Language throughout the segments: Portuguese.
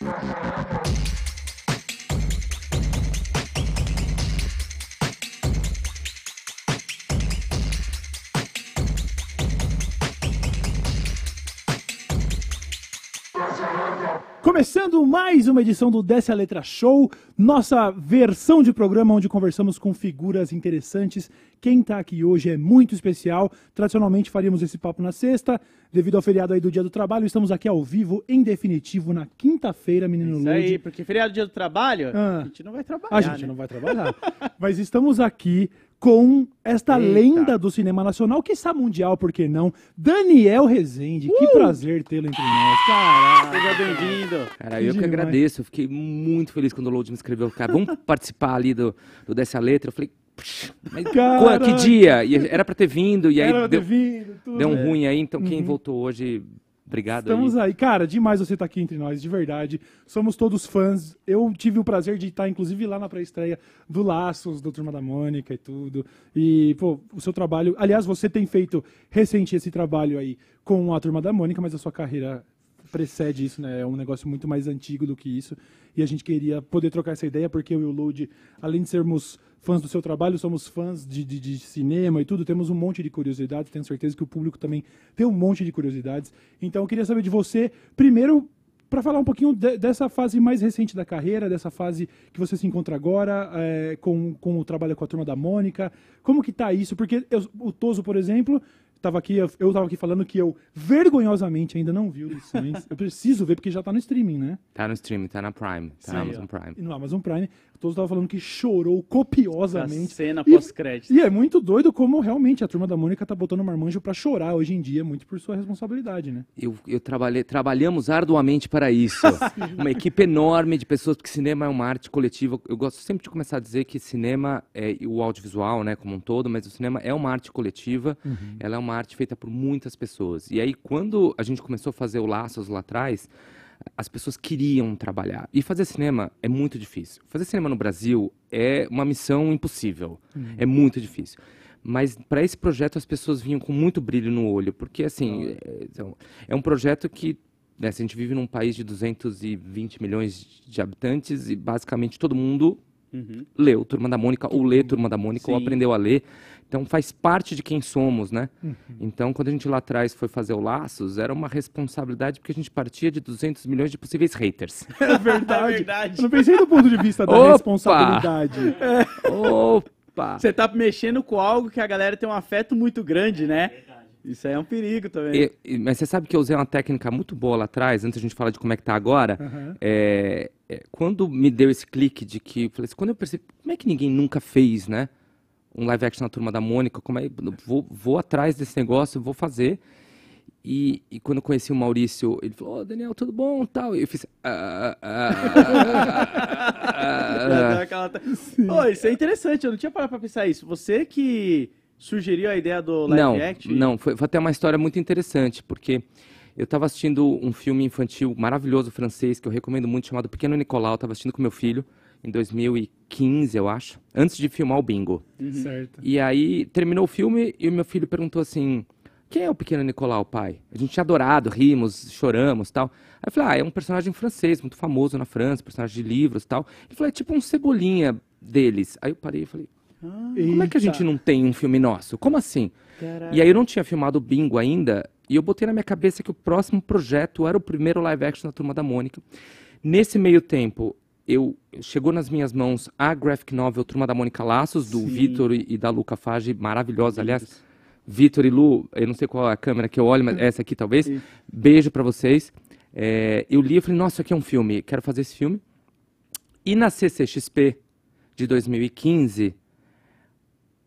Thank you. Começando mais uma edição do Desce a Letra Show, nossa versão de programa onde conversamos com figuras interessantes. Quem está aqui hoje é muito especial. Tradicionalmente faríamos esse papo na sexta, devido ao feriado aí do Dia do Trabalho. Estamos aqui ao vivo, em definitivo, na quinta-feira, menino Isso Lude. aí, porque feriado dia do trabalho, Ah. a gente não vai trabalhar. A gente né? não vai trabalhar. Mas estamos aqui com esta Eita. lenda do cinema nacional, que está mundial, por que não? Daniel Rezende. Que Uh! prazer tê-lo entre nós. Caraca. Seja bem-vindo. Cara, eu que demais. agradeço. Eu fiquei muito feliz quando o Load me escreveu. Cara, vamos participar ali do, do Dessa Letra. Eu falei, "Puxa, mas Caraca. que dia? E era pra ter vindo, e aí Era ter deu, vindo, tudo. deu um É. ruim aí. Então quem voltou hoje, obrigado Estamos aí. aí. Cara, demais você estar aqui entre nós, de verdade. Somos todos fãs. Eu tive o prazer de estar, inclusive, lá na pré-estreia do Laços, do Turma da Mônica e tudo. E, pô, o seu trabalho. Aliás, você tem feito recente esse trabalho aí com a Turma da Mônica, mas a sua carreira precede isso, né? É um negócio muito mais antigo do que isso. E a gente queria poder trocar essa ideia, porque eu e o Load, além de sermos fãs do seu trabalho, somos fãs de, de, de cinema e tudo, temos um monte de curiosidades, tenho certeza que o público também tem um monte de curiosidades. Então eu queria saber de você, primeiro, para falar um pouquinho de- dessa fase mais recente da carreira, dessa fase que você se encontra agora, é, com, com o trabalho com a turma da Mônica. Como que tá isso? Porque eu- o Toso, por exemplo, tava aqui, eu eu tava aqui falando que eu vergonhosamente ainda não vi o Lições. eu preciso ver porque já tá no streaming, né? Tá no stream, tá na Prime, tá na Sim, Amazon ó. Prime. E no Amazon Prime, o Toso tava falando que chorou A copiosamente. cena E- pós-crédito. E é muito doido como realmente a turma da Mônica tá botando o marmanjo pra chorar hoje em dia, muito por sua responsabilidade, né? Eu, eu trabalhei, trabalhamos arduamente para isso. uma equipe enorme de pessoas, porque cinema é uma arte coletiva. Eu gosto sempre de começar a dizer que cinema é e o audiovisual, né, como um todo, mas o cinema é uma arte coletiva. Ela é uma arte feita por muitas pessoas. E aí, quando a gente começou a fazer o Laços lá atrás, as pessoas queriam trabalhar. E fazer cinema é muito difícil. Fazer cinema no Brasil é uma missão impossível. É muito difícil. Mas para esse projeto as pessoas vinham com muito brilho no olho, porque assim, é, é um projeto que né, a gente vive num país de 220 milhões de habitantes e basicamente todo mundo Uhum. leu Turma da Mônica ou lê Turma da Mônica ou Sim. aprendeu a ler. Então faz parte de quem somos, né? Uhum. Então quando a gente lá atrás foi fazer o Laços, era uma responsabilidade porque a gente partia de 200 milhões de possíveis haters. É verdade. É verdade. Eu não pensei do ponto de vista da Opa! responsabilidade. Opa! Você tá mexendo com algo que a galera tem um afeto muito grande, né? Isso aí é um perigo também. E- e- mas você sabe que eu usei uma técnica muito boa lá atrás, antes de a gente falar de como é que tá agora. Aham. É, é, quando me deu esse clique de que, eu falei assim, quando eu percebi, como é que ninguém nunca fez, né? Um live action na turma da Mônica, como é, vou, vou atrás desse negócio, vou fazer. E, e quando eu conheci o Maurício, ele falou, ô Daniel, tudo bom? Tal. E eu fiz. "Ah, ah, ah, ah, Pô, isso é interessante, eu não tinha parado pra pensar isso. Você que sugeriu a ideia do live não, action? não, foi, foi até uma história muito interessante, porque eu estava assistindo um filme infantil maravilhoso francês, que eu recomendo muito, chamado Pequeno Nicolau, estava assistindo com meu filho, em 2015, eu acho, antes de filmar o Bingo. Certo. E aí, terminou o filme, e o meu filho perguntou assim, quem é o Pequeno Nicolau, pai? A gente tinha adorado, rimos, choramos tal. Aí eu falei, ah, é um personagem francês, muito famoso na França, personagem de livros tal. Ele falou, é tipo um cebolinha deles. Aí eu parei e falei, como é que a gente não tem um filme nosso? Como assim? Caralho. E aí eu não tinha filmado Bingo ainda, e eu botei na minha cabeça que o próximo projeto era o primeiro live action da Turma da Mônica. Nesse meio tempo, eu chegou nas minhas mãos a graphic novel Turma da Mônica Laços, do. Vitor e, e da Luca Fage, maravilhosa, aliás. Vitor e Lu, eu não sei qual é a câmera que eu olho, mas essa aqui talvez. Beijo pra vocês. É, eu li e falei, nossa, isso aqui é um filme, quero fazer esse filme. E na CCXP de 2015,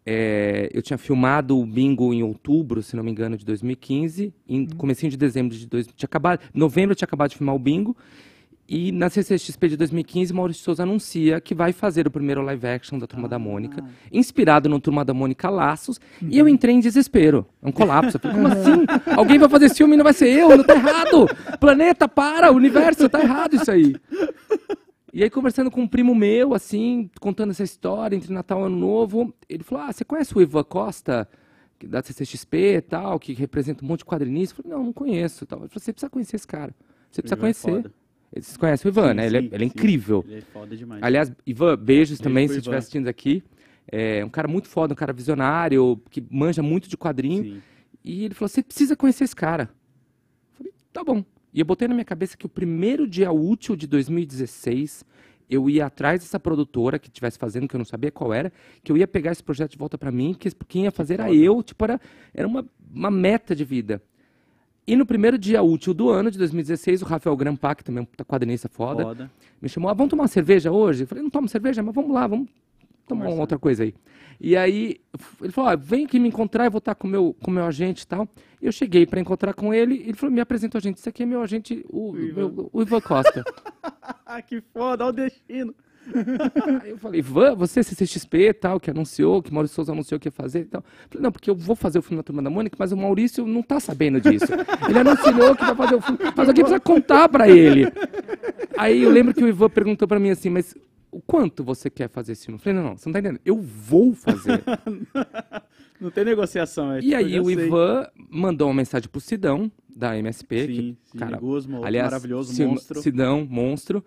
é, eu tinha filmado o Bingo em outubro, se não me engano, de 2015. Em comecinho de dezembro de 2000, tinha acabado, novembro eu tinha acabado de filmar o Bingo. E na CCXP de 2015, Maurício Souza anuncia que vai fazer o primeiro live action da Turma da Mônica, inspirado no Turma da Mônica Laços, e eu entrei em desespero. É um colapso. Eu falei, como assim? Alguém vai fazer esse filme e não vai ser eu? Não tá errado! Planeta, para! Universo, tá errado isso aí. E aí, conversando com um primo meu, assim, contando essa história entre Natal e Ano Novo, ele falou: Ah, você conhece o Ivan Costa, da CCXP e tal, que representa um monte de quadrinista? Eu falei: Não, não conheço. Tal. Ele falou: Você precisa conhecer esse cara. Você precisa é conhecer. foda. Vocês conhecem o Ivan, Sim, né? Ele, é, sim, ele é sim. incrível. Ele é foda demais. Aliás, Ivan, beijos Beijo também, se estiver assistindo aqui. É um cara muito foda, um cara visionário, que manja muito de quadrinho. Sim. E ele falou: você precisa conhecer esse cara. Eu falei, tá bom. E eu botei na minha cabeça que o primeiro dia útil de 2016 eu ia atrás dessa produtora que estivesse fazendo, que eu não sabia qual era, que eu ia pegar esse projeto de volta para mim, que quem ia fazer era eu, tipo, era, era uma, uma meta de vida. E no primeiro dia útil do ano de 2016, o Rafael Grampa, que também é um quadrinista foda, Foda. me chamou, ah, vamos tomar uma cerveja hoje? Eu falei, não tomo cerveja, mas vamos lá, vamos tomar Conversar. uma outra coisa aí. E aí, ele falou, ah, vem aqui me encontrar, eu vou estar com o meu, com o meu agente e tal. Eu cheguei para encontrar com ele, ele falou, me apresenta o agente, esse aqui é meu agente, o, O Ivan. meu- o Ivan Costa. Que foda, olha o destino. aí eu falei, Ivan, você, CCXP e tal, que anunciou, que Maurício Souza anunciou que ia fazer e tal. Eu falei, não, porque eu vou fazer o filme na Turma da Mônica, mas o Maurício não tá sabendo disso. Ele anunciou que vai fazer o filme, mas alguém precisa contar para ele. Aí eu lembro que o Ivan perguntou para mim assim, mas o quanto você quer fazer esse filme? Eu falei, não, não, você não tá entendendo. Eu vou fazer. Não tem negociação. É, e tipo, aí o sei. Ivan mandou uma mensagem pro Sidão, da MSP, Sim, que, sim, cara, Guzmo, aliás, maravilhoso Sid- monstro. Sidão, monstro.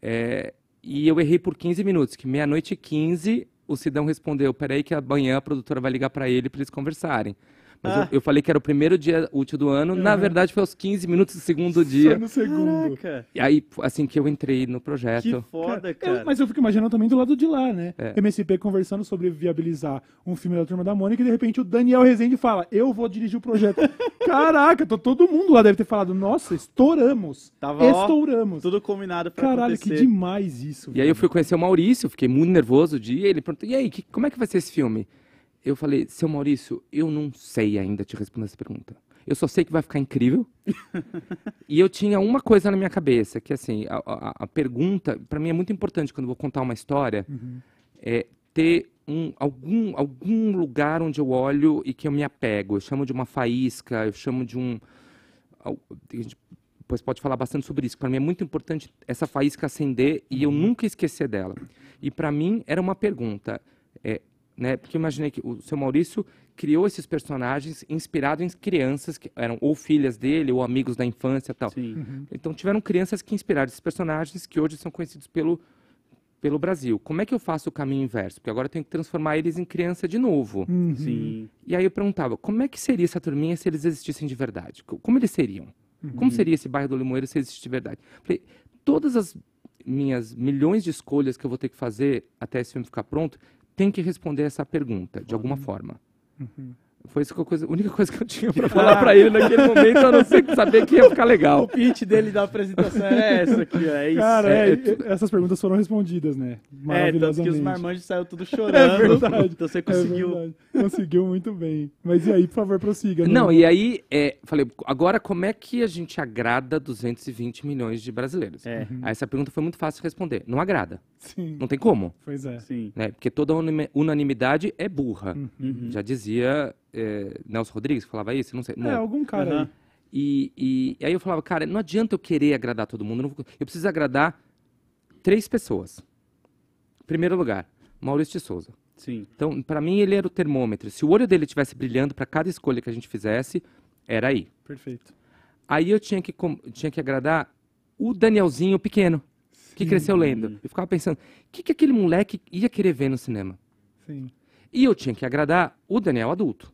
É, e eu errei por 15 minutos, que meia-noite e 15, o Sidão respondeu, peraí que amanhã a produtora vai ligar pra ele pra eles conversarem. Mas Ah. eu, eu falei que era o primeiro dia útil do ano, na Uhum. verdade foi aos 15 minutos do segundo Só dia. no segundo. Caraca, E aí, assim que eu entrei no que projeto. foda, Eu- cara. mas eu fico imaginando também do lado de lá, né? É. MSP conversando sobre viabilizar um filme da Turma da Mônica e de repente o Daniel Rezende fala: Eu vou dirigir o projeto. Caraca, tô- todo mundo lá deve ter falado: Nossa, estouramos. Tava, ó, estouramos. Tudo combinado pra Caralho, que acontecer. demais isso. E aí eu fui conhecer o Maurício, fiquei muito nervoso o dia, ele perguntou, e aí, que- como é que vai ser esse filme? Eu falei, seu Maurício, eu não sei ainda te responder essa pergunta. Eu só sei que vai ficar incrível. e eu tinha uma coisa na minha cabeça, que assim, a, a- a pergunta, para mim é muito importante quando eu vou contar uma história, Uhum. é ter um, algum, algum lugar onde eu olho e que eu me apego. Eu chamo de uma faísca, eu chamo de um... a gente depois pode falar bastante sobre isso. Para mim é muito importante essa faísca acender e eu nunca esquecer dela. E para mim era uma pergunta, é, né? Porque eu imaginei que o seu Maurício criou esses personagens inspirado em crianças que eram ou filhas dele ou amigos da infância e tal. Sim. Então tiveram crianças que inspiraram esses personagens que hoje são conhecidos pelo pelo Brasil. Como é que eu faço o caminho inverso? Porque agora eu tenho que transformar eles em criança de novo. Uhum. Sim. E aí eu perguntava, como é que seria essa turminha se eles existissem de verdade? Co- Como eles seriam? Como seria esse bairro do Limoeiro se existisse de verdade? Falei, todas as minhas milhões de escolhas que eu vou ter que fazer até esse filme ficar pronto, tem que responder essa pergunta, de alguma forma. Foi isso que eu coisa, a única coisa que eu tinha para falar para ele naquele momento, a não ser que saber que ia ficar legal. O pitch dele da apresentação é essa aqui, ó. É isso. Cara, É, é, é essas perguntas foram respondidas, né? É, tanto que Maravilhosamente. os marmanjos saíram tudo É chorando. verdade. Então você É conseguiu. Conseguiu muito bem. Mas e aí, por favor, prossiga. Não, e aí, é, falei, agora como é que a gente agrada 220 milhões de brasileiros? É, Aí essa pergunta foi muito fácil de responder. Não agrada. Sim, Não tem como. pois é. sim. né? Porque toda unanimidade é burra. Uhum. Já dizia é, Nelson Rodrigues, falava isso, não sei. É, Bom, algum cara Aham. aí. e, e- e aí eu falava, cara, não adianta eu querer agradar todo mundo. eu não vou- eu preciso agradar três pessoas. Em primeiro lugar, Maurício de Souza. Sim. Então, para mim, ele era o termômetro. Se o olho dele estivesse brilhando para cada escolha que a gente fizesse, era aí. Perfeito. Aí eu tinha que, tinha que agradar o Danielzinho pequeno, que cresceu lendo. Eu ficava pensando, o que, que aquele moleque ia querer ver no cinema? Sim. E eu tinha que agradar o Daniel adulto.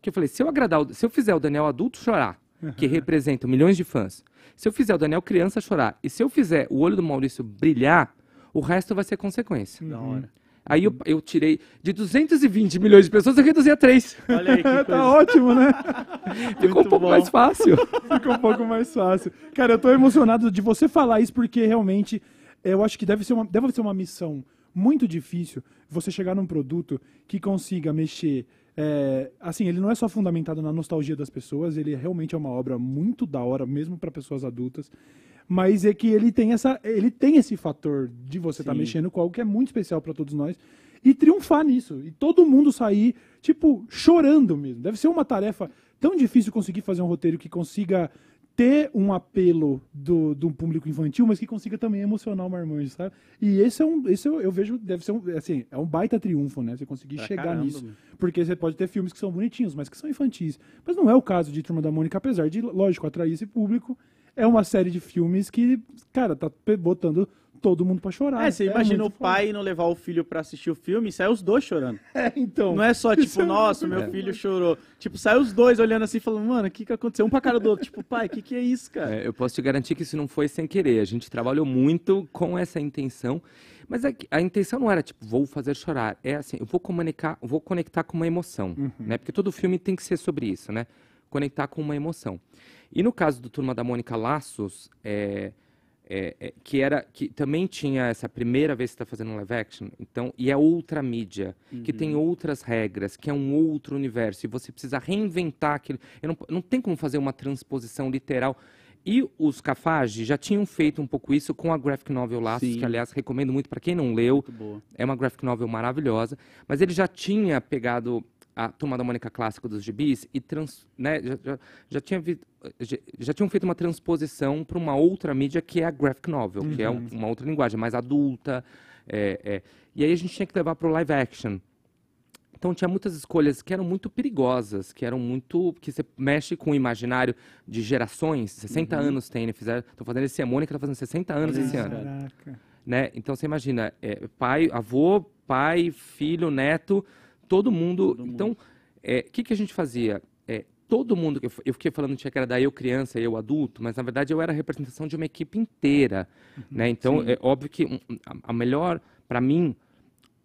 Que eu falei, se eu agradar, o- se eu fizer o Daniel adulto chorar, que representa milhões de fãs, se eu fizer o Daniel criança chorar, e se eu fizer o olho do Maurício brilhar, o resto vai ser consequência. Da hora. Aí eu, eu tirei de 220 milhões de pessoas, eu reduzi a 3. Olha aí. Tá ótimo, né? Ficou um pouco bom. mais fácil. Fica um pouco mais fácil. Cara, eu tô emocionado de você falar isso porque realmente eu acho que deve ser uma, deve ser uma missão muito difícil você chegar num produto que consiga mexer. é, assim, ele não é só fundamentado na nostalgia das pessoas, ele realmente é uma obra muito da hora, mesmo para pessoas adultas. Mas é que ele tem essa, ele tem esse fator de você estar Sim. mexendo com algo que é muito especial para todos nós e triunfar nisso e todo mundo sair tipo chorando mesmo. Deve ser uma tarefa tão difícil conseguir fazer um roteiro que consiga ter um apelo do, do público infantil, mas que consiga também emocionar o marmanjo, sabe? E esse é um, esse eu, eu vejo deve ser um, assim, é um baita triunfo, né? Você conseguir Pra chegar caramba, nisso. mano. Porque você pode ter filmes que são bonitinhos, mas que são infantis. Mas não é o caso de Turma da Mônica, apesar de, lógico, atrair esse público. É uma série de filmes que, cara, tá botando todo mundo pra chorar. É, você imagina o pai não levar o filho pra assistir o filme e sai os dois chorando. foda. É, então. Não é só, tipo, é nossa, meu É. filho chorou. Tipo, sai os dois olhando assim, falando, mano, o que que aconteceu? Um pra cara do outro. Tipo, pai, o que que é isso, cara? É, eu posso te garantir que isso não foi sem querer. A gente trabalhou muito com essa intenção. Mas a, a intenção não era tipo, vou fazer chorar. É assim, eu vou comunicar, vou conectar com uma emoção, né? Porque todo filme tem que ser sobre isso, né? Conectar com uma emoção. E no caso do Turma da Mônica Laços, é, é, é, que era que também tinha essa primeira vez que está fazendo um live action, então e é outra mídia que tem outras regras, que é um outro universo e você precisa reinventar aquilo. Eu não, não tem como fazer uma transposição literal. E os Cafage já tinham feito um pouco isso com a graphic novel Laços, Sim. que aliás recomendo muito para quem não leu. É uma graphic novel maravilhosa, mas ele já tinha pegado a Turma da Mônica clássica dos gibis e trans, né, já, já, já tinha vi- já, já tinham feito uma transposição para uma outra mídia que é a graphic novel, que é um- uma outra linguagem mais adulta. é, é. E aí a gente tinha que levar para o live action. Então tinha muitas escolhas que eram muito perigosas, que eram muito. que você mexe com o imaginário de gerações. 60 anos tem, né? Fizeram, tô fazendo esse a Mônica tá fazendo 60 anos Olha esse ano. Caraca. né? Então você imagina, é, pai, avô, pai, filho, neto, todo mundo. Todo. Então, o que, que a gente fazia? É, todo mundo, eu, eu fiquei falando tinha que era da eu criança, eu adulto, mas na verdade eu era a representação de uma equipe inteira, né? Então Sim. é óbvio que um, a, a melhor, para mim,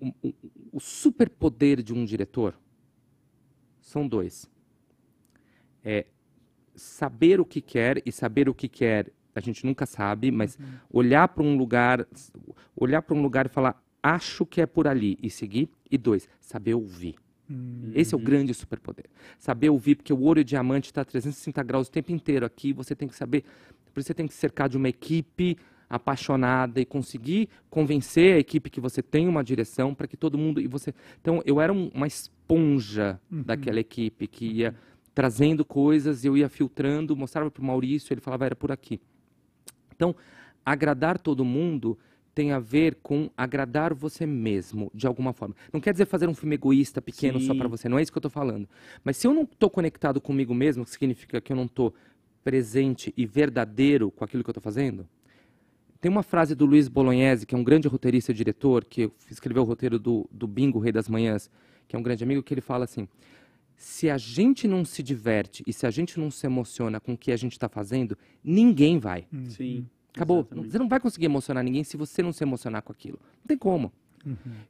um- um- o superpoder de um diretor são dois. É saber o que quer e saber o que quer a gente nunca sabe, mas olhar para um lugar, olhar para um lugar e falar acho que é por ali e seguir. E dois, saber ouvir. Hum. Esse é o grande superpoder. Saber ouvir, porque o ouro e o diamante está 360 graus o tempo inteiro aqui. Você tem que saber. Por isso você tem que se cercar de uma equipe apaixonada e conseguir convencer a equipe que você tem uma direção para que todo mundo e você. Então eu era um- uma esponja daquela equipe que ia trazendo coisas, eu ia filtrando, mostrava para o Maurício, ele falava era por aqui. Então agradar todo mundo tem a ver com agradar você mesmo, de alguma forma. Não quer dizer fazer um filme egoísta, pequeno, só Sim. para você. Não é isso que eu estou falando. Mas se eu não estou conectado comigo mesmo, que significa que eu não estou presente e verdadeiro com aquilo que eu estou fazendo. Tem uma frase do Luiz Bolognese, que é um grande roteirista e diretor, que escreveu o roteiro do, do Bingo, Rei das Manhãs, que é um grande amigo, que ele fala assim: se a gente não se diverte e se a gente não se emociona com o que a gente está fazendo, ninguém vai. Sim. Acabou. Exatamente. Você não vai conseguir emocionar ninguém se você não se emocionar com aquilo. Não tem como.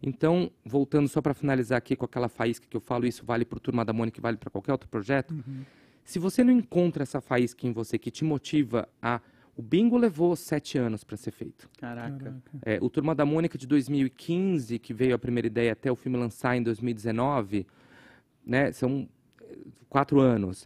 Então, voltando só para finalizar aqui com aquela faísca que eu falo, isso vale para o Turma da Mônica, vale para qualquer outro projeto. Se você não encontra essa faísca em você que te motiva a. O bingo levou sete anos para ser feito. Caraca. Caraca. É, o Turma da Mônica de 2015, que veio a primeira ideia até o filme lançar em 2019, né, são quatro anos.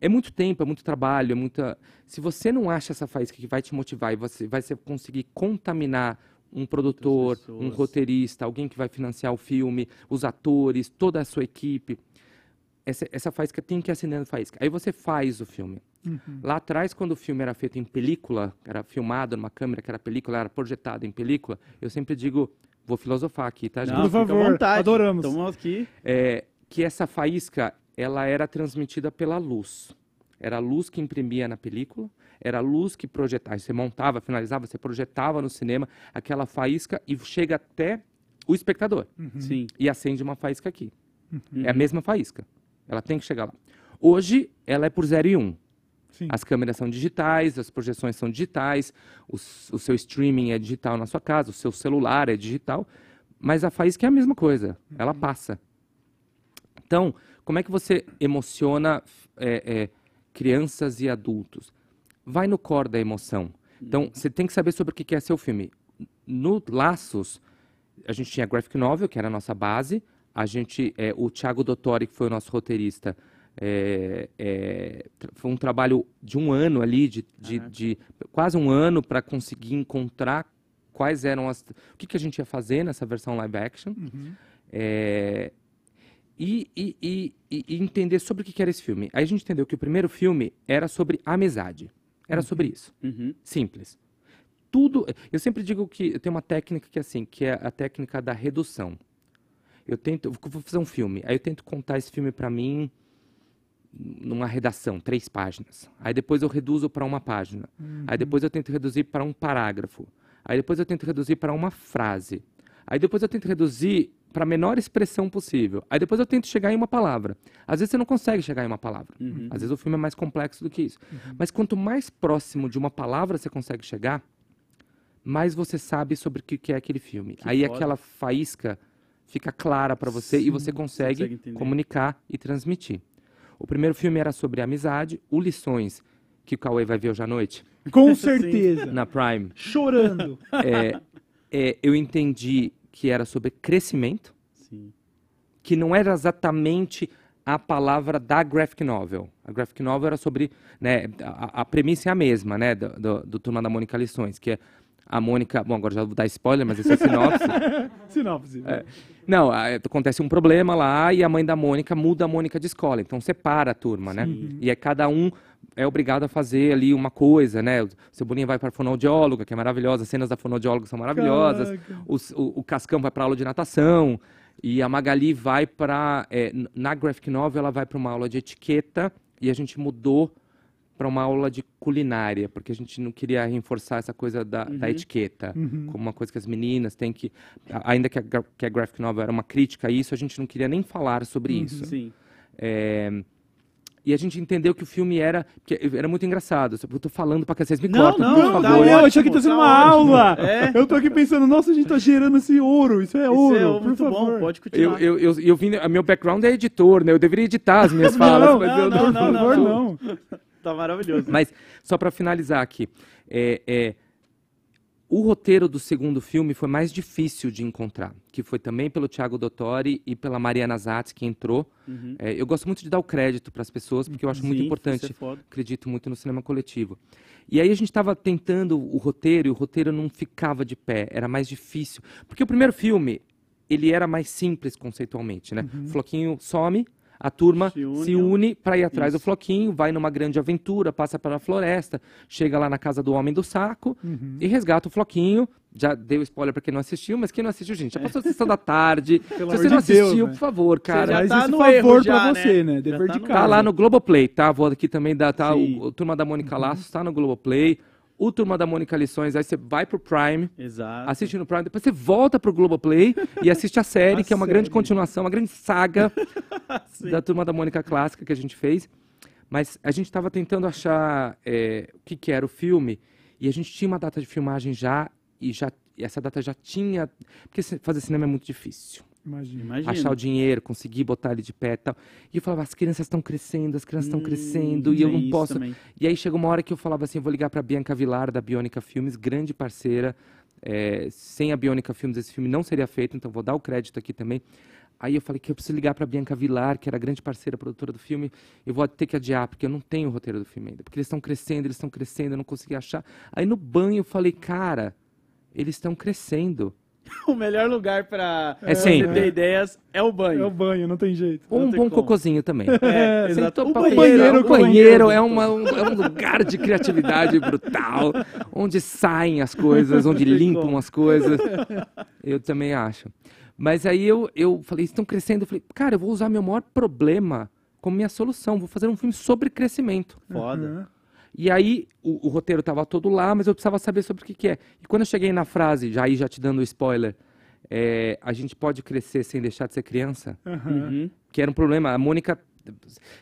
É muito tempo, é muito trabalho, é muita. Se você não acha essa faísca que vai te motivar e você vai conseguir contaminar um produtor, um roteirista, alguém que vai financiar o filme, os atores, toda a sua equipe, essa, essa faísca tem que ir acendendo faísca. Aí você faz o filme. Lá atrás, quando o filme era feito em película, era filmado numa câmera que era película, era projetado em película, eu sempre digo, vou filosofar aqui, tá, gente? Não, Por favor, vontade. adoramos. Estamos aqui. É, que essa faísca, ela era transmitida pela luz. Era a luz que imprimia na película, era a luz que projetava. Você montava, finalizava, você projetava no cinema aquela faísca e chega até o espectador. Sim. E acende uma faísca aqui. É a mesma faísca. Ela tem que chegar lá. Hoje, ela é por 0 e 1. Um. Sim. As câmeras são digitais, as projeções são digitais, o, o seu streaming é digital na sua casa, o seu celular é digital, mas a faísca é a mesma coisa, ela passa. Então, como é que você emociona é, é, crianças e adultos? Vai no core da emoção. Então, você tem que saber sobre o que é seu filme. No Laços, a gente tinha graphic novel, que era a nossa base. A gente, é, o Thiago Dottori, que foi o nosso roteirista, é, é, foi um trabalho de um ano ali, de, de, de quase um ano para conseguir encontrar quais eram as, o que, que a gente ia fazer nessa versão live action. É, e, e- e- e- entender sobre o que era esse filme. Aí a gente entendeu que o primeiro filme era sobre amizade. Era sobre isso. Uhum. Simples. Tudo. Eu sempre digo que eu tenho uma técnica que é assim, que é a técnica da redução. Eu tento, eu vou fazer um filme, aí eu tento contar esse filme para mim numa redação, três páginas. Aí depois eu reduzo para uma página. Aí depois eu tento reduzir para um parágrafo. Aí depois eu tento reduzir para uma frase. Aí depois eu tento reduzir para a menor expressão possível. Aí depois eu tento chegar em uma palavra. Às vezes você não consegue chegar em uma palavra. Às vezes o filme é mais complexo do que isso. Mas quanto mais próximo de uma palavra você consegue chegar, mais você sabe sobre o que é aquele filme. Que Aí foda. aquela faísca fica clara para você e você consegue, consegue comunicar e transmitir. O primeiro filme era sobre amizade, o Lições, que o Cauê vai ver hoje à noite, Com certeza. na Prime. Chorando. É, é, eu entendi que era sobre crescimento, Sim. que não era exatamente a palavra da graphic novel. A graphic novel era sobre, né, a, a premissa é a mesma, né, do, do, do Turma da Mônica Lições, que é a Mônica, bom, agora já vou dar spoiler, mas esse é sinopse. Sinopse. Não, a- acontece um problema lá e a mãe da Mônica muda a Mônica de escola. Então separa a turma, né? E é cada um é obrigado a fazer ali uma coisa, né? O Cebolinha vai para a fonoaudióloga, que é maravilhosa. As cenas da fonoaudióloga são maravilhosas. O, o, o Cascão vai para aula de natação. E a Magali vai para... na graphic novel, ela vai para uma aula de etiqueta. E a gente mudou para uma aula de culinária, porque a gente não queria reforçar essa coisa da, da etiqueta, como uma coisa que as meninas têm que, ainda que a, que a graphic novel era uma crítica a isso, a gente não queria nem falar sobre isso. Sim. É, e a gente entendeu que o filme era, que era muito engraçado. Eu tô falando para que vocês me Não, cortem, não, por tá favor. Não, eu achei que tá sendo uma ótimo. aula. É. Eu tô aqui pensando, nossa, a gente tá gerando esse ouro. Isso é ouro. Isso é por muito favor. bom, pode Eu, continuar. eu, eu, eu vim, a meu background é editor, né? Eu deveria editar as minhas falas, Não, mas não, eu não, por favor, não. não. Tá maravilhoso. Mas, só para finalizar aqui, é, é, o roteiro do segundo filme foi mais difícil de encontrar, que foi também pelo Thiago Dottori e pela Mariana Zatz, que entrou. É, eu gosto muito de dar o crédito para as pessoas, porque eu acho muito Sim, importante. isso é foda. Acredito muito no cinema coletivo. E aí a gente estava tentando o roteiro, e o roteiro não ficava de pé, era mais difícil. Porque o primeiro filme, ele era mais simples conceitualmente, né? O Floquinho some, a turma Se une. une para ir atrás do Isso. Floquinho, vai numa grande aventura, passa pela floresta, chega lá na casa do Homem do Saco Uhum. e resgata o Floquinho. Já deu spoiler para quem não assistiu, mas quem não assistiu, gente, já passou a sessão da tarde. Pelo Se você não de Deus, assistiu, né? por favor, cara. já Mas tá esse no favor erro pra já, você, né? né? Dever Já tá de no- casa. Tá lá no Globoplay, tá? Vou aqui também dar, tá? Sim. O, o Turma da Mônica Laços tá no Globoplay. O Turma da Mônica Lições, aí você vai pro Prime, Exato. assiste no Prime, depois você volta pro Globoplay e assiste a série, A que é uma grande série. continuação, uma grande saga da Turma da Mônica clássica que a gente fez. Mas a gente estava tentando achar é, o que, que era o filme e a gente tinha uma data de filmagem já e já e essa data já tinha porque fazer cinema é muito difícil Imagina. Imagina. achar o dinheiro conseguir botar ele de pé e tal e eu falava as crianças estão crescendo as crianças estão Hum, crescendo e eu tem não posso também. e aí chegou uma hora que eu falava assim, eu vou ligar para Bianca Vilar da Bionica Filmes, grande parceira. É, sem a Bionica Filmes esse filme não seria feito, então vou dar o crédito aqui também. Aí eu falei que eu preciso ligar para Bianca Vilar, que era a grande parceira produtora do filme. Eu vou ter que adiar porque eu não tenho o roteiro do filme ainda, porque eles estão crescendo, eles estão crescendo, eu não consegui achar. Aí no banho eu falei, cara, eles estão crescendo. O melhor lugar pra É você sempre. ter ideias é o banho. É o banho, não tem jeito. Ou um bom como. cocôzinho também. É, exato. O banheiro, banheiro, o banheiro é, uma- um, é um lugar de criatividade brutal, onde saem as coisas, onde limpam como. as coisas. Eu também acho. Mas aí eu, eu falei, estão crescendo. Eu falei, cara, eu vou usar meu maior problema como minha solução. Vou fazer um filme sobre crescimento. Foda. Uhum. E aí o, o roteiro estava todo lá, mas eu precisava saber sobre o que, que é. E quando eu cheguei na frase, já aí já te dando o spoiler, é, a gente pode crescer sem deixar de ser criança. Uhum. que era um problema. A Mônica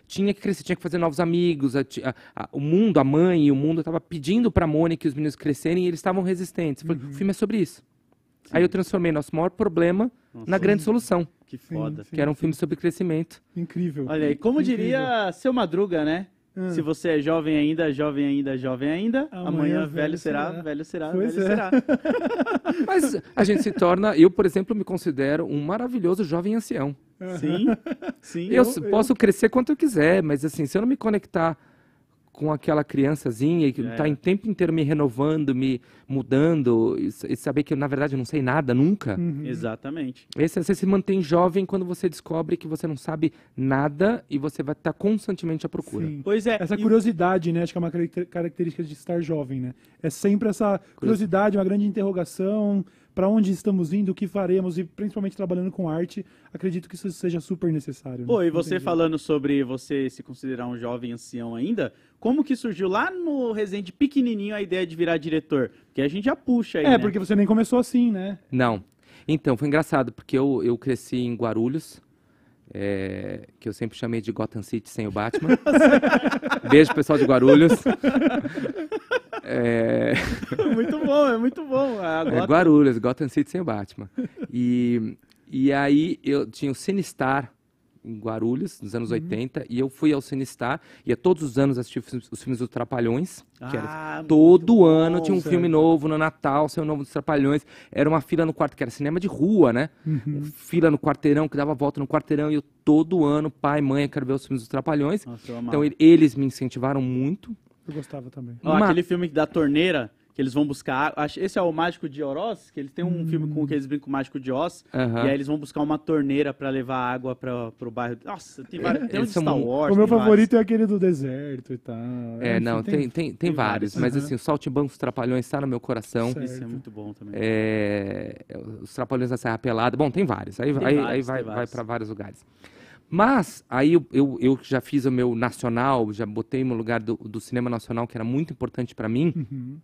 tinha que crescer, tinha que fazer novos amigos. a a- a- o mundo, a mãe e o mundo estava pedindo para a Mônica e os meninos crescerem e eles estavam resistentes. Eu falei, O filme é sobre isso. Aí eu transformei nosso maior problema Nossa, na grande solução, Que foda. Sim. que era um filme sobre crescimento. Incrível. Olha aí, como Incrível. diria seu Madruga, né? Ah. Se você é jovem ainda, jovem ainda, jovem ainda, Amanhã amanhã, velho velho será, será. velho será, Pois velho é. será. Mas a gente se torna, eu, por exemplo, me considero um maravilhoso jovem ancião. Sim, sim. Eu, eu- posso crescer quanto eu quiser, mas assim, se eu não me conectar com aquela criançazinha que Já está era. em tempo inteiro me renovando, me mudando, e, e saber que eu, na verdade, não sei nada nunca. Uhum. Exatamente. Esse, você se mantém jovem quando você descobre que você não sabe nada e você vai estar constantemente à procura. Sim. Pois é. Essa e- curiosidade, né? Acho que é uma caracter- característica de estar jovem, né? É sempre essa curiosidade, uma grande interrogação para onde estamos indo, o que faremos e principalmente trabalhando com arte, acredito que isso seja super necessário. né? Pô, e você falando sobre você se considerar um jovem ancião ainda, como que surgiu lá no Resende pequenininho a ideia de virar diretor? Porque a gente já puxa aí, É, né? porque você nem começou assim, né? Não. Então, foi engraçado, porque eu, eu cresci em Guarulhos, é, que eu sempre chamei de Gotham City sem o Batman. Beijo, pessoal de Guarulhos. É, muito bom, é muito bom. é Agora, Guarulhos, Gotham City sem o Batman. E, e aí eu tinha o Cinestar em Guarulhos, nos Uhum. anos 80, e eu fui ao Cinestar, ia todos os anos assistir os filmes- os filmes dos Trapalhões, que era Ah, muito Todo bom, ano tinha um certo. filme novo no Natal, seu novo dos Trapalhões. Era uma fila no quarto, que era cinema de rua, né? Uhum. Fila no quarteirão, que dava volta no quarteirão. E eu, todo ano, pai, mãe, eu quero ver os filmes dos Trapalhões. Nossa. Então, ele- eles me incentivaram muito. Eu gostava também. Ó, Uma- Aquele filme da torneira, que eles vão buscar Esse é o Mágico de Oroz, que eles têm um filme com que eles brincam com o Mágico de Oz. Aham. E aí eles vão buscar uma torneira pra levar água pra, pro bairro. Nossa, tem vários. Tem um de Star um- Wars. o meu favorito é aquele do deserto e tal. É, Enfim, não, tem, tem, tem, tem vários. vários. Mas, Aham. assim, o Saltimbanco dos Trapalhões está no meu coração. Certo. vários. Esse é muito bom também. É, os Trapalhões da Serra Pelada. Bom, tem vários. Aí, Tem aí, vários, aí tem vai, vai vários. para vários lugares. Mas, aí eu, eu, eu já fiz o meu nacional, já botei no lugar do, do cinema nacional, que era muito importante para mim. Uhum.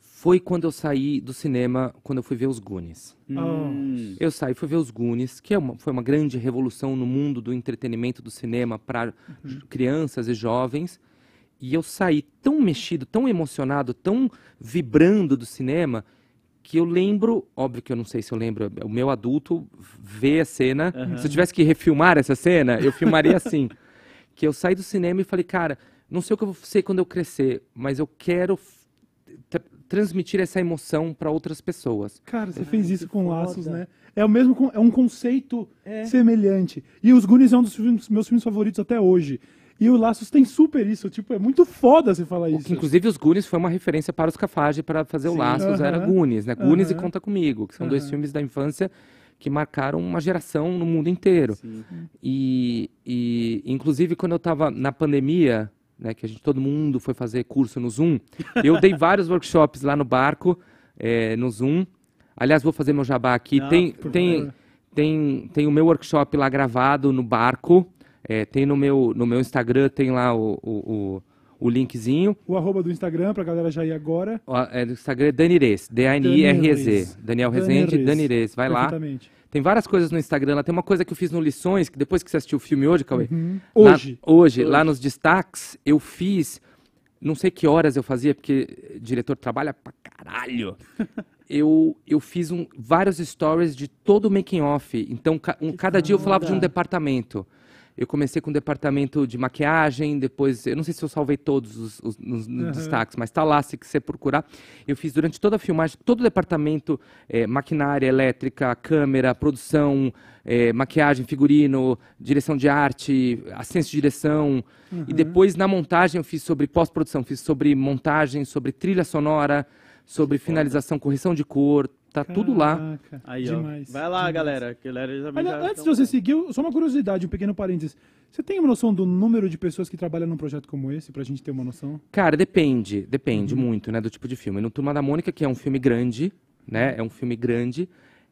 Foi quando eu saí do cinema, quando eu fui ver os Goonies. Hum. Eu saí, fui ver os Goonies, que é uma- foi uma grande revolução no mundo do entretenimento do cinema para crianças e jovens. E eu saí tão mexido, tão emocionado, tão vibrando do cinema, que eu lembro, óbvio que eu não sei se eu lembro, o meu adulto vê a cena. Aham. Se eu tivesse que refilmar essa cena, eu filmaria assim. Que eu saí do cinema e falei, cara, não sei o que eu vou ser quando eu crescer, mas eu quero tra- transmitir essa emoção para outras pessoas. Cara, você fez isso com foda. laços, né? É o mesmo, é um conceito É. semelhante. E os Goonies é um dos filmes- meus filmes favoritos até hoje. E o Laços tem super isso, tipo, é muito foda você falar O isso. inclusive, os Goonies foi uma referência para os Cafage para fazer o Sim. Laços, era Aham. Goonies, né? Goonies e Aham. Conta Comigo, que são dois Aham. filmes da infância que marcaram uma geração no mundo inteiro. Sim. E, e, inclusive, quando eu estava na pandemia, né, que a gente, todo mundo foi fazer curso no Zoom, eu dei vários workshops lá no barco, eh, no Zoom. Aliás, vou fazer meu jabá aqui. Não, tem, tem, tem, tem o meu workshop lá gravado no barco. Eh, tem no meu, no meu Instagram, tem lá o, o, o, o linkzinho. O arroba do Instagram, pra galera já ir agora. Ó, É, do Instagram é Danirez, D-A-N-I-R-E-Z. Daniel Rezende. Danirez. Vai lá. Tem várias coisas no Instagram. Lá tem uma coisa que eu fiz no Lições, que depois que você assistiu o filme hoje, Cauê. Uhum. lá- Hoje. hoje, Hoje. lá nos destaques, eu fiz. Não sei que horas eu fazia, porque diretor trabalha pra caralho. eu, eu fiz um, vários stories de todo o making off. Então, ca- um- cada dia eu falava de um foda. departamento. Eu comecei com o departamento de maquiagem, depois, eu não sei se eu salvei todos os, os- nos, nos Aham. destaques, mas tá lá se você procurar. Eu fiz durante toda a filmagem, todo o departamento, eh, maquinária, elétrica, câmera, produção, eh, maquiagem, figurino, direção de arte, assistência de direção. E depois na montagem eu fiz sobre pós-produção, fiz sobre montagem, sobre trilha sonora, sobre finalização, correção de cor, tá tudo lá. Caraca, Aí, Demais. ó. Vai lá, demais. galera. galera já- Olha, já antes de você seguir, só uma curiosidade, um pequeno parênteses. Você tem uma noção do número de pessoas que trabalham num projeto como esse, pra gente ter uma noção? Cara, depende, depende muito, né, do tipo de filme. No Turma da Mônica, que é um filme grande, né, é um filme grande,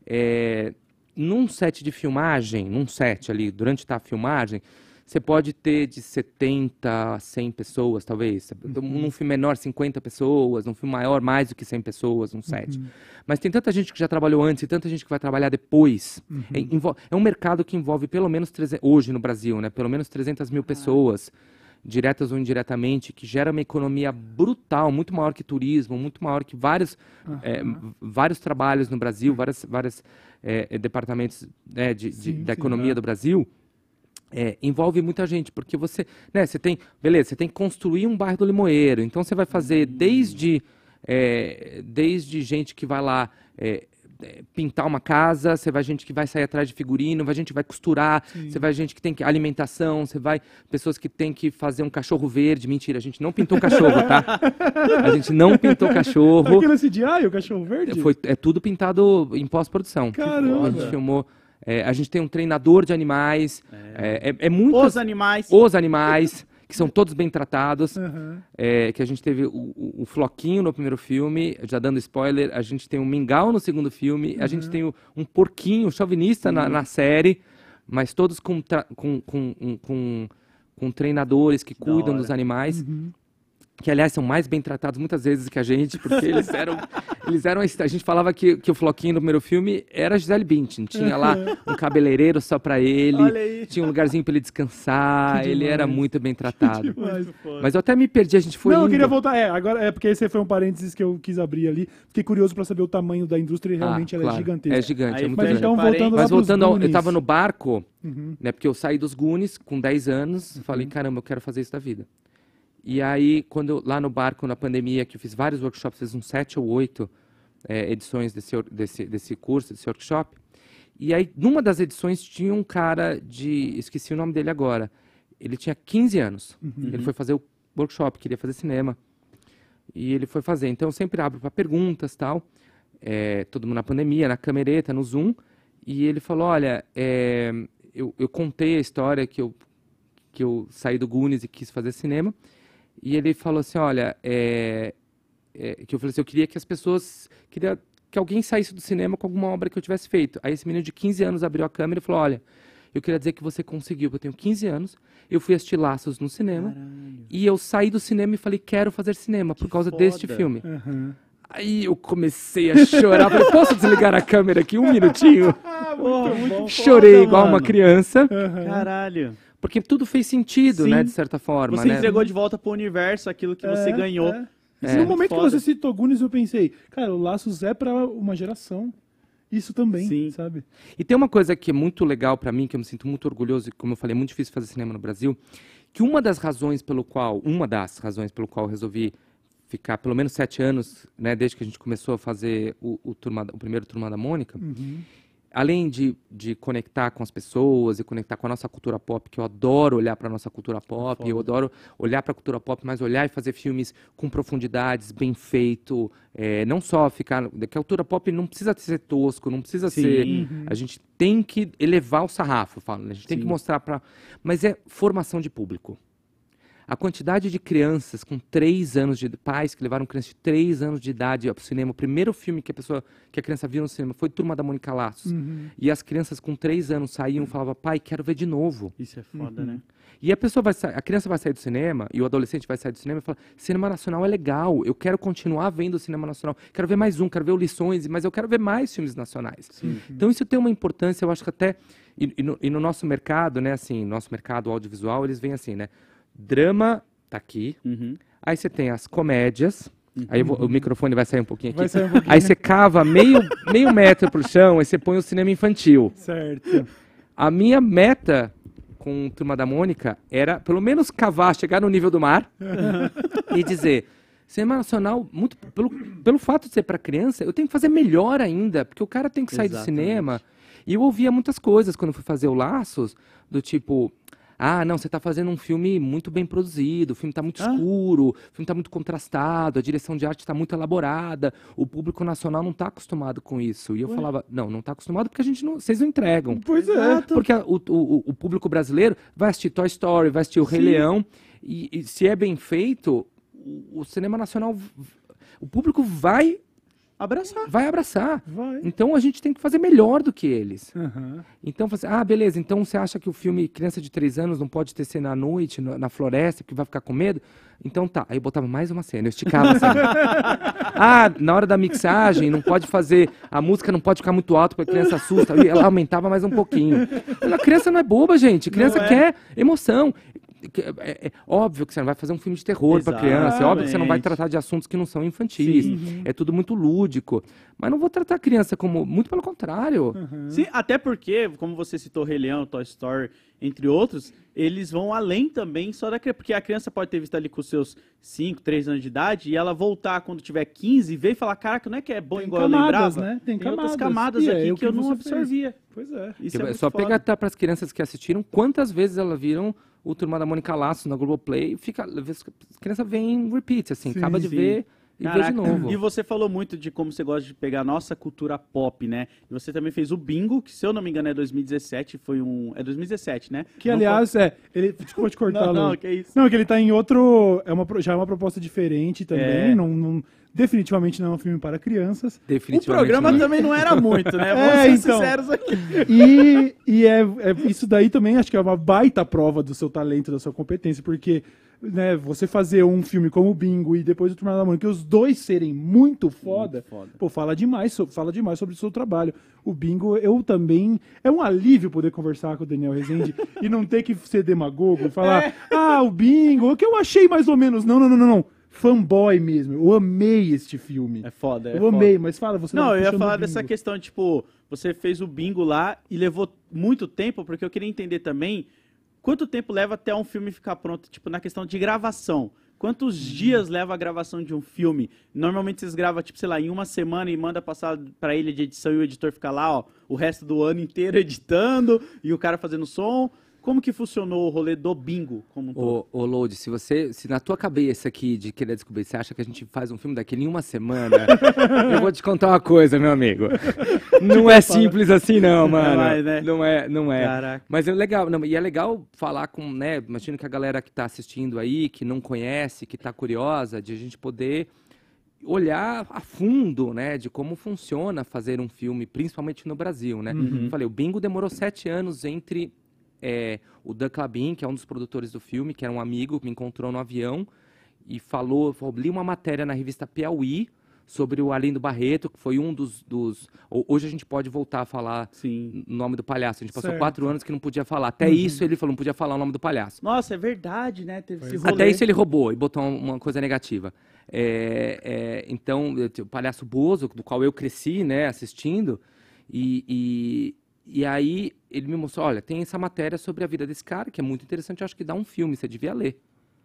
é, num set de filmagem, num set ali, durante tá, a filmagem, você pode ter de 70 a 100 pessoas, talvez. Num filme menor, 50 pessoas, num filme maior, mais do que 100 pessoas, num set. Mas tem tanta gente que já trabalhou antes e tanta gente que vai trabalhar depois. É, envol- é um mercado que envolve pelo menos, 300, hoje no Brasil, né, pelo menos 300 mil pessoas diretas ou indiretamente, que gera uma economia brutal, muito maior que turismo, muito maior que vários, é, v- vários trabalhos no Brasil, vários, vários é, é, departamentos né, de, de- Sim, da sim, economia é. do Brasil. É, envolve muita gente, porque você, né, você tem, beleza, você tem que construir um bairro do Limoeiro, então você vai fazer desde, é, desde gente que vai lá é, é, pintar uma casa, você vai gente que vai sair atrás de figurino, vai gente que vai costurar, você vai gente que tem que alimentação, você vai pessoas que tem que fazer um cachorro verde. Mentira, a gente não pintou cachorro, tá? A gente não pintou cachorro. Aquele CGI, o cachorro verde? Foi, é tudo pintado em pós-produção. Caramba! A gente filmou. É, a gente tem um treinador de animais. É, é, é muitas- Os animais. os animais, que que são todos bem tratados. Aham. É, que a gente teve o, o- o Floquinho no primeiro filme, já dando spoiler, a gente tem o Mingau no segundo filme, a gente tem o- um porquinho chauvinista na, na série, mas todos com, com, com, um- com, com treinadores que Da cuidam dos animais. Que, aliás, são mais bem tratados muitas vezes que a gente, porque eles eram. eles eram a gente falava que, que o Floquinho no primeiro filme era Gisele Bündchen. Tinha lá um cabeleireiro só pra ele, Olha aí. tinha um lugarzinho pra ele descansar, ele era muito bem tratado. Mas- eu até me perdi, a gente foi não, eu indo. queria voltar. É, agora é porque esse foi um parênteses que eu quis abrir ali. Fiquei curioso pra saber o tamanho da indústria e realmente Ah, ela claro. é gigantesca. É gigante, Aí é muito Mas grande. então, voltando Mas voltando, ao, eu tava no barco, Uhum. né? Porque eu saí dos Goonies com 10 anos, falei, caramba, eu quero fazer isso da vida. E aí, quando lá no barco, na pandemia, que eu fiz vários workshops, fiz uns sete ou oito eh, edições desse, desse, desse curso, desse workshop. E aí, numa das edições, tinha um cara de. Esqueci o nome dele agora. Ele tinha 15 anos. Ele foi fazer o workshop, queria fazer cinema. E ele foi fazer. Então, eu sempre abro para perguntas tal. É, todo mundo na pandemia, na camereta, no Zoom. E ele falou: Olha, é, eu, eu contei a história que eu, que eu saí do Goonies e quis fazer cinema. E ele falou assim: Olha, é, é, que eu falei assim: Eu queria que as pessoas. Queria que alguém saísse do cinema com alguma obra que eu tivesse feito. Aí esse menino de 15 anos abriu a câmera e falou: Olha, eu queria dizer que você conseguiu. Eu tenho 15 anos, eu fui assistir Laços no cinema. Caralho. E eu saí do cinema e falei: Quero fazer cinema por Que causa foda. deste filme. Aham. Aí eu comecei a chorar. Falei, posso desligar a câmera aqui um minutinho? Porra, Chorei foda, igual uma mano. criança, Caralho. Porque tudo fez sentido, Sim. né, de certa forma, Você né? entregou de volta pro universo aquilo que você É, ganhou. é. É. No momento Foda. que você citou Goonies, eu pensei, cara, o Laços é pra uma geração. Isso também, Sim. sabe? E tem uma coisa que é muito legal pra mim, que eu me sinto muito orgulhoso, e como eu falei, é muito difícil fazer cinema no Brasil, que uma das razões pelo qual, uma das razões pelo qual eu resolvi ficar pelo menos sete anos, né, desde que a gente começou a fazer o, o, turma, o primeiro Turma da Mônica, Uhum. Além de, de conectar com as pessoas e conectar com a nossa cultura pop, que eu adoro olhar para a nossa cultura pop, Foda. eu adoro olhar para a cultura pop, mas olhar e fazer filmes com profundidades, bem feito, é, não só ficar... Que a cultura pop não precisa ser tosco, não precisa Sim. ser... Uhum. A gente tem que elevar o sarrafo, falo, né? a gente tem que Sim. mostrar para... Mas é formação de público. A quantidade de crianças com três anos de pais que levaram crianças de três anos de idade ao cinema. O primeiro filme que a pessoa, que a criança viu no cinema foi Turma da Mônica Laços. Uhum. E as crianças com três anos saíam e falavam, pai, quero ver de novo. Isso é foda, Uhum. né? E a pessoa vai a criança vai sair do cinema e o adolescente vai sair do cinema e fala: cinema nacional é legal, eu quero continuar vendo o cinema nacional, quero ver mais um, quero ver o lições, mas eu quero ver mais filmes nacionais. Sim. Então isso tem uma importância, eu acho que até e, e no, e no nosso mercado, né, assim, nosso mercado audiovisual, eles vêm assim, né? Drama tá aqui, Uhum. aí você tem as comédias, aí eu vou- o microfone vai sair um pouquinho aqui. Um pouquinho. Aí você cava meio, meio metro pro chão, aí você põe o cinema infantil. Certo. A minha meta com Turma da Mônica era, pelo menos, cavar, chegar no nível do mar e dizer: cinema nacional, muito, pelo, pelo fato de ser para criança, eu tenho que fazer melhor ainda, porque o cara tem que sair do Exatamente. cinema. E eu ouvia muitas coisas quando eu fui fazer o Laços, do tipo. Ah, não, você está fazendo um filme muito bem produzido, o filme está muito Ah. escuro, o filme está muito contrastado, a direção de arte está muito elaborada, o público nacional não está acostumado com isso. E eu Ué. falava, não, não está acostumado porque a gente não, vocês não entregam. Pois é. Porque a- o, o, o público brasileiro vai assistir Toy Story, vai assistir O Rei Sim. Leão, e, e se é bem feito, o, o cinema nacional, o público vai, Abraçar. vai abraçar. Vai. Então a gente tem que fazer melhor do que eles. Aham. Então, você, ah, beleza, então você acha que o filme Criança de 3 anos não pode ter cena à noite, na, floresta, que vai ficar com medo? Então tá. Aí eu botava mais uma cena, eu esticava a cena. ah, na hora da mixagem, não pode fazer, a música não pode ficar muito alta porque a criança assusta. E ela aumentava mais um pouquinho. A criança não é boba, gente. A criança é. quer emoção. Que- É, é óbvio que você não vai fazer um filme de terror para criança, é óbvio que você não vai tratar de assuntos que não são infantis. Sim. É tudo muito lúdico. Mas não vou tratar a criança como. Muito pelo contrário. Sim, até porque, como você citou Rei Leão, Toy Story, entre outros, eles vão além também só da criança. Porque a criança pode ter visto ali com seus 5, 3 anos de idade e ela voltar quando tiver 15 e ver e falar, caraca, não é que é bom Tem igual camadas, eu lembrava? né? Tem outras camadas. camadas E é aqui o que, que eu não você fez. absorvia. Pois é. Isso é é muito só foda. pegar para as crianças que assistiram, quantas vezes elas viram o Turma da Mônica Laço na Globoplay, fica, as crianças veem em repeat, assim, Sim, acaba de sim. ver, e ver de novo. E você falou muito de como você gosta de pegar a nossa cultura pop, né? E você também fez o Bingo, que se eu não me engano é 2017, foi um... É 2017, né? Que, Não aliás, é. Ele, desculpa te cortar, Não, não, que isso. Não, que ele tá em outro. É uma, já é uma proposta diferente também. É. Não, não- definitivamente não é um filme para crianças. O Definitivamente. programa não. também não era muito, né? Vamos É, ser então. sinceros aqui. E, e é, é- isso daí também acho que é uma baita prova do seu talento, da sua competência, porque né, você fazer um filme como o Bingo e depois o Turma da Mônica, os dois serem muito foda, Muito foda. pô, fala demais, so- fala demais sobre o seu trabalho. O Bingo, eu também. É um alívio poder conversar com o Daniel Rezende e não ter que ser demagogo e falar, É. ah, o Bingo, o que eu achei mais ou menos. Não, não, não, não, não. Fanboy mesmo. Eu amei este filme. É foda, é eu foda. amei, mas fala, você Não, eu ia falar dessa questão, tipo, você fez o bingo lá e levou muito tempo, porque eu queria entender também quanto tempo leva até um filme ficar pronto, tipo, na questão de gravação. Quantos Uhum. dias leva a gravação de um filme? Normalmente vocês gravam, tipo, sei lá, em uma semana e manda passar pra ele de edição e o editor fica lá, ó, o resto do ano inteiro editando e o cara fazendo som. Como que funcionou o rolê do bingo como um todo? Ô, ô Load, se você, se na tua cabeça aqui de querer descobrir, você acha que a gente faz um filme daquele em uma semana, eu vou te contar uma coisa, meu amigo. Não é simples assim, não, mano. vai, né? Não é, não é. Caraca. Mas é legal, não, e é legal falar com, né, imagino que a galera que tá assistindo aí, que não conhece, que tá curiosa, de a gente poder olhar a fundo, né, de como funciona fazer um filme, principalmente no Brasil, né. Uhum. Falei, o Bingo demorou sete anos entre é, o Dan Clabin, que é um dos produtores do filme, que era um amigo, me encontrou no avião e falou, falou, li uma matéria na revista Piauí sobre o Arlindo Barreto, que foi um dos, dos... ho- Hoje a gente pode voltar a falar Sim. o nome do palhaço. A gente passou Certo. quatro anos que não podia falar. Até isso ele falou, não podia falar o nome do palhaço. Nossa, é verdade, né? Teve esse rolê. Até isso ele roubou e botou um- uma coisa negativa. É, é, então, o Palhaço Bozo, do qual eu cresci, né, assistindo, e, e, e aí ele me mostrou, olha, tem essa matéria sobre a vida desse cara, que é muito interessante, eu acho que dá um filme, você devia ler.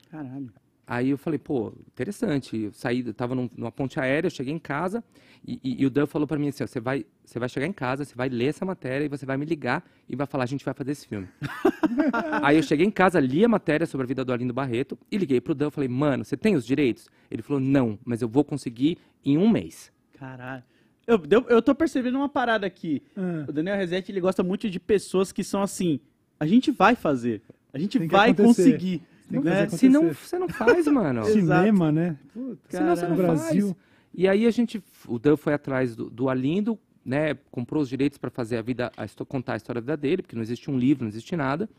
Caralho. Aí eu falei, pô, interessante. Eu saí, eu tava num- numa ponte aérea, eu cheguei em casa e, e- e o Dan falou pra mim assim, você vai, você vai chegar em casa, você vai ler essa matéria e você vai me ligar e vai falar, a gente vai fazer esse filme. Aí eu cheguei em casa, li a matéria sobre a vida do Arlindo Barreto e liguei pro Dan, eu falei, mano, você tem os direitos? Ele falou, não, mas eu vou conseguir em um mês. Caralho. Eu, deu- eu tô percebendo uma parada aqui. Ah. O Daniel Rezetti, ele gosta muito de pessoas que são assim, a gente vai fazer. A gente Tem que vai acontecer. conseguir. Né? Se não, você não faz, mano. Cinema, né? Puta, Senão você não no faz. Brasil. E aí a gente, o Dan foi atrás do, do Arlindo, né, comprou os direitos para fazer a vida, a contar a história da vida dele, porque não existe um livro, não existe nada.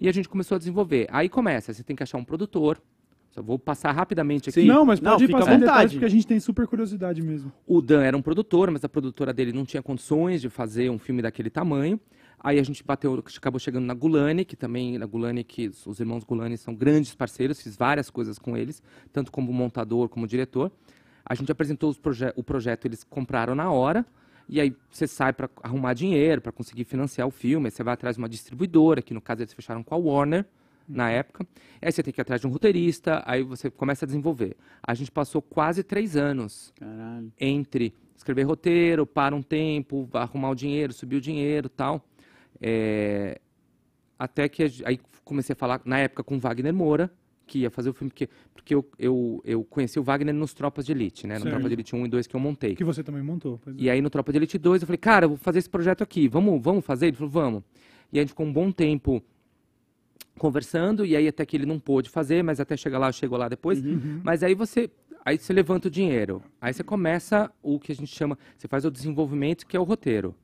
E a gente começou a desenvolver. Aí começa, você tem que achar um produtor. Só vou passar rapidamente aqui. Sim. Não, mas Não, pode ir fica à vontade. porque a gente tem super curiosidade mesmo. O Dan era um produtor, mas a produtora dele não tinha condições de fazer um filme daquele tamanho. Aí a gente bateu, acabou chegando na Gulani, que também, na Gulani, que os irmãos Gulani são grandes parceiros, fiz várias coisas com eles, tanto como montador, como diretor. A gente apresentou os proje o projeto, eles compraram na hora, e aí você sai para arrumar dinheiro, para conseguir financiar o filme, aí você vai atrás de uma distribuidora, que no caso eles fecharam com a Warner, na época. Aí você tem que ir atrás de um roteirista, aí você começa a desenvolver. A gente passou quase três anos Caralho. entre escrever roteiro, para um tempo, arrumar o dinheiro, subir o dinheiro tal. É, até que aí comecei a falar, na época, com o Wagner Moura, que ia fazer o filme, porque, porque eu, eu, eu conheci o Wagner nos Tropas de Elite, né? No. Tropa de Elite 1 e 2 que eu montei. Que você também montou. pois é. E aí no Tropa de Elite 2 eu falei, cara, eu vou fazer esse projeto aqui, vamos, vamos fazer? Ele falou, vamos. E aí a gente ficou um bom tempo conversando, e aí até que ele não pôde fazer, mas até chegar lá, chegou lá depois. Mas aí você, aí você levanta o dinheiro, aí você começa o que a gente chama, você faz o desenvolvimento, que é o roteiro.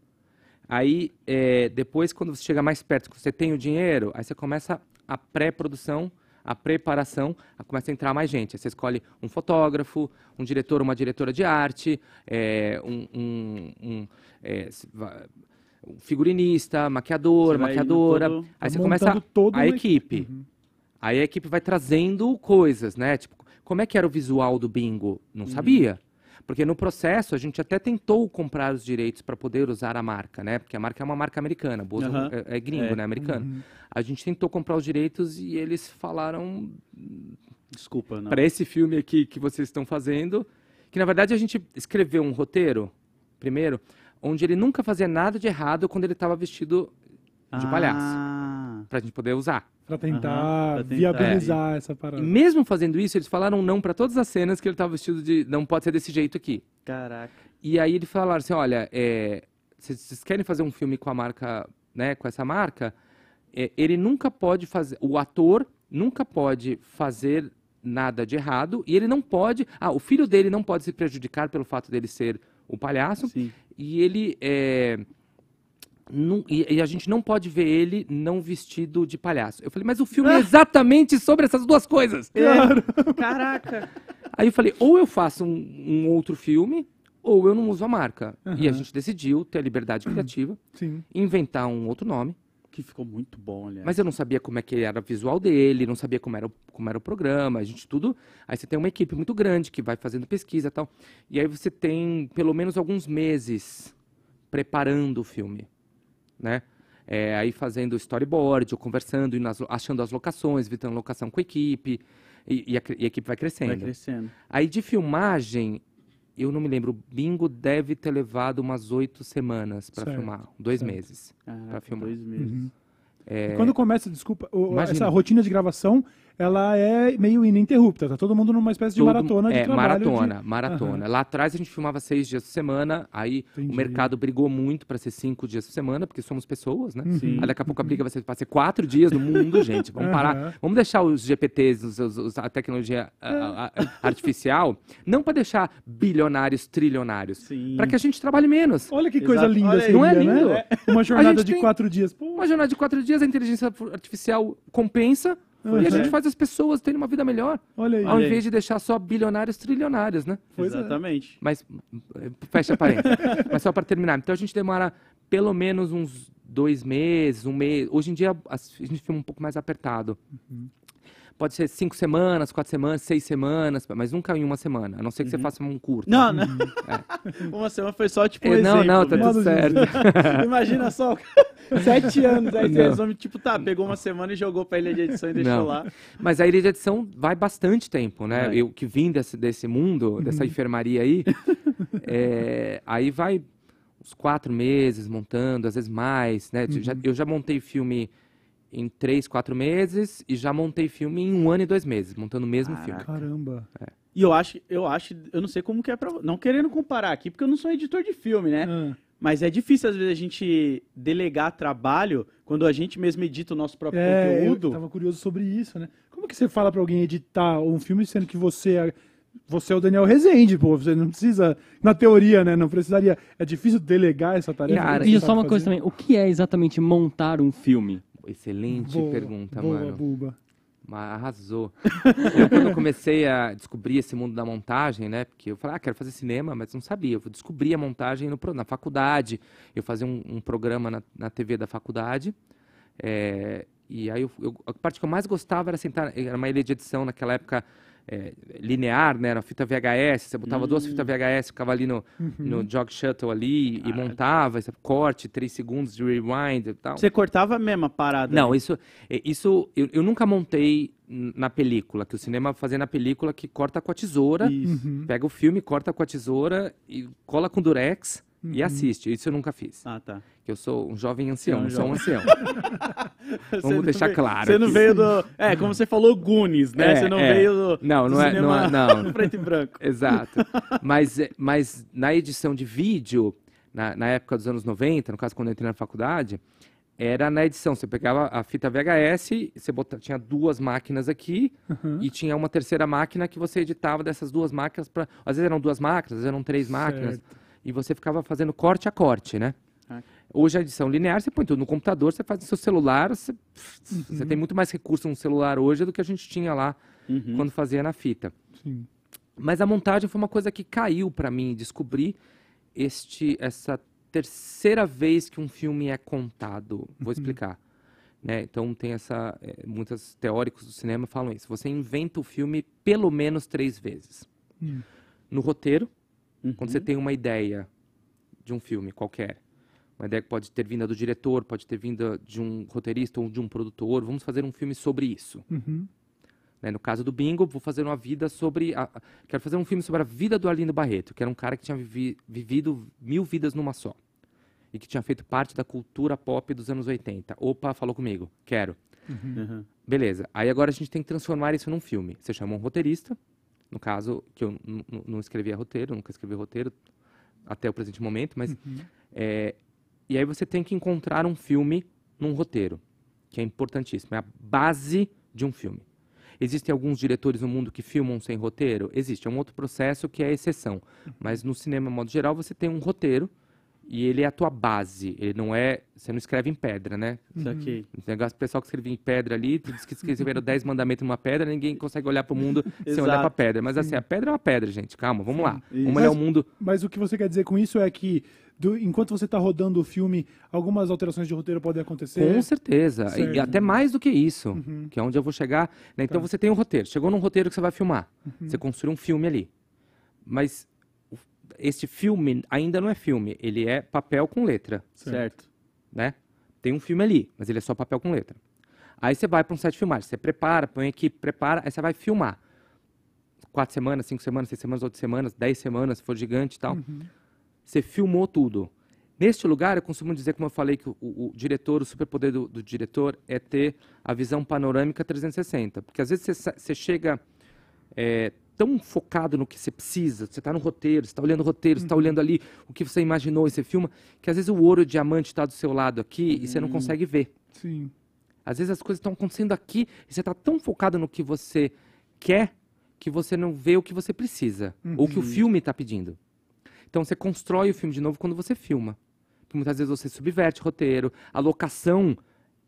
Aí, é, depois, quando você chega mais perto, que você tem o dinheiro, aí você começa a pré-produção, a preparação, a começa a entrar mais gente. Aí você escolhe um fotógrafo, um diretor, uma diretora de arte, é, um, um- um, é, um figurinista, maquiador, maquiadora. todo- Aí você começa a equipe. Aí a equipe vai trazendo coisas, né? Tipo, como é que era o visual do bingo? Não sabia. Porque no processo a gente até tentou comprar os direitos para poder usar a marca, né? Porque a marca é uma marca americana, Bozo Aham. é, é gringo, É. né? Americano. A gente tentou comprar os direitos e eles falaram Desculpa, não. para esse filme aqui que vocês estão fazendo, que na verdade a gente escreveu um roteiro, primeiro, onde ele nunca fazia nada de errado quando ele estava vestido de palhaço. Ah, Tá. pra gente poder usar. Pra tentar, Aham, pra tentar, viabilizar essa E parada. mesmo fazendo isso, eles falaram não pra todas as cenas que ele tava vestido de. Não pode ser desse jeito aqui. Caraca. E aí eles falaram assim: olha, é, vocês vocês querem fazer um filme com a marca, né, com essa marca? É, ele nunca pode fazer. O ator nunca pode fazer nada de errado e ele não pode. Ah, o filho dele não pode se prejudicar pelo fato dele ser o palhaço Sim. E ele é, não- e, e a gente não pode ver ele não vestido de palhaço. Eu falei, mas o filme é exatamente sobre essas duas coisas. É. Caraca. Aí eu falei, ou eu faço um, um outro filme, ou eu não uso a marca. E a gente decidiu ter a liberdade criativa, Sim. inventar um outro nome. Que ficou muito bom, aliás. Mas eu não sabia como é que era o visual dele, não sabia como era, o- como era o programa, a gente tudo. Aí você tem uma equipe muito grande que vai fazendo pesquisa e tal. E aí você tem pelo menos alguns meses preparando o filme, né? É, aí fazendo storyboard, ou conversando, nas achando as locações, visitando locação com a equipe, e, e a, e a equipe vai crescendo. Vai crescendo. Aí de filmagem, eu não me lembro, o Bingo deve ter levado umas oito semanas para filmar, dois certo. meses. Caraca, filmar. dois meses. Uhum. É, E Quando começa, desculpa, o- essa rotina de gravação, ela é meio ininterrupta. Tá todo mundo numa espécie de todo- maratona de é, trabalho. maratona, de- maratona. Lá atrás a gente filmava seis dias por semana, aí Entendi. o mercado brigou muito para ser cinco dias por semana, porque somos pessoas, né? Sim. Aí daqui a pouco a briga vai ser para ser quatro dias no mundo, gente. Vamos Aham. parar. Vamos deixar os GPTs, os- os- os- a tecnologia a- a- a- artificial, não para deixar bilionários, trilionários, para que a gente trabalhe menos. Olha que coisa Exato. linda Olha Não é né? lindo? Uma jornada de quatro dias. Pô, Uma jornada de quatro dias, a inteligência artificial compensa e Uhum. a gente faz as pessoas terem uma vida melhor, olha aí. ao Olha aí. invés de deixar só bilionários, trilionários, né? Pois é. Exatamente. Mas, eh, fecha parênteses. Mas só para terminar. Então a gente demora pelo menos uns dois meses, um mês. Hoje em dia a gente filma um pouco mais apertado. Uhum. Pode ser cinco semanas, quatro semanas, seis semanas, mas nunca em uma semana. A não ser que você faça um curto. Não, não. Uma semana foi só tipo um É, não, exemplo. não, tá tudo certo. Imagina só, sete anos, aí você resume, tipo, tá, pegou uma semana e jogou pra ilha de edição e deixou Não. lá. Mas a ilha de edição vai bastante tempo, né? Vai. Eu que vim desse, desse mundo, dessa enfermaria aí, é, aí vai uns quatro meses montando, às vezes mais, né? Já- eu já montei filme em três, quatro meses e já montei filme em um ano e dois meses, montando o mesmo Caraca. filme. Caramba. E eu acho, eu acho, eu não sei como que é pra. Não querendo comparar aqui, porque eu não sou editor de filme, né? Ah, Mas é difícil, às vezes, a gente delegar trabalho quando a gente mesmo edita o nosso próprio É, eu conteúdo. tava curioso sobre isso, né? Como que você fala pra alguém editar um filme sendo que você é, você é o Daniel Rezende, pô? Você não precisa, na teoria, né? Não precisaria. É difícil delegar essa tarefa. Cara, E só uma coisa fazer? também, o que é exatamente montar um filme? Excelente Boa, pergunta, boa, mano. Buba. Mas Arrasou. eu, quando comecei a descobrir esse mundo da montagem, né? Porque eu falei, ah, quero fazer cinema, mas não sabia. Eu descobri a montagem no, na faculdade. Eu fazia um, um programa na, na TV da faculdade. é, e aí eu- eu- a parte que eu mais gostava era sentar. Era uma ilha de edição naquela época. É, linear, né? Era fita VHS, você botava duas fitas VHS, ficava ali no, no jog shuttle ali e montava, esse corte, três segundos de rewind e tal. Você cortava a mesma parada. Não, né? isso, é, isso eu, eu nunca montei na película, que o cinema fazia na película que corta com a tesoura. Uhum. pega o filme, corta com a tesoura e cola com durex e assiste. Isso eu nunca fiz. Ah, tá. Que eu sou um jovem ancião, é um não sou um ancião. Vamos deixar veio- claro Você não aqui. veio do. É, como você falou, Goonies, né? É, você não é. veio do. Não, do não é- não é- não. preto e branco. Exato. Mas, mas na edição de vídeo, na, na época dos anos 90, no caso quando eu entrei na faculdade, era na edição. Você pegava a fita VHS, você bota, tinha duas máquinas aqui e tinha uma terceira máquina que você editava dessas duas máquinas. Pra, às vezes eram duas máquinas, às vezes eram três máquinas. E você ficava fazendo corte a corte, né? Ah. Hoje a edição linear, você põe tudo no computador, você faz no seu celular, você, você tem muito mais recurso no celular hoje do que a gente tinha lá Uhum. quando fazia na fita. Sim. Mas a montagem foi uma coisa que caiu para mim, descobrir este essa terceira vez que um filme é contado. Vou explicar. Né? Então tem essa, é, muitos teóricos do cinema falam isso. Você inventa o filme pelo menos três vezes. Hum. No roteiro, Uhum. quando você tem uma ideia de um filme qualquer, uma ideia que pode ter vindo do diretor, pode ter vindo de um roteirista ou de um produtor, vamos fazer um filme sobre isso. Uhum. Né, No caso do Bingo, vou fazer uma vida sobre. a- a- quero fazer um filme sobre a vida do Arlindo Barreto, que era um cara que tinha vivi- vivido mil vidas numa só. e que tinha feito parte da cultura pop dos anos 80. Opa, falou comigo, quero. Uhum. Beleza. Aí agora a gente tem que transformar isso num filme. Você chama um roteirista, no caso, que eu não escrevia roteiro, nunca escrevi roteiro até o presente momento, mas. é, e aí você tem que encontrar um filme num roteiro, que é importantíssimo. É a base de um filme. Existem alguns diretores no mundo que filmam sem roteiro? Existe. É um outro processo que é a exceção. Mas no cinema, modo geral, você tem um roteiro e ele é a tua base. Ele não é. Você não escreve em pedra, né? Saquei. Esse negócio, o pessoal que escrevia em pedra ali, tu diz que escreveram 10 mandamentos numa pedra, ninguém consegue olhar pro mundo sem olhar pra Exato. pedra. Mas assim, a pedra é uma pedra, gente. Calma, vamos lá. Isso. Vamos olhar o Mas- mundo. Mas o que você quer dizer com isso é que, do- enquanto você está rodando o filme, algumas alterações de roteiro podem acontecer. Com certeza. E até mais do que isso, Uhum. que é onde eu vou chegar. né? Então Tá. você tem um roteiro. Chegou num roteiro que você vai filmar. Uhum. Você construiu um filme ali. Mas esse filme ainda não é filme. Ele é papel com letra. Certo. né? Tem um filme ali, mas ele é só papel com letra. Aí você vai para um set de filmagem, você prepara, põe a equipe, prepara, aí você vai filmar. Quatro semanas, cinco semanas, seis semanas, oito semanas, dez semanas, se for gigante e tal. Você filmou tudo. Neste lugar, eu costumo dizer, como eu falei, que o, o- diretor, o superpoder do, do diretor é ter a visão panorâmica 360. Porque às vezes você, você chega é, tão focado no que você precisa, você está no roteiro, você está olhando o roteiro, você está olhando ali o que você imaginou e você filma, que às vezes o ouro o diamante está do seu lado aqui e você não consegue ver. Sim. Às vezes as coisas estão acontecendo aqui e você está tão focado no que você quer que você não vê o que você precisa, ou o que o filme está pedindo. Então você constrói o filme de novo quando você filma. Porque muitas vezes você subverte o roteiro, a locação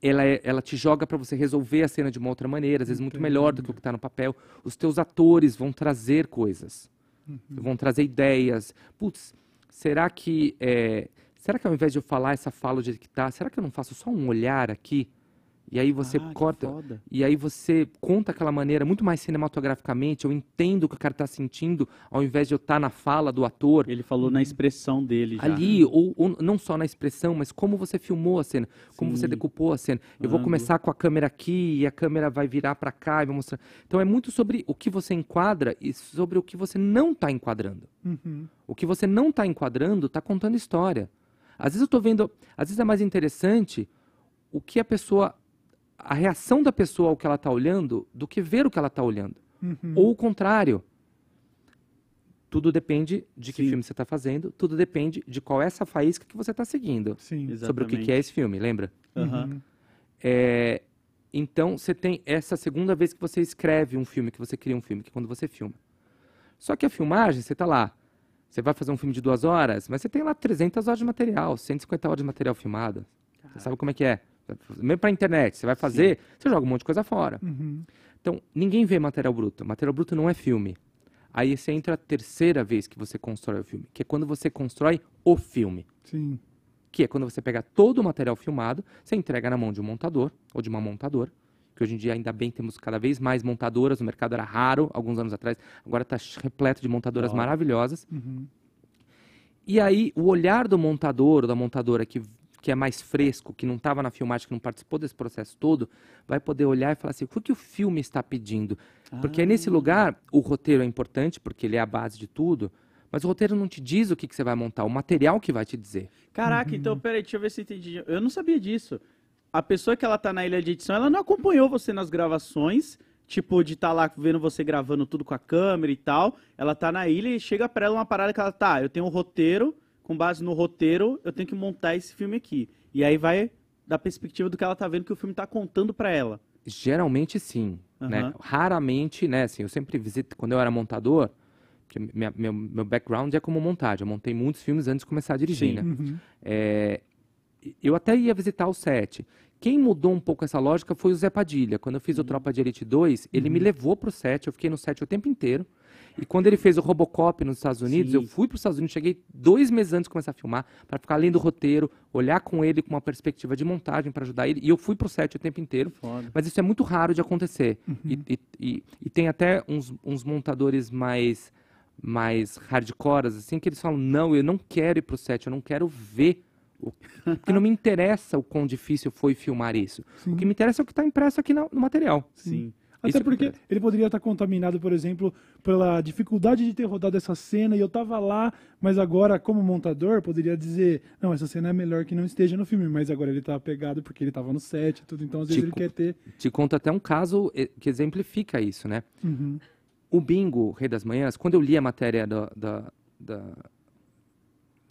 ela, é- ela te joga para você resolver a cena de uma outra maneira, às vezes muito melhor do que o que está no papel. Os teus atores vão trazer coisas, vão trazer ideias. Putz, será que é, será que ao invés de eu falar essa fala jeito que tá, será que eu não faço só um olhar aqui? E aí você Ah, corta. E aí você conta aquela maneira muito mais cinematograficamente, eu entendo o que o cara está sentindo, ao invés de eu estar na fala do ator. Ele falou na expressão dele já. Ali, ou, ou não só na expressão, mas como você filmou a cena, como você Sim. decupou a cena. Eu vou Ângulo. começar com a câmera aqui e a câmera vai virar para cá e vai mostrar. Então é muito sobre o que você enquadra e sobre o que você não está enquadrando. Uhum. O que você não está enquadrando está contando história. Às vezes eu estou vendo, às vezes é mais interessante o que a pessoa, a reação da pessoa ao que ela está olhando, do que ver o que ela está olhando. Uhum. Ou o contrário. Tudo depende de que Sim. filme você está fazendo, tudo depende de qual é essa faísca que você está seguindo. Sim. Sobre o que, que é esse filme, lembra? Uhum. É, então, você tem essa segunda vez que você escreve um filme, que você cria um filme, que é quando você filma. Só que a filmagem, você está lá. Você vai fazer um filme de duas horas, mas você tem lá 300 horas de material, 150 horas de material filmado. Você sabe como é que é. Mesmo para internet, você vai fazer, você joga um monte de coisa fora. Uhum. Então, ninguém vê material bruto. Material bruto não é filme. Aí você entra a terceira vez que você constrói o filme, que é quando você constrói o filme. Sim. Que é quando você pega todo o material filmado, você entrega na mão de um montador ou de uma montadora, que hoje em dia ainda bem temos cada vez mais montadoras, o mercado era raro alguns anos atrás, agora está repleto de montadoras Ó. maravilhosas. Uhum. E aí o olhar do montador ou da montadora que, que é mais fresco, que não estava na filmagem, que não participou desse processo todo, vai poder olhar e falar assim, o que o filme está pedindo? Porque aí nesse lugar o roteiro é importante, porque ele é a base de tudo, mas o roteiro não te diz o que, que você vai montar, o material que vai te dizer. Caraca, então, peraí, deixa eu ver se eu entendi. Eu não sabia disso. A pessoa que ela tá na ilha de edição, ela não acompanhou você nas gravações, tipo, de estar lá vendo você gravando tudo com a câmera e tal. Ela tá na ilha e chega pra ela uma parada que ela, tá, eu tenho um roteiro, com base no roteiro, eu tenho que montar esse filme aqui. E aí vai da perspectiva do que ela tá vendo que o filme tá contando pra ela. Geralmente sim, né? Aham. Raramente, né? Assim, eu sempre visito, quando eu era montador, que minha- meu, meu background é como montagem, eu montei muitos filmes antes de começar a dirigir, Sim. né? Uhum. É, eu até ia visitar o set. Quem mudou um pouco essa lógica foi o Zé Padilha. Quando eu fiz o Tropa de Elite 2, ele me levou pro set, eu fiquei no set o tempo inteiro. E quando ele fez o Robocop nos Estados Unidos, Sim. eu fui para os Estados Unidos, cheguei dois meses antes de começar a filmar, para ficar lendo o roteiro, olhar com ele com uma perspectiva de montagem para ajudar ele. E eu fui pro set o tempo inteiro. Foda. Mas isso é muito raro de acontecer. E, e- e- e tem até uns, uns montadores mais mais hardcore, assim, que eles falam, não, eu não quero ir pro set, eu não quero ver. O... Porque não me interessa o quão difícil foi filmar isso. O que me interessa é o que está impresso aqui na- no material. Sim. Até que porque ele poderia estar contaminado, por exemplo, pela dificuldade de ter rodado essa cena e eu tava lá, mas agora, como montador, poderia dizer, não, essa cena é melhor que não esteja no filme, mas agora ele tá pegado porque ele tava no set e tudo, então às vezes Tipo, ele quer ter. Te conto até um caso que exemplifica isso, né? Uhum. O Bingo, Rei das Manhãs, quando eu li a matéria da, da, da,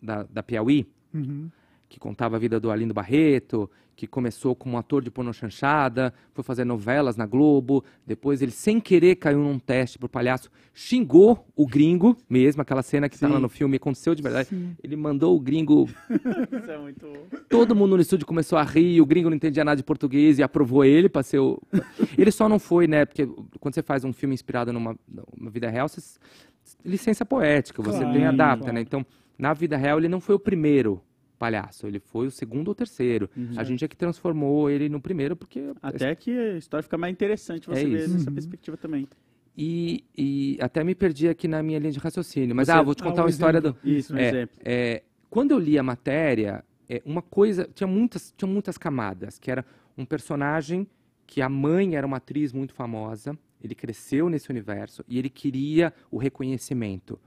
da, da Piauí, Uhum. Que contava a vida do Arlindo Barreto, que começou como ator de porno chanchada, foi fazer novelas na Globo, depois ele, sem querer, caiu num teste pro palhaço, xingou o gringo mesmo, aquela cena que tá lá Sim. no filme, aconteceu de verdade. Sim. Ele mandou o gringo, Isso é muito. todo mundo no estúdio começou a rir, o gringo não entendia nada de português e aprovou ele para ser o... Ele só não foi, né, porque quando você faz um filme inspirado numa, numa vida real, você... licença poética, você Claro, tem adapta, claro. né? Então, na vida real, ele não foi o primeiro palhaço, ele foi o segundo ou terceiro. A gente é que transformou ele no primeiro, porque... Até que a história fica mais interessante você É ver nessa Uhum. perspectiva também. E, e até me perdi aqui na minha linha de raciocínio. Mas, Você- ah, vou te Ah, contar um uma história do... exemplo. Isso, um É, exemplo. é, quando eu li a matéria, é, uma coisa tinha muitas, tinha muitas camadas, que era um personagem que a mãe era uma atriz muito famosa, ele cresceu nesse universo e ele queria o reconhecimento.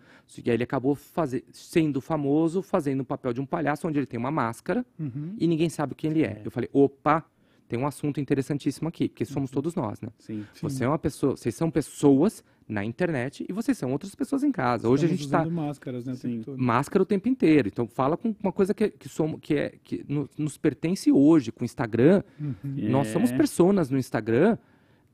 E aí ele acabou faze- sendo famoso, fazendo o papel de um palhaço onde ele tem uma máscara Uhum. e ninguém sabe quem ele é. Eu falei, opa, tem um assunto interessantíssimo aqui, porque somos todos nós, né? Sim. Você é uma pessoa, vocês são pessoas na internet e vocês são outras pessoas em casa. Hoje a Estamos gente está máscaras, né? Sim. tempo todo. máscara o tempo inteiro. Então fala com uma coisa que, que somos, que é que no- nos pertence hoje, com o Instagram. Nós É. somos pessoas no Instagram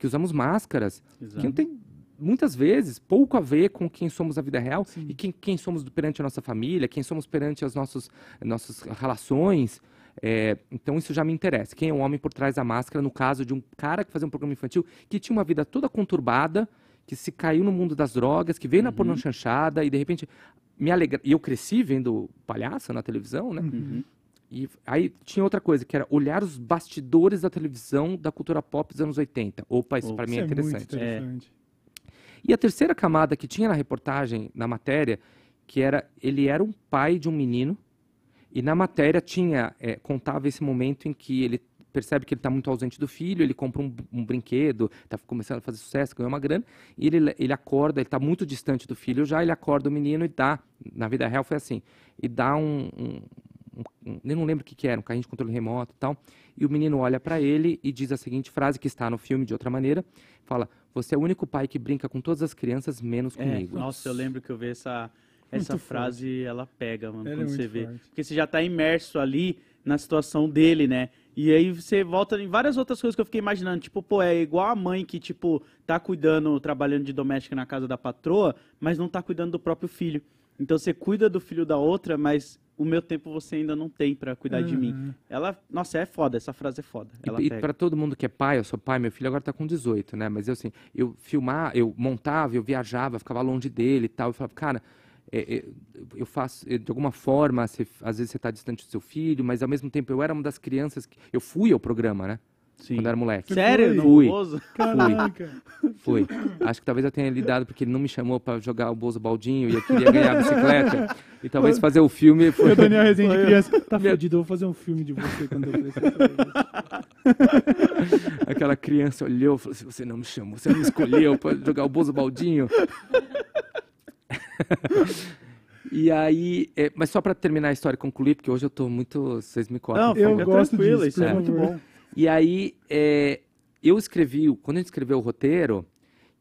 que usamos máscaras que Exato. não tem muitas vezes pouco a ver com quem somos na vida real Sim. e quem, quem somos perante a nossa família, quem somos perante as nossos, nossas relações. É, então isso já me interessa. Quem é o homem por trás da máscara, no caso de um cara que fazia um programa infantil que tinha uma vida toda conturbada, que se caiu no mundo das drogas, que veio na pornô chanchada e de repente me alegra. E eu cresci vendo palhaço na televisão, né? Uhum. E aí tinha outra coisa, que era olhar os bastidores da televisão da cultura pop dos anos 80. Opa, isso para mim é é muito interessante. interessante. E a terceira camada que tinha na reportagem, na matéria, que era ele era um pai de um menino e na matéria tinha é, contava esse momento em que ele percebe que ele está muito ausente do filho, ele compra um, um brinquedo, está começando a fazer sucesso, ganhou uma grana, e ele, ele acorda, ele está muito distante do filho já, ele acorda o menino e dá, na vida real foi assim, e dá um, um- um- eu não lembro o que, que era, um carrinho de controle remoto e tal, e o menino olha para ele e diz a seguinte frase, que está no filme de outra maneira, fala, você é o único pai que brinca com todas as crianças, menos É, comigo. nossa, eu lembro que eu vi essa, essa Muito frase, ela pega, mano, Ela é quando muito você vê. forte. Porque você já tá imerso ali na situação dele, né? E aí você volta em várias outras coisas que eu fiquei imaginando. Tipo, pô, é igual a mãe que, tipo, tá cuidando, trabalhando de doméstica na casa da patroa, mas não tá cuidando do próprio filho. Então você cuida do filho da outra, mas o meu tempo você ainda não tem pra cuidar de mim. Uhum. Ela, nossa, é foda, essa frase é foda. Ela E, para todo mundo que é pai, eu sou pai, meu filho agora tá com 18, né? Mas eu assim, eu filmar, eu montava, eu viajava, ficava longe dele e tal. Eu falava, cara, é, é, eu faço, de alguma forma, você- às vezes você tá distante do seu filho, mas ao mesmo tempo eu era uma das crianças que. Eu fui ao programa, né? Sim. Quando eu era moleque. Sério? Fui. Fui. Caraca. Fui. Acho que talvez eu tenha lidado porque ele não me chamou para jogar o Bozo Baldinho e eu queria ganhar a bicicleta. E talvez fazer o filme foi. O Daniel Rezende criança. Tá fudido, eu vou fazer um filme de você quando eu crescer. Aquela criança olhou e falou assim: Você não me chamou, você não me escolheu para jogar o Bozo Baldinho. e aí, é, mas só para terminar a história e concluir, porque hoje eu tô muito. Vocês me cortam. Não, Eu gosto tranquilo, disso, isso é muito bom. E aí, é, eu escrevi, quando a gente escreveu o roteiro,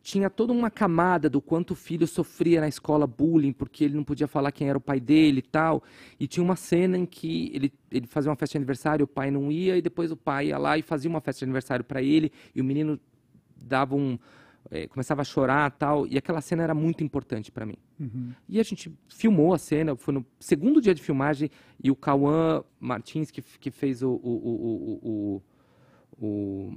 tinha toda uma camada do quanto o filho sofria na escola bullying, porque ele não podia falar quem era o pai dele e tal. E tinha uma cena em que ele, ele fazia uma festa de aniversário, o pai não ia, e depois o pai ia lá e fazia uma festa de aniversário para ele, e o menino dava um. eh, começava a chorar e tal, e aquela cena era muito importante para mim. Uhum. E a gente filmou a cena, foi no segundo dia de filmagem, e o Cauã Martins, que, que fez o, o, o, o, o,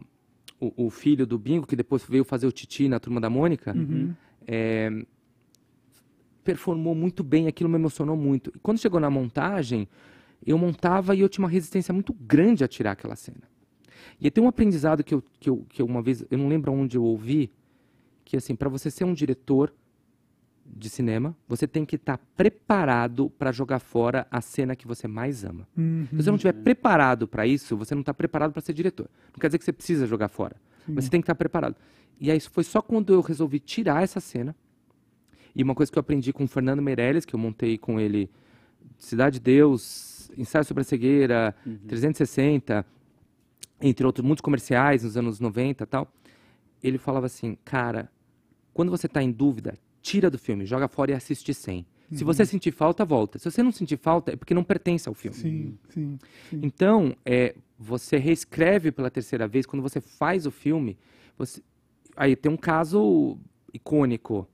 o, o filho do Bingo, que depois veio fazer o Titi na Turma da Mônica, Uhum. é, performou muito bem, aquilo me emocionou muito. E quando chegou na montagem, eu montava e eu tinha uma resistência muito grande a tirar aquela cena. E tem um aprendizado que eu, que eu, que eu uma vez, eu não lembro onde eu ouvi, que assim, para você ser um diretor, de cinema, você tem que estar preparado para jogar fora a cena que você mais ama. Uhum. Se você não estiver preparado para isso, você não está preparado para ser diretor. Não quer dizer que você precisa jogar fora. Mas você tem que estar preparado. E aí foi só quando eu resolvi tirar essa cena. E uma coisa que eu aprendi com o Fernando Meirelles, que eu montei com ele Cidade de Deus, Ensaio sobre a Cegueira, 360, entre outros, muitos comerciais nos anos 90 e tal. Ele falava assim, cara, quando você está em dúvida, tira do filme, joga fora e assiste sem. Se você sentir falta, volta. Se você não sentir falta, é porque não pertence ao filme. Sim, sim. sim. Então, é, você reescreve pela terceira vez, quando você faz o filme, você... aí tem um caso icônico,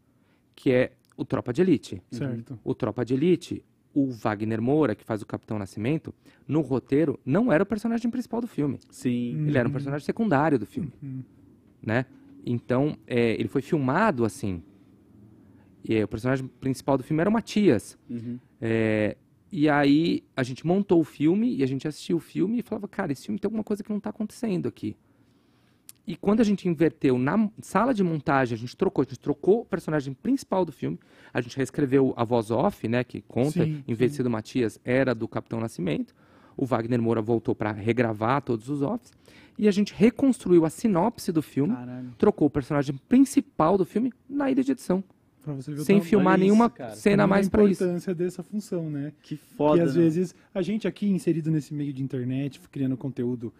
que é o Tropa de Elite. Certo. O Tropa de Elite, o Wagner Moura, que faz o Capitão Nascimento, no roteiro, não era o personagem principal do filme. Sim. Ele era um personagem secundário do filme, Uhum. né? Então, é, ele foi filmado assim. E o personagem principal do filme era o Matias. Uhum. É, e aí a gente montou o filme e a gente assistiu o filme e falava, cara, esse filme tem alguma coisa que não está acontecendo aqui. E quando a gente inverteu na sala de montagem, a gente trocou, a gente trocou o personagem principal do filme, a gente reescreveu a voz off, né, que conta, Sim, em vez de ser do Matias, era do Capitão Nascimento. O Wagner Moura voltou para regravar todos os offs e a gente reconstruiu a sinopse do filme, Caralho. trocou o personagem principal do filme na ilha de edição, Pra você ver o sem filmar isso, nenhuma cara. cena a mais para isso. importância dessa função, né? Que foda. que às né? vezes a gente aqui inserido nesse meio de internet, criando conteúdo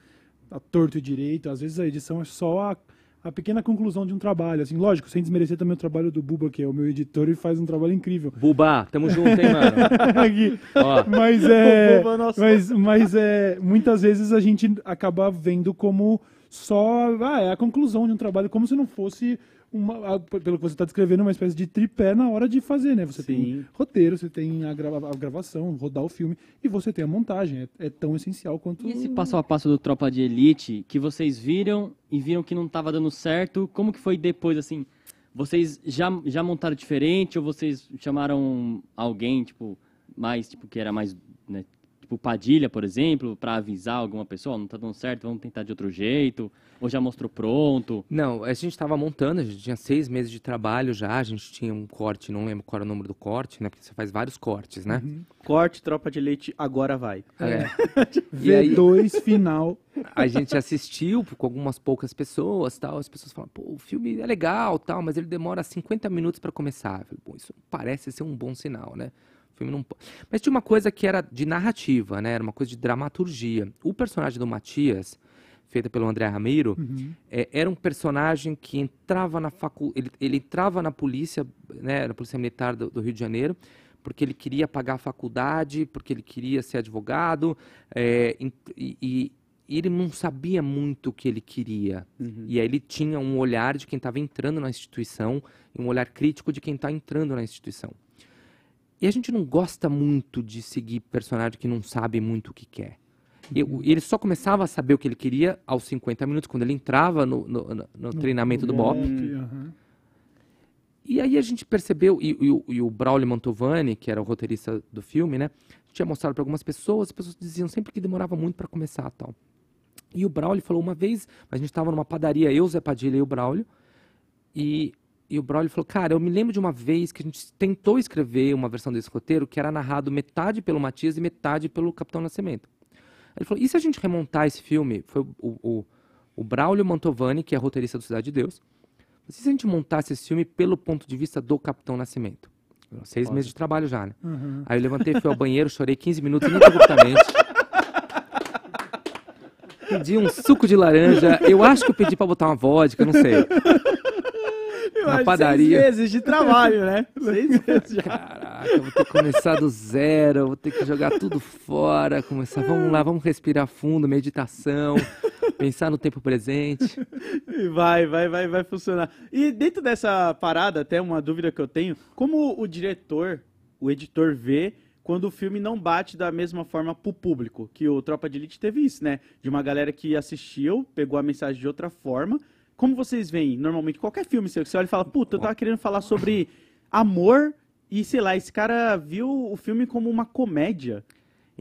a torto e direito, às vezes a edição é só a, a pequena conclusão de um trabalho. Assim, lógico, sem desmerecer também o trabalho do Buba, que é o meu editor e faz um trabalho incrível. Buba, tamo junto, hein, mano? Aqui. Ó, Mas é, Buba, nossa. mas, mas é, muitas vezes a gente acaba vendo como só ah, é a conclusão de um trabalho, como se não fosse uma, pelo que você está descrevendo, uma espécie de tripé na hora de fazer, né? Você tem Sim. roteiro, você tem a, grava- a gravação, rodar o filme e você tem a montagem. É, é tão essencial quanto. E esse passo a passo do Tropa de Elite que vocês viram e viram que não estava dando certo, como que foi depois, assim? Vocês já, já montaram diferente ou vocês chamaram alguém, tipo, mais, tipo, que era mais, né, tipo Padilha, por exemplo, para avisar alguma pessoa, "Ó, não tá dando certo, vamos tentar de outro jeito? Ou já mostrou pronto? Não, a gente estava montando, a gente tinha seis meses de trabalho já, a gente tinha um corte, não lembro qual era o número do corte, né? Porque você faz vários cortes, né? Corte, tropa de leite, agora vai. É. Aí- V2 final. A gente assistiu com algumas poucas pessoas, tal, as pessoas falam, pô, o filme é legal, tal, mas ele demora 50 minutos para começar. Falei, Pô, isso parece ser um bom sinal, né? Filme não... Mas tinha uma coisa que era de narrativa, né? Era uma coisa de dramaturgia. O personagem do Matias, feita pelo André Ramiro, é, era um personagem que entrava na facu... ele, ele entrava na polícia, né, na polícia militar do, do Rio de Janeiro, porque ele queria pagar a faculdade, porque ele queria ser advogado, é, e, e- ele não sabia muito o que ele queria. E aí ele tinha um olhar de quem estava entrando na instituição um olhar crítico de quem está entrando na instituição. E a gente não gosta muito de seguir personagem que não sabe muito o que quer. E ele só começava a saber o que ele queria aos 50 minutos, quando ele entrava no, no- no- no treinamento do BOP. aham. E aí a gente percebeu, e, e o- e o Braulio Mantovani, que era o roteirista do filme, né? Tinha mostrado para algumas pessoas, as pessoas diziam sempre que demorava muito para começar tal. E o Braulio falou uma vez, a gente estava numa padaria, eu, Zé Padilha e o Braulio, e, e o Braulio falou, cara, eu me lembro de uma vez que a gente tentou escrever uma versão desse roteiro que era narrado metade pelo Matias e metade pelo Capitão Nascimento. Ele falou, e se a gente remontar esse filme? Foi o, o, o Braulio Mantovani, que é roteirista do Cidade de Deus, e se a gente montasse esse filme pelo ponto de vista do Capitão Nascimento? Seis meses de trabalho já, né? Aham. Aí eu levantei, fui ao banheiro, chorei 15 minutos ininterruptamente. Pedi um suco de laranja. Eu acho que eu pedi pra botar uma vodka, não sei. Na padaria. Seis meses de trabalho, né? Seis meses já. Caraca, vou ter que começar do zero, vou ter que jogar tudo fora, começar, vamos lá, vamos respirar fundo, meditação, pensar no tempo presente. E Vai, vai, vai, vai funcionar. E dentro dessa parada, até uma dúvida que eu tenho, como o diretor, o editor vê quando o filme não bate da mesma forma pro público? Que o Tropa de Elite teve isso, né? De uma galera que assistiu, pegou a mensagem de outra forma. Como vocês veem, normalmente, qualquer filme seu, que você olha e fala, puta, eu tava querendo falar sobre amor e, sei lá, esse cara viu o filme como uma comédia.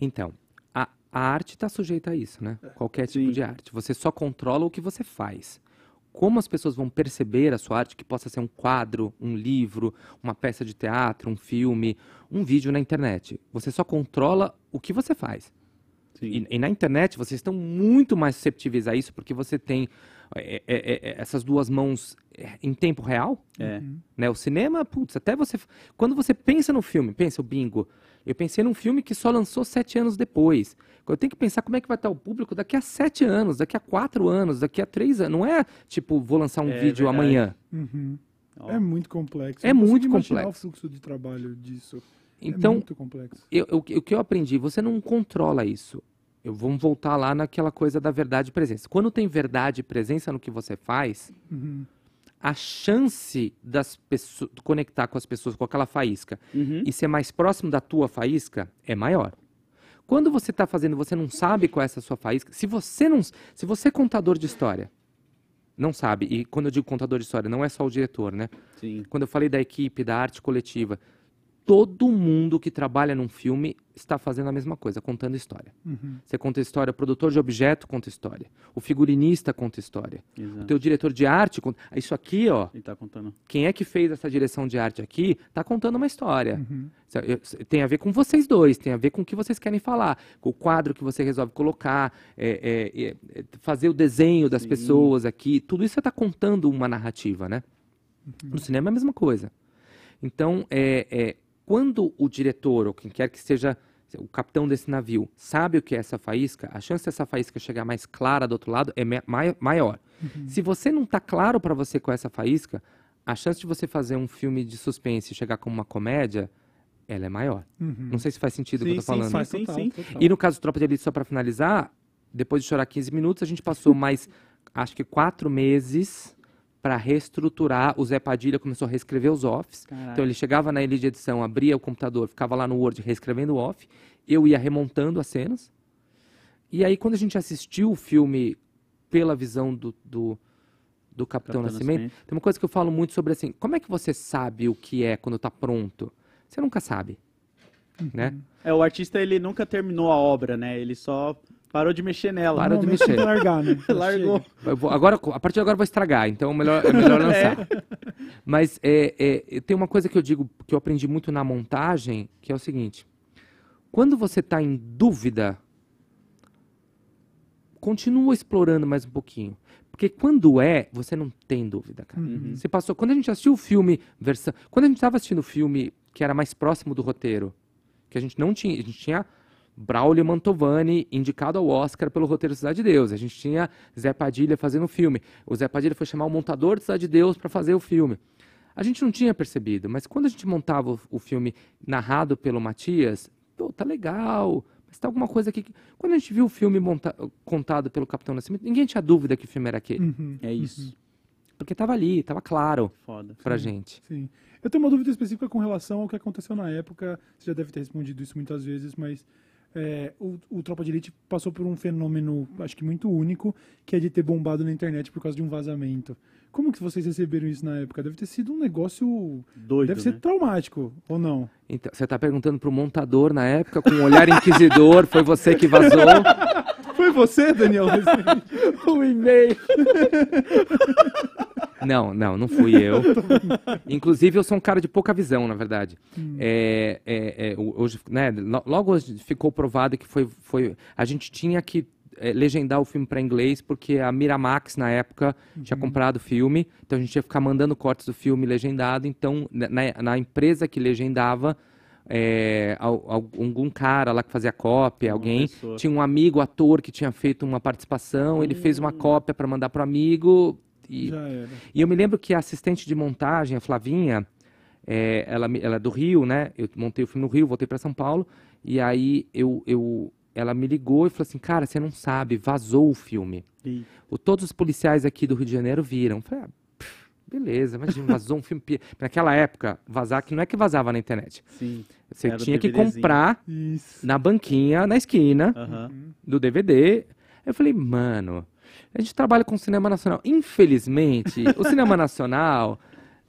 Então, a, a arte está sujeita a isso, né? Qualquer tipo Sim. de arte. Você só controla o que você faz. como as pessoas vão perceber a sua arte, que possa ser um quadro, um livro, uma peça de teatro, um filme, um vídeo na internet. Você só controla o que você faz. E, e na internet vocês estão muito mais susceptíveis a isso porque você tem é, é, é, essas duas mãos é, em tempo real. É. Né? O cinema, putz, até você. Quando você pensa no filme, pensa o bingo. Eu pensei num filme que só lançou sete anos depois. Eu tenho que pensar como é que vai estar o público daqui a sete anos, daqui a quatro anos, daqui a três anos. Não é tipo, vou lançar um É vídeo verdade. amanhã. Uhum. É muito complexo. É muito complexo. o fluxo de trabalho disso. é Então, muito complexo. eu- eu- o que eu aprendi, você não controla isso. Eu, vamos voltar lá naquela coisa da verdade e presença. Quando tem verdade e presença no que você faz, Uhum. a chance das pessoas conectar com as pessoas com aquela faísca Uhum. e ser mais próximo da tua faísca é maior. Quando você está fazendo, você não sabe qual é essa sua faísca. Se você não, se você é contador de história, não sabe. E quando eu digo contador de história, não é só o diretor, né? Sim. Quando eu falei da equipe, da arte coletiva, todo mundo que trabalha num filme está fazendo a mesma coisa, contando história. Uhum. Você conta história, o produtor de objeto conta história, o figurinista conta história, o Exato. teu diretor de arte conta. Isso aqui, ó, Ele tá contando. quem é que fez essa direção de arte aqui, tá contando uma história. Uhum. É- Tem a ver com vocês dois, tem a ver com o que vocês querem falar, com o quadro que você resolve colocar, é, é, é, é, fazer o desenho das Sim. pessoas aqui, tudo isso você está contando uma narrativa, né? No cinema é a mesma coisa. Então, é, é, quando o diretor, ou quem quer que seja o capitão desse navio, sabe o que é essa faísca, a chance dessa faísca chegar mais clara do outro lado é maior. Se você não está claro para você com essa faísca, a chance de você fazer um filme de suspense e chegar como uma comédia, ela é maior. Uhum. Não sei se faz sentido o que eu tô falando. sim, Faz sim, total, sim. total. E no caso do Tropa de Elite, só para finalizar, depois de chorar 15 minutos, a gente passou mais, acho que quatro meses para reestruturar. O Zé Padilha começou a reescrever os offs. Caralho. Então ele chegava na Elite Edição, abria o computador, ficava lá no Word reescrevendo o off. Eu ia remontando as cenas. E aí, quando a gente assistiu o filme pela visão do, do, do Capitão, Capitão Nascimento, Nascimento. tem uma coisa que eu falo muito sobre assim, como é que você sabe o que é quando está pronto? Você nunca sabe, né? É, o artista, ele nunca terminou a obra, né? Ele só parou de mexer nela. Parou de mexer. tem que largar, né? Largou. Vou- agora, a partir de agora eu vou estragar, então é melhor, é melhor lançar. Mas é, é, tem uma coisa que eu digo, que eu aprendi muito na montagem, que é o seguinte. Quando você está em dúvida, continua explorando mais um pouquinho. Porque quando é, você não tem dúvida, cara. Uhum. Você passou, quando a gente assistiu o filme, versão, quando a gente estava assistindo o filme que era mais próximo do roteiro, que a gente não tinha, a gente tinha Braulio Mantovani indicado ao Oscar pelo roteiro Cidade de Deus, a gente tinha Zé Padilha fazendo o filme, o Zé Padilha foi chamar o montador de Cidade de Deus para fazer o filme. A gente não tinha percebido, mas quando a gente montava o, filme narrado pelo Matias, pô, tá legal, mas tá alguma coisa aqui. que- Quando a gente viu o filme monta- contado pelo Capitão Nascimento, ninguém tinha dúvida que o filme era aquele, Uhum. É isso. porque tava ali, tava claro Foda. pra gente. Sim. Eu tenho uma dúvida específica com relação ao que aconteceu na época. Você já deve ter respondido isso muitas vezes, mas é, o, o Tropa de Elite passou por um fenômeno, acho que muito único, que é de ter bombado na internet por causa de um vazamento. Como que vocês receberam isso na época? Deve ter sido um negócio... Doido, deve ser né? traumático, ou não? Então, você tá perguntando pro montador na época, com um olhar inquisidor, foi você que vazou Foi você, Daniel? o e-mail. Não, não, não fui eu. Inclusive, eu sou um cara de pouca visão, na verdade. É, é, é, o- hoje, né, lo- logo hoje ficou provado que foi, foi a gente tinha que é, legendar o filme para inglês porque a Miramax na época tinha comprado o filme, então a gente ia ficar mandando cortes do filme legendado. Então, na, na- na empresa que legendava é, al- al- algum cara lá que fazia cópia, alguém tinha um amigo ator que tinha feito uma participação, ele fez uma cópia para mandar pro amigo e Já era. e eu me lembro que a assistente de montagem, a Flavinha, é, ela, ela é do Rio, né? Eu montei o filme no Rio, voltei para São Paulo. E aí eu, eu, ela me ligou e falou assim: Cara, você não sabe, vazou o filme. O, todos os policiais aqui do Rio de Janeiro viram. Eu Falei, ah, pff, beleza, imagina, vazou um filme. Naquela época, vazar, que não é que vazava na internet. Sim. Você tinha que comprar Isso. na banquinha, na esquina Aham. do DVD. Eu falei, mano, a gente trabalha com cinema nacional. Infelizmente, o cinema nacional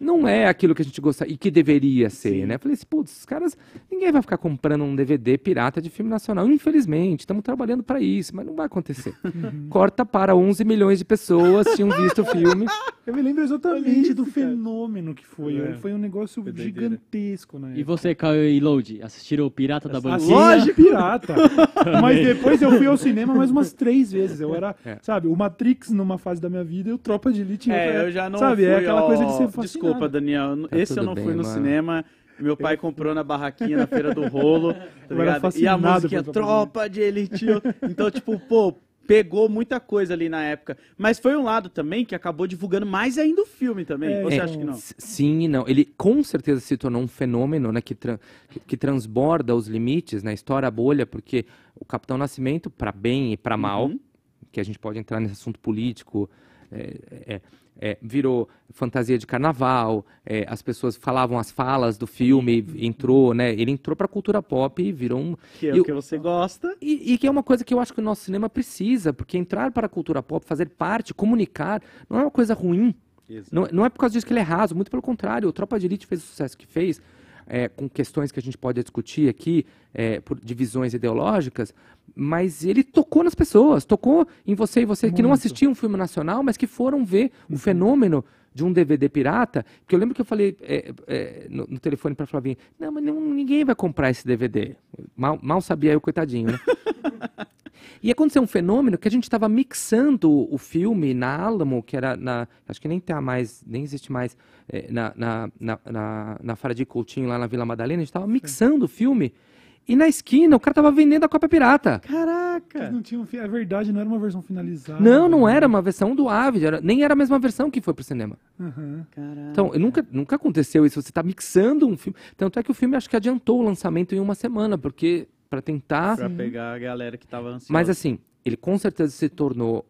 não é aquilo que a gente gostaria e que deveria ser, Sim. né? Falei assim, putz, os caras, ninguém vai ficar comprando um DVD pirata de filme nacional. Infelizmente, estamos trabalhando para isso, mas não vai acontecer. Uhum. Corta para 11 milhões de pessoas tinham visto o filme. Eu me lembro exatamente do fenômeno que foi. É. Foi um negócio Foi gigantesco, né? E você, Caio e Load, assistiram o Pirata da Bandeira? Loja pirata. Mas depois eu fui ao cinema mais umas três vezes. Eu era, É. sabe, o Matrix numa fase da minha vida e o Tropa de Elite em outra. É, eu já não Sabe, fui, é aquela ó, coisa de ser fascinado. Desculpa, Daniel. Tá esse eu não bem, fui no mano. cinema. Meu pai comprou na barraquinha na Feira do Rolo, tá ligado? E a musiquinha por Tropa Tropa de Elite. Então, tipo, pô, pegou muita coisa ali na época. Mas foi um lado também que acabou divulgando mais ainda o filme também. É, Você é, acha que não? Sim e não. Ele com certeza se tornou um fenômeno né, que, tran- que, que transborda os limites, né, estoura a bolha, porque o Capitão Nascimento, para bem e para mal, Uhum. que a gente pode entrar nesse assunto político, é, é, é, virou fantasia de carnaval, é, as pessoas falavam as falas do filme, entrou, né? Ele entrou para a cultura pop e virou um, Que é o o- que você gosta. e, e que é uma coisa que eu acho que o nosso cinema precisa, porque entrar para a cultura pop, fazer parte, comunicar, não é uma coisa ruim. Não, não é por causa disso que ele é raso, muito pelo contrário. O Tropa de Elite fez o sucesso que fez, é, com questões que a gente pode discutir aqui, é, por divisões ideológicas, mas ele tocou nas pessoas, tocou em você e você que não Muito. assistiam um filme nacional, mas que foram ver o fenômeno de um DVD pirata. Porque eu lembro que eu falei é, é, no, no telefone para Flavinha: não, mas não- ninguém vai comprar esse DVD. Mal, mal sabia eu, coitadinho, né? E aconteceu um fenômeno que a gente estava mixando o filme na Alamo, que era na. Acho que nem tá mais, nem existe mais, eh, na, na, na, na, na Faraday Coutinho, lá na Vila Madalena, a gente estava mixando o filme. E na esquina o cara tava vendendo a cópia pirata. Caraca! Não tinha um fi- É verdade, não era uma versão finalizada. Não, não era uma versão do Avid, era, nem era a mesma versão que foi pro cinema. Aham. Caraca. Então, nunca, nunca aconteceu isso. Você está mixando um filme. Tanto é que o filme acho que adiantou o lançamento em uma semana, porque para tentar. Pra pegar a galera que tava ansiosa. Mas assim, ele com certeza se tornou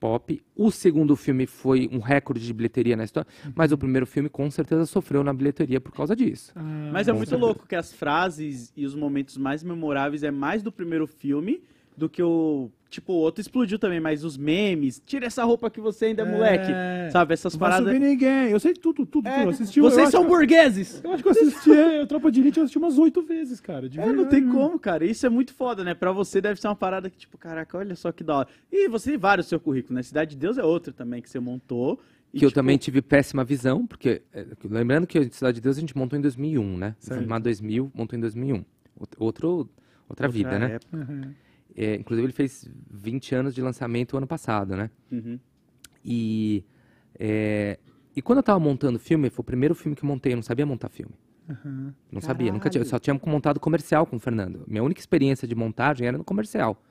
pop. O segundo filme foi um recorde de bilheteria na história, mas o primeiro filme com certeza sofreu na bilheteria por causa disso. Ah, Mas é muito certeza. louco que as frases e os momentos mais memoráveis é mais do primeiro filme do que o. Tipo, o outro explodiu também, mas os memes, tira essa roupa que você ainda é moleque. Sabe, essas Não paradas. subir ninguém. Eu sei tudo, tudo, É, tudo. Eu Assisti, eu vocês são burgueses! Eu acho que eu assisti é, o Tropa de Elite, eu assisti umas oito vezes, cara. De É, não tem como, cara. Isso é muito foda, né? Pra você deve ser uma parada que, tipo, caraca, olha só que da hora. E você tem vários seu currículo, né? Cidade de Deus é outro também que você montou. e, Que eu tipo, também tive péssima visão, porque é, lembrando que a Cidade de Deus a gente montou em 2001, né? Certo. Filmar 2000, montou em 2001. Out- Outro, outra, vida, né? época. É, inclusive ele fez 20 anos de lançamento ano passado, né? Uhum. E, é, e quando eu tava montando o filme, foi o primeiro filme que eu montei, eu não sabia montar filme. Aham. Não sabia, nunca tinha, eu Caralho. só tinha montado comercial com o Fernando. Minha única experiência de montagem era no comercial.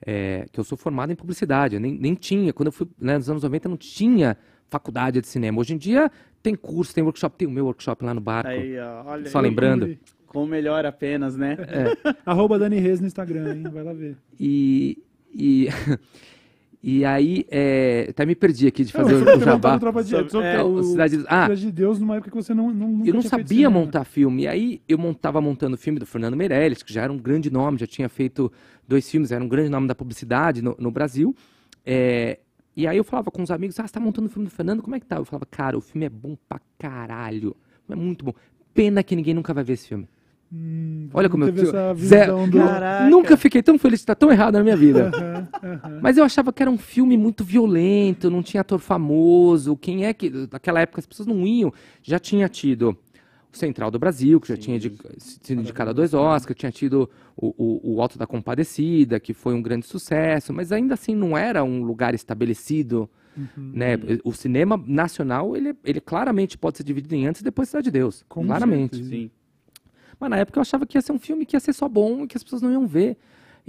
É, que eu sou formado em publicidade, eu nem, nem tinha, quando eu fui, né, nos anos 90 não tinha faculdade de cinema. Hoje em dia tem curso, tem workshop, tem o meu workshop lá no barco. Aí, ó, Só aí. lembrando. Como melhor apenas, né? Arroba Dani Reis no Instagram, hein? Vai lá ver. E, e, e aí, é, até me perdi aqui de fazer Não, o, jabá. Tropa de é, o- Cidade de- ah. Cidade de Deus numa época que você não, não nunca Eu não sabia cinema. montar filme. E aí eu montava montando o filme do Fernando Meirelles, que já era um grande nome, já tinha feito dois filmes, era um grande nome da publicidade no, no Brasil. É, e aí eu falava com os amigos, ah, você tá montando o filme do Fernando, como é que tá? Eu falava, cara, o filme é bom pra caralho. É muito bom. Pena que ninguém nunca vai ver esse filme. Hum, Olha como eu Zero. do... Nunca fiquei tão feliz de estar tão errado na minha vida. Aham, aham. Mas eu achava que era um filme muito violento, não tinha ator famoso. Quem é que. Naquela época as pessoas não iam. Já tinha tido o Central do Brasil, que já tinha indi- sido indicado a dois Oscars, tinha tido o, o, o Alto da Compadecida, que foi um grande sucesso, mas ainda assim não era um lugar estabelecido. Né? O cinema nacional, ele, ele claramente pode ser dividido em antes e depois Cidade de Deus. Com claramente. certeza. Sim. Mas na época eu achava que ia ser um filme que ia ser só bom e que as pessoas não iam ver.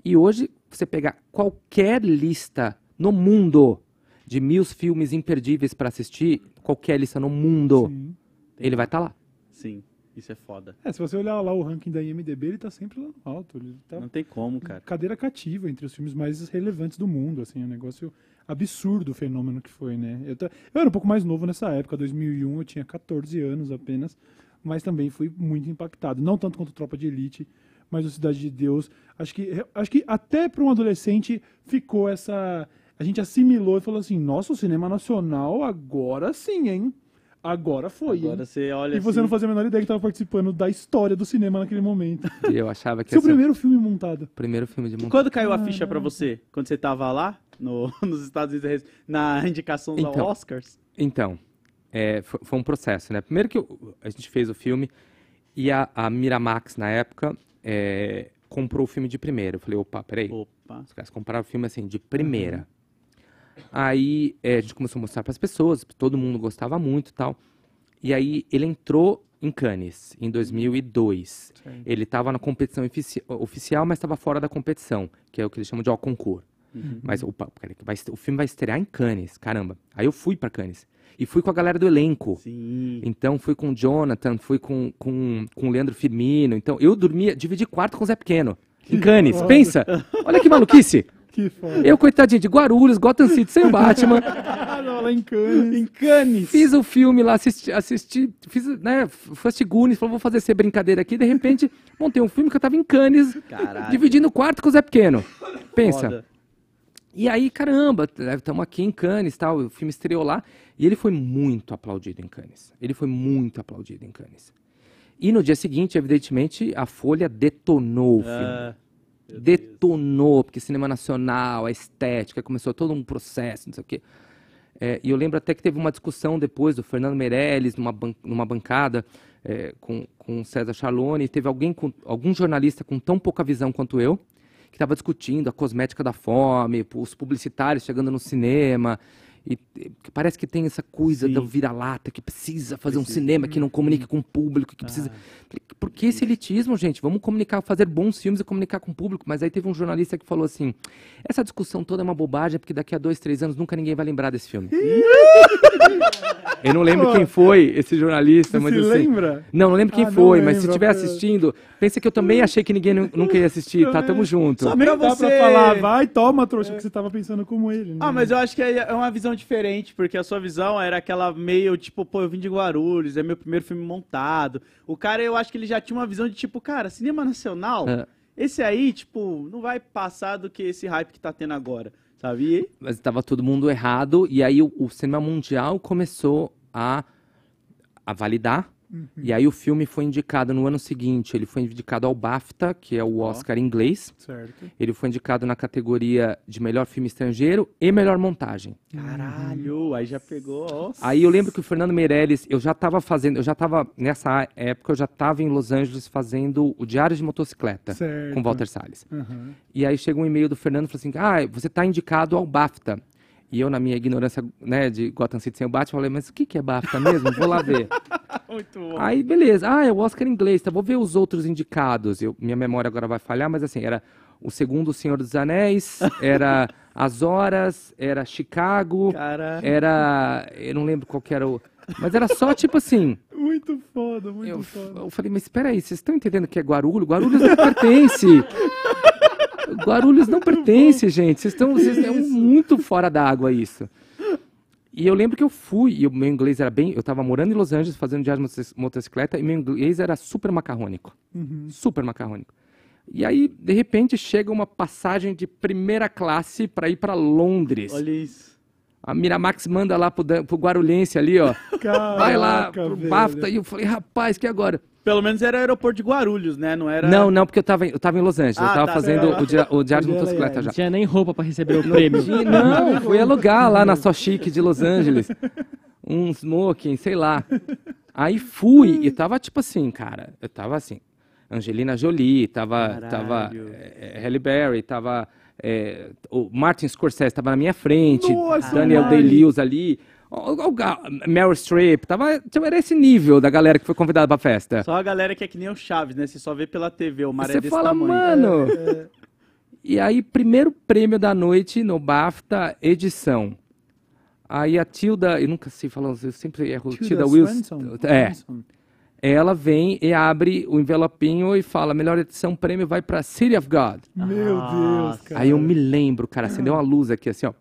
E hoje, você pegar qualquer lista no mundo de mil filmes imperdíveis para assistir, qualquer lista no mundo, Sim. ele vai estar lá. Sim. Isso é foda. É, se você olhar lá o ranking da IMDB, ele tá sempre lá no alto. Ele tá Não tem como, cara. cadeira cativa entre os filmes mais relevantes do mundo, assim, é um negócio absurdo o fenômeno que foi, né? Eu, ta- eu era um pouco mais novo nessa época, 2001, eu tinha 14 anos apenas, mas também fui muito impactado, não tanto quanto Tropa de Elite, mas o Cidade de Deus. Acho que acho que até para um adolescente ficou essa a gente assimilou e falou assim: "Nossa, o cinema nacional agora sim, hein?" agora foi. hein? Agora você olha E você assim, não fazia a menor ideia que tava participando da história do cinema naquele momento. E eu achava que Seu primeiro filme montado. primeiro filme de montagem. Quando caiu a ficha pra você? Quando você tava lá, no- nos Estados Unidos, na indicação da Então. Oscars? Então, é, foi, foi um processo, né? Primeiro que eu- a gente fez o filme e a, a Miramax, na época, é, comprou o filme de primeiro. Eu falei, opa, peraí. Opa. Os caras compraram o filme assim, de primeira. Aí é, a gente começou a mostrar para as pessoas, todo mundo gostava muito e tal. E aí ele entrou em Cannes em 2002. Ele estava na competição ofici- oficial, mas estava fora da competição, que é o que eles chamam de ao concurso. Mas opa, vai o filme vai estrear em Cannes, caramba. Aí eu fui para Cannes. E fui com a galera do elenco. Sim. Então fui com o Jonathan, fui com, com, com o Leandro Firmino. Então eu dormia, dividi quarto com o Zé Pequeno. Em Cannes, foda. pensa! Olha que maluquice! Que foda. Eu, coitadinho, de Guarulhos, Gotham City, sem o Batman. Não, lá em Cannes. Em Cannes. Fiz o filme lá, assisti, assisti fiz, né, assistir Goonies, falou, vou fazer essa brincadeira aqui. De repente, montei um filme que eu tava em Cannes, Caralho. dividindo o quarto com o Zé Pequeno. Pensa. Foda. E aí, caramba, estamos aqui em Cannes tal, o filme estreou lá. E ele foi muito aplaudido em Cannes. Ele foi muito aplaudido em Cannes. E no dia seguinte, evidentemente, a Folha detonou o filme. Ah, meu Deus. detonou, porque cinema nacional, a estética, começou todo um processo, não sei o quê. É, e eu lembro até que teve uma discussão depois do Fernando Meirelles, numa, ban- numa bancada, é, com, com o César Charlone, e teve alguém com, algum jornalista com tão pouca visão quanto eu, que estava discutindo a cosmética da fome, os publicitários chegando no cinema. E e parece que tem essa coisa Sim. da vira-lata, que precisa fazer um Precisa. cinema que não comunique com o público, que precisa. Por que esse elitismo, gente? Vamos comunicar, fazer bons filmes e comunicar com o público. Mas aí teve um jornalista que falou assim: essa discussão toda é uma bobagem, porque daqui a dois, três anos nunca ninguém vai lembrar desse filme. Eu não lembro quem foi esse jornalista, Você mas assim. lembra? Não, não lembro quem Ah, não foi, mas se estiver assistindo, pensa que eu também achei que ninguém nu- nunca ia assistir, tá? Tamo junto. Só Nem pra dá você- pra falar, vai, toma, trouxa, que você tava pensando como ele. Né? Ah, mas eu acho que é uma visão diferente, porque a sua visão era aquela meio, tipo, pô, eu vim de Guarulhos, é meu primeiro filme montado. O cara, eu acho que ele já tinha uma visão de, tipo, cara, cinema nacional, É. esse aí, tipo, não vai passar do que esse hype que tá tendo agora, sabe? E mas estava todo mundo errado e aí o, o cinema mundial começou a, a validar e aí o filme foi indicado no ano seguinte ele foi indicado ao BAFTA que é o Oscar inglês Certo. ele foi indicado na categoria de melhor filme estrangeiro e melhor montagem Caralho, aí já pegou, ó. aí eu lembro que o Fernando Meirelles eu já estava fazendo eu já estava nessa época eu já estava em Los Angeles fazendo o Diário de Motocicleta Certo. com Walter Salles Aham. e aí chega um e-mail do Fernando e fala assim: Ah, você está indicado ao BAFTA. E eu, na minha ignorância né, de Gotham City sem o BAFTA, falei: Mas o que, que é BAFTA mesmo? Vou lá ver. Muito bom. aí, beleza. Ah, é o Oscar inglês, tá? Vou ver os outros indicados. Eu, minha memória agora vai falhar, mas assim, era o segundo Senhor dos Anéis, era As Horas, era Chicago, era. Eu não lembro qual que era o. Mas era só tipo assim. Muito foda, muito Eu, foda. eu falei, mas espera aí, vocês estão entendendo que é Guarulhos? Guarulhos não pertence. Guarulhos não pertence, gente. Vocês estão vocês estão muito fora d'água isso. E eu lembro que eu fui, e o meu inglês era bem. Eu estava morando em Los Angeles fazendo diário de motoci- motocicleta, e meu inglês era super macarrônico. Uhum. Super macarrônico. E aí, de repente, chega uma passagem de primeira classe para ir para Londres. olha isso. A Miramax manda lá pro, pro Guarulhense ali, ó. Vai lá Caraca, pro velho. BAFTA. E eu falei, rapaz, que agora? Pelo menos era o aeroporto de Guarulhos, né? Não era. Não, não, porque eu tava, em- eu tava em Los Angeles. Ah, eu tava tá, fazendo tá. o, dia, o Diário de Motocicleta já. Não tinha nem roupa pra receber o prêmio. Não, fui alugar lá na Só Chique de Los Angeles. Um smoking, sei lá. Aí fui e tava tipo assim, cara. Eu tava assim. Angelina Jolie, tava, tava Caralho. é, Halle Berry, tava é, o Martin Scorsese tava na minha frente, Nossa, Daniel. Day-Lewis ali, Meryl Streep, tava, tipo, era esse nível da galera que foi convidada pra festa. Só a galera que é que nem o Chaves, né? Você só vê pela TV, o mar é Você desse fala, tamanho. mano. E aí, primeiro prêmio da noite no BAFTA edição. Aí a Tilda, eu nunca sei falar, eu sempre erro. Tilda, Wilson. Swinson. É. Ela vem e abre o envelopinho e fala: melhor edição prêmio vai pra City of God. Meu Nossa. Deus, cara. Aí eu me lembro, cara, acendeu uma luz aqui assim, ó.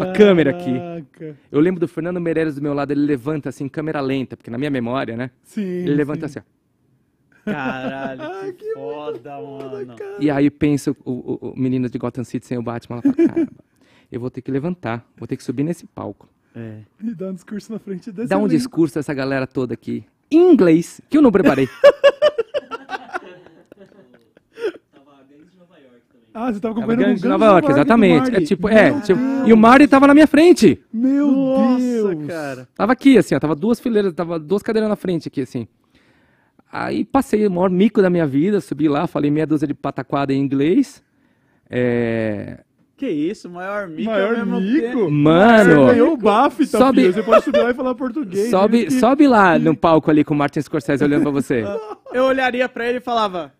A câmera aqui. Caraca. Eu lembro do Fernando Meirelles do meu lado, ele levanta assim, câmera lenta, porque na minha memória, né? Sim. Ele levanta sim. assim, ó. Caralho, que, foda, mano. E aí pensa o, o- o menino de Gotham City sem o Batman, ela fala, caramba, eu vou ter que levantar, vou ter que subir nesse palco. É. E dá um discurso na frente desse Dá um elenco. discurso dessa galera toda aqui. Em inglês, que eu não preparei. Ah, você tava Tava acompanhando o de Nova York, exatamente. É tipo, é, tipo, e o Marty tava na minha frente. Meu Nossa, Deus. cara. Tava aqui, assim, ó, tava duas fileiras, tava duas cadeiras na frente aqui, assim. Aí passei o maior mico da minha vida, subi lá, falei meia dúzia de pataquada em inglês. É... Que isso, maior mico Maior ao mesmo mico? tempo. Mano, Você ganhou o BAFTA, Sobe- filho. Você pode subir lá e falar português. sobe, que- sobe lá no palco ali com o Martin Scorsese olhando pra você. Eu olharia pra ele e falava,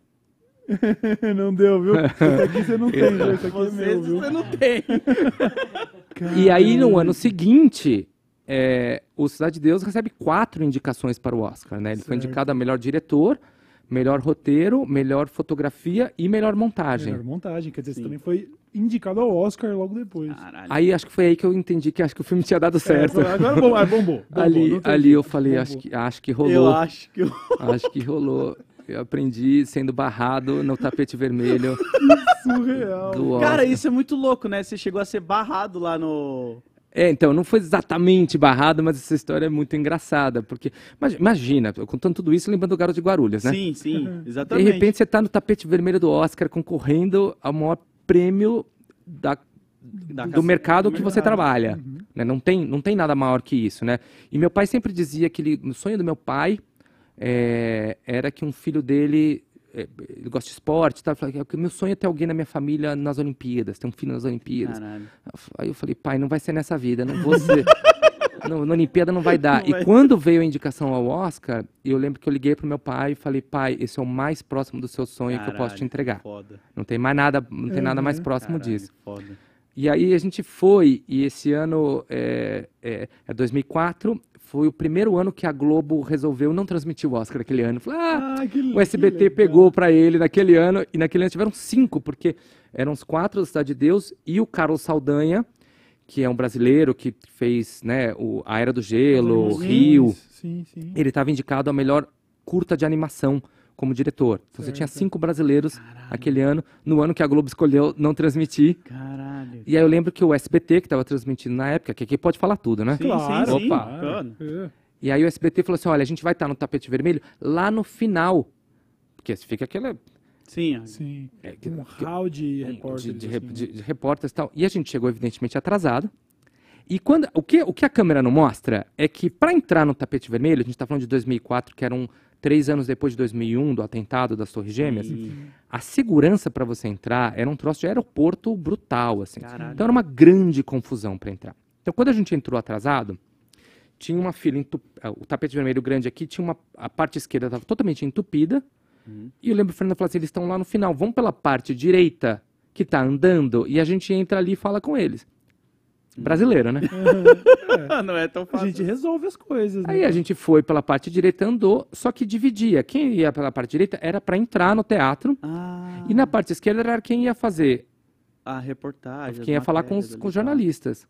não deu, viu? Esse aqui você não tem, viu? Esse aqui é você, meu, viu? você não tem. E aí, no ano seguinte, é, o Cidade de Deus recebe quatro indicações para o Oscar, né? Ele foi Certo. indicado a melhor diretor, melhor roteiro, melhor fotografia e melhor montagem. Melhor montagem, quer dizer, você Sim. também foi indicado ao Oscar logo depois. Caralho. Aí acho que foi aí que eu entendi que acho que o filme tinha dado certo. É, agora bom, ah, bombou. bombou, ali ali eu falei, bombou. acho que, acho que eu rolou. acho que eu... Acho que rolou. Eu aprendi sendo barrado no tapete vermelho Surreal. do Oscar. Cara, isso é muito louco, né? Você chegou a ser barrado lá no... É, então, não foi exatamente barrado, mas essa história é muito engraçada. Porque, imag- imagina, eu contando tudo isso, lembrando do Garoto de Guarulhos, né? Sim, sim, De exatamente. repente você tá no tapete vermelho do Oscar concorrendo ao maior prêmio da, Da do mercado do que você trabalha. né? Não, tem, não tem nada maior que isso, né? E meu pai sempre dizia que ele, o sonho do meu pai é, era que um filho dele é, ele gosta de esporte, tá? Eu falei, "É, meu sonho é ter alguém na minha família nas Olimpíadas, ter um filho nas Olimpíadas. Caralho. Aí eu falei, pai, não vai ser nessa vida, não vou ser. no, na Olimpíada não vai dar. Não vai. E quando veio a indicação ao Oscar, eu lembro que eu liguei pro meu pai e falei, pai, esse é o mais próximo do seu sonho que eu posso te Caralho, entregar. Foda. Não tem mais nada, não tem nada mais Uhum. próximo Caralho, disso. Foda. E aí a gente foi, e esse ano é, é, é 2004, foi o primeiro ano que a Globo resolveu não transmitir o Oscar aquele ano. Falou, ah, Ah, o SBT pegou pra ele naquele ano, e naquele ano tiveram cinco, porque eram os quatro da Cidade de Deus e o Carlos Saldanha, que é um brasileiro que fez né, o, a Era do Gelo, o Rio. Sim, sim. Ele estava indicado a melhor curta de animação como diretor. Então você tinha cinco brasileiros aquele ano, no ano que a Globo escolheu não transmitir. Caralho. E aí eu lembro que o SBT, que estava transmitindo na época, que aqui pode falar tudo, né? Sim, Claro, sim, sim. Opa. Claro. E aí o SBT falou assim, olha, a gente vai estar no tapete vermelho lá no final. Porque fica aquela... Sim. Sim. é, que- Um hall de um- repórteres. de, de, assim. de- de repórteres e tal. E a gente chegou, evidentemente, atrasado. E quando, o, que, o que a câmera não mostra é que para entrar no tapete vermelho, a gente está falando de 2004, que eram três anos depois de 2001, do atentado das Torres Gêmeas, Sim. a segurança para você entrar era um troço de aeroporto brutal, assim. Caralho. Então era uma grande confusão para entrar. Então quando a gente entrou atrasado, tinha uma fila, entu- ah, o tapete vermelho grande aqui, tinha uma, a parte esquerda estava totalmente entupida, Uhum. e eu lembro o Fernando falou assim, eles estão lá no final, vamos pela parte direita que está andando, e a gente entra ali e fala com eles. Brasileiro, né? Não é tão A fácil. gente resolve as coisas, né? Aí a gente foi pela parte direita, andou, só que dividia. Quem ia pela parte direita era para entrar no teatro, Ah, e na parte esquerda era quem ia fazer a reportagem. quem ia falar com os, com os e jornalistas.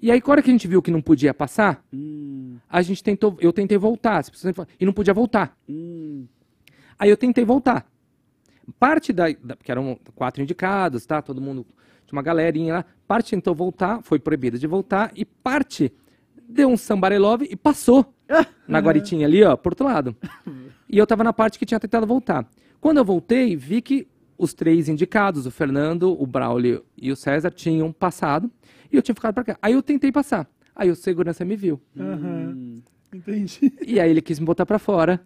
E aí, quando a gente viu que não podia passar, Hum, a gente tentou, eu tentei voltar, e não podia voltar. hum. Aí eu tentei voltar. Parte da, da- porque eram quatro indicados, tá? Todo mundo uma galerinha lá. Parte tentou voltar, foi proibida de voltar e parte deu um sambarelove e passou na guaritinha ali, ó, por outro lado. E eu tava na parte que tinha tentado voltar. Quando eu voltei, vi que os três indicados, o Fernando, o Braulio e o César, tinham passado e eu tinha ficado pra cá. Aí eu tentei passar. Aí o segurança me viu. Aham. Hum. Entendi. E aí ele quis me botar pra fora.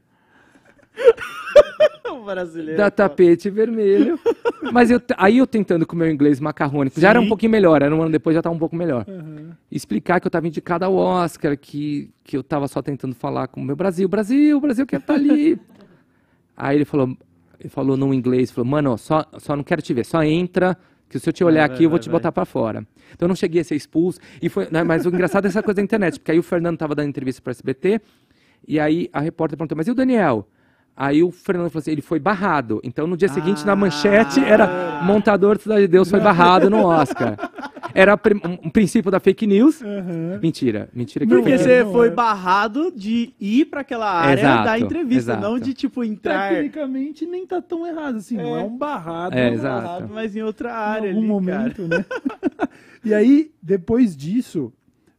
O brasileiro. da tapete vermelho. Mas eu, aí eu tentando com o meu inglês macarrônico, já era um Sim. pouquinho melhor, era um ano depois já estava um pouco melhor. Aham. Explicar que eu estava indicado ao Oscar, que, que eu estava só tentando falar com o meu Brasil, Brasil, Brasil quer estar ali. aí ele falou, ele falou no inglês, falou, mano, só, só não quero te ver, só entra, que se eu te olhar Vai, aqui eu vou vai, te vai. botar para fora. Então eu não cheguei a ser expulso. E foi, né, mas o engraçado é essa coisa da internet, porque aí o Fernando estava dando entrevista para SBT, e aí a repórter perguntou, mas e o Daniel? Aí o Fernando falou assim, ele foi barrado. Então no dia seguinte, na Ah. manchete, era montador de Cidade de Deus foi barrado no Oscar. Era um, um princípio da fake news. Aham. Mentira, mentira que Não, Porque é, você não foi é. barrado de ir pra aquela área Exato, da entrevista, exato. não de, tipo, entrar Tecnicamente nem tá tão errado assim, não é um barrado. É, um exato. barrado mas em outra em área algum ali, momento, né? e aí, depois disso,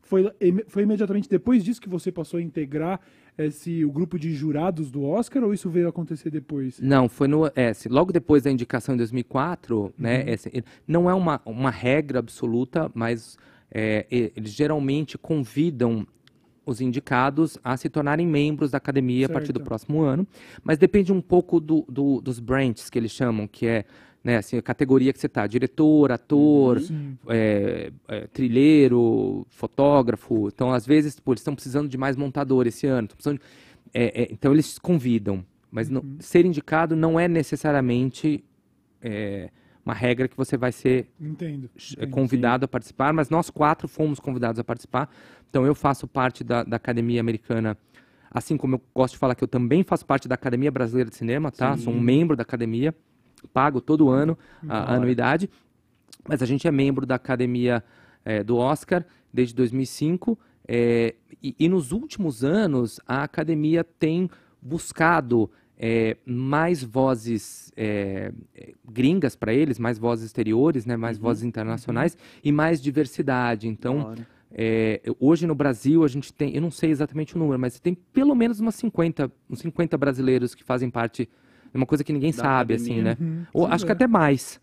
Foi, foi imediatamente depois disso que você passou a integrar esse, o grupo de jurados do Oscar ou isso veio acontecer depois? Não, foi no. É, logo depois da indicação em 2004, né? Uhum. esse- não é uma, uma regra absoluta, mas é, eles geralmente convidam os indicados a se tornarem membros da academia a partir do Certo. próximo ano. Mas depende um pouco do, do- dos branches que eles chamam, que é né, assim, a categoria que você está, diretor, ator, Sim. é, é, trilheiro, fotógrafo. Então, às vezes, pô, eles estão precisando de mais montador esse ano. de- é, é, então, eles convidam. Mas não- ser indicado não é necessariamente é, uma regra que você vai ser Entendo. entendo. convidado a participar, mas nós quatro fomos convidados a participar. Então, eu faço parte da, da Academia Americana. Assim como eu gosto de falar que eu também faço parte da Academia Brasileira de Cinema, tá? Sou um membro da academia, pago todo ano a, a anuidade. Mas a gente é membro da Academia eh, do Oscar desde 2005. eh, e, e nos últimos anos, a Academia tem buscado eh, mais vozes eh, eh, gringas para eles, mais vozes exteriores, né, mais vozes internacionais e mais diversidade. Então, é, hoje no Brasil a gente tem, eu não sei exatamente o número, mas tem pelo menos umas 50, uns 50 brasileiros que fazem parte de uma coisa que ninguém Da sabe, assim, academia. né? Ou acho que até mais.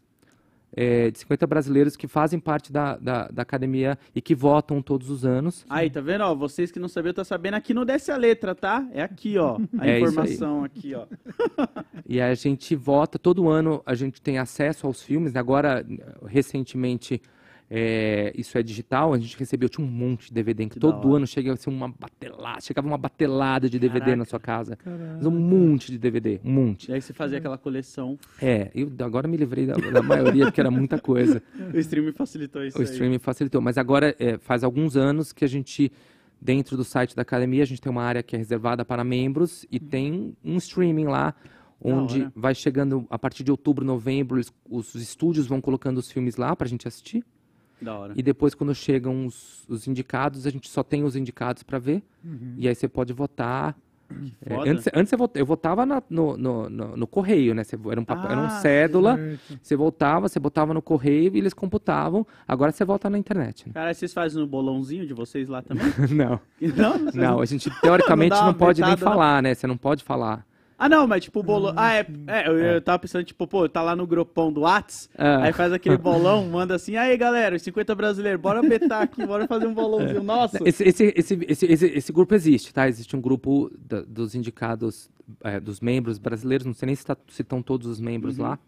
É, de 50 brasileiros que fazem parte da, da, da academia e que votam todos os anos. Aí, tá vendo? Ó, vocês que não sabiam, tá sabendo aqui no Desce a Letra, tá? É aqui, ó. A É isso aí. informação aqui, ó. E a gente vota, todo ano a gente tem acesso aos filmes. né? Agora, recentemente, é, isso é digital. A gente recebeu, tinha um monte de DVD, que Que todo ano chega assim, uma batelada, chegava uma batelada de DVD na Caraca. sua casa. Um monte de DVD, um monte. E aí você fazia aquela coleção. É, eu agora me livrei da, da maioria, porque era muita coisa. O streaming facilitou isso O aí. streaming facilitou. Mas agora, é, faz alguns anos que a gente, dentro do site da academia, a gente tem uma área que é reservada para membros e tem um streaming lá, onde vai chegando, a partir de outubro, novembro, eles- os estúdios vão colocando os filmes lá para a gente assistir. Da hora. E depois, quando chegam os, os indicados, a gente só tem os indicados para ver. E aí você pode votar. É, antes, antes eu vota- eu votava na- no, no, no- no correio, né? Você- era, um, papel- era um Ah, cédula. Certo. Você voltava, você botava no correio e eles computavam. Agora você volta na internet. né? Cara, vocês fazem no bolãozinho de vocês lá também? não. não? Não, a gente teoricamente Não não, uma pode nem falar, né? Você não pode falar. Ah, não, mas tipo, o bolão. Ah, é. é eu, eu tava pensando, tipo, pô, tá lá no grupão do Whats, Ah. aí faz aquele bolão, manda assim, aí galera, os 50 brasileiros, bora betar aqui, bora fazer um bolãozinho. Nossa! Esse, esse, esse, esse, esse, esse grupo existe, tá? Existe um grupo da- dos indicados, é, dos membros brasileiros. Não sei nem se, tá- se estão todos os membros lá.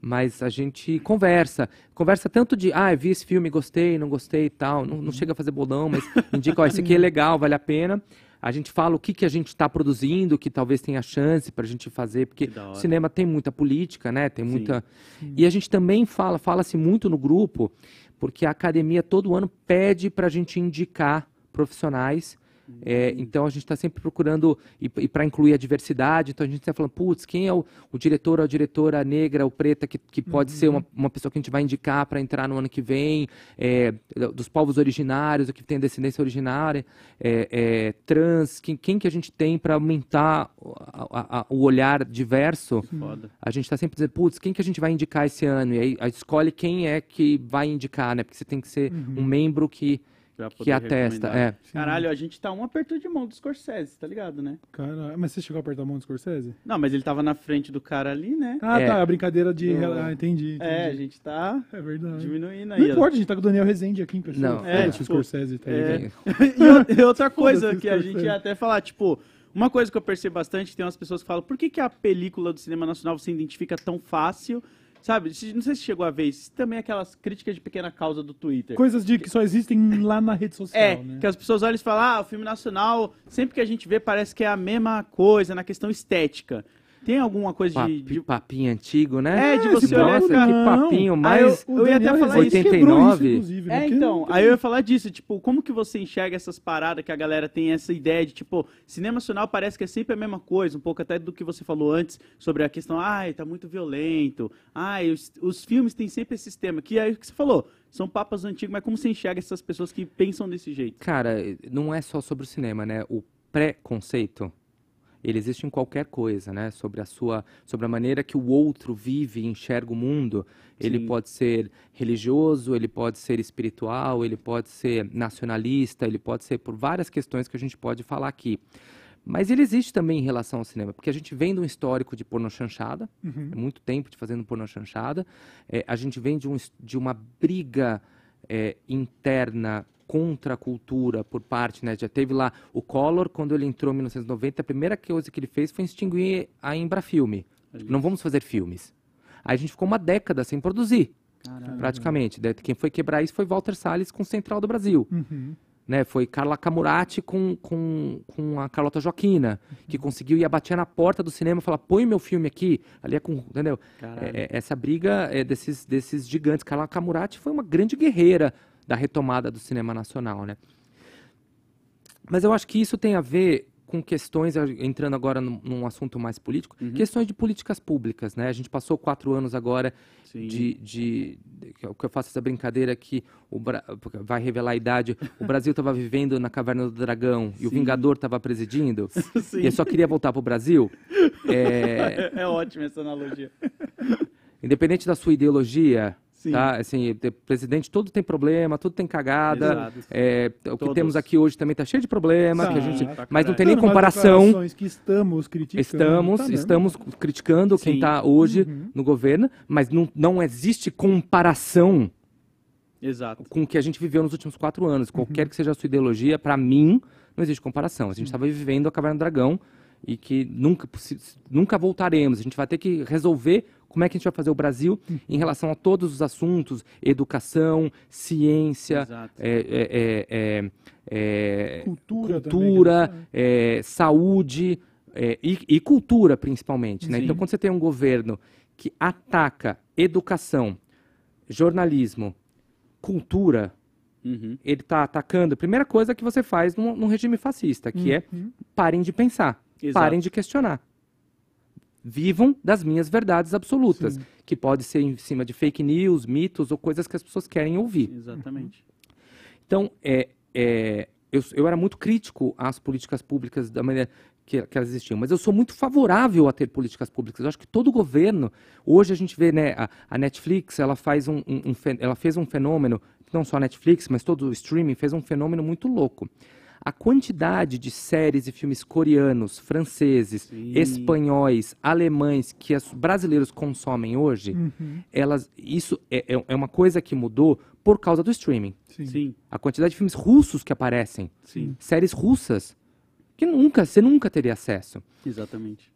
Mas a gente conversa. Conversa tanto de, ah, vi esse filme, gostei, não gostei e tal. Não, não chega a fazer bolão, mas indica, ó, esse aqui é legal, vale a pena. A gente fala o que, que a gente está produzindo, que talvez tenha chance para a gente fazer, porque o cinema tem muita política, né? Tem Sim. muita. E a gente também fala, fala-se muito no grupo, porque a academia todo ano pede para a gente indicar profissionais. É, então a gente está sempre procurando e, para incluir a diversidade. Então a gente está falando, putz, quem é o, o diretor ou a diretora negra ou preta que, que pode ser uma, uma pessoa que a gente vai indicar para entrar no ano que vem, é, dos povos originários, o que tem descendência originária, é, é, trans, quem, quem que a gente tem para aumentar o- a- a- o olhar diverso. Foda. A gente está sempre dizendo, putz, quem que a gente vai indicar esse ano? E aí a escolhe quem é que vai indicar, né? Porque você tem que ser um membro que, que poder atesta. recomendar. É. Caralho, a gente tá um aperto de mão do Scorsese, tá ligado, né? Cara, mas você chegou a apertar a mão do Scorsese? Não, mas ele tava na frente do cara ali, né? Ah, É. tá. A brincadeira de. Ah, entendi. entendi. É, a gente tá É verdade. diminuindo Não aí. ó. importa, a gente tá com o Daniel Rezende aqui em pessoa. Não, é, o tipo, Scorsese, tá é. e, o- outra coisa que a gente ia até falar, tipo, uma coisa que eu percebo bastante, tem umas pessoas que falam, por que, que a película do cinema nacional você identifica tão fácil? Sabe, não sei se chegou a ver, isso também aquelas críticas de pequena causa do Twitter. Coisas de que só existem lá na rede social, É, né? que as pessoas olham e falam, ah, o filme nacional, sempre que a gente vê, parece que é a mesma coisa na questão estética. Tem alguma coisa Papi- de. de- Papinho antigo, né? É, de você Nossa, olhar e que papinho mais. eu- eu ia até falar Rezende isso. quebrou 89? inclusive, né? É, então, aí eu ia falar disso, tipo, como que você enxerga essas paradas que a galera tem essa ideia de, tipo, cinema nacional parece que é sempre a mesma coisa, um pouco até do que você falou antes sobre a questão, ai, tá muito violento, ai, os, os filmes têm sempre esse sistema, que é o que você falou, são papas antigos, mas como você enxerga essas pessoas que pensam desse jeito? Cara, não é só sobre o cinema, né? O preconceito, ele existe em qualquer coisa, né? Sobre a sua, sobre a maneira que o outro vive e enxerga o mundo. Ele Sim. pode ser religioso, ele pode ser espiritual, ele pode ser nacionalista, ele pode ser por várias questões que a gente pode falar aqui. Mas ele existe também em relação ao cinema, porque a gente vem de um histórico de porno chanchada, Uhum. é muito tempo de fazendo porno chanchada. É, a gente vem de, um, de uma briga é, interna contra a cultura por parte, né? Já teve lá o Collor, quando ele entrou em 1990, a primeira coisa que ele fez foi extinguir a Embrafilme. Tipo, não vamos fazer filmes. Aí a gente ficou uma década sem produzir, Caralho. praticamente. Quem foi quebrar isso foi Walter Salles com Central do Brasil Uhum. Né? Foi Carla Camurati com, com, com a Carlota Joaquina, que conseguiu ir bater na porta do cinema e falar, põe meu filme aqui, ali é com, entendeu? É- é- essa briga é desses, desses gigantes. Carla Camurati foi uma grande guerreira da retomada do cinema nacional, né? Mas eu acho que isso tem a ver com questões, entrando agora num, num assunto mais político, questões de políticas públicas, né? A gente passou quatro anos agora Sim. de, de, de- que eu que eu faço essa brincadeira que o Bra- vai revelar a idade. O Brasil estava vivendo na caverna do dragão e o Sim. Vingador estava presidindo. Sim. E ele só queria voltar para o Brasil. É, É, é ótima essa analogia. independente da sua ideologia, Sim. tá? Assim, presidente todo tem problema, tudo tem cagada. É, o que temos aqui hoje também está cheio de problema, Tá. gente, Pra mas não tem nem comparação. que estamos criticando. Estamos, Tá mesmo. estamos criticando quem Sim. está hoje Uhum. no governo, mas não, não existe comparação Exato. com o que a gente viveu nos últimos quatro anos. Uhum. Qualquer que seja a sua ideologia, para mim, não existe comparação. A gente estava vivendo a Caverna do Dragão e que nunca, nunca voltaremos. A gente vai ter que resolver como é que a gente vai fazer o Brasil Uhum. em relação a todos os assuntos, educação, ciência, é, é, é, é, é, Cultura cultura, também, né? é, saúde é, e, e cultura, principalmente. Né? Então, quando você tem um governo que ataca educação, jornalismo, cultura, Uhum. ele está atacando. A primeira coisa que você faz num, num regime fascista, que é Uhum. parem de pensar, Exato. parem de questionar. Vivam das minhas verdades absolutas, Sim. que pode ser em cima de fake news, mitos ou coisas que as pessoas querem ouvir. Exatamente. Então, é, é, eu, eu era muito crítico às políticas públicas da maneira que, que elas existiam, mas eu sou muito favorável a ter políticas públicas. Eu acho que todo governo, hoje a gente vê, né, a, a Netflix, ela faz um, um- um ela fez um fenômeno, não só a Netflix, mas todo o streaming fez um fenômeno muito louco. A quantidade de séries e filmes coreanos, franceses, Sim. espanhóis, alemães que os brasileiros consomem hoje, Uhum. elas, isso é, é- é uma coisa que mudou por causa do streaming. Sim. Sim. A quantidade de filmes russos que aparecem, Sim. séries russas, que nunca, você nunca teria acesso. Exatamente.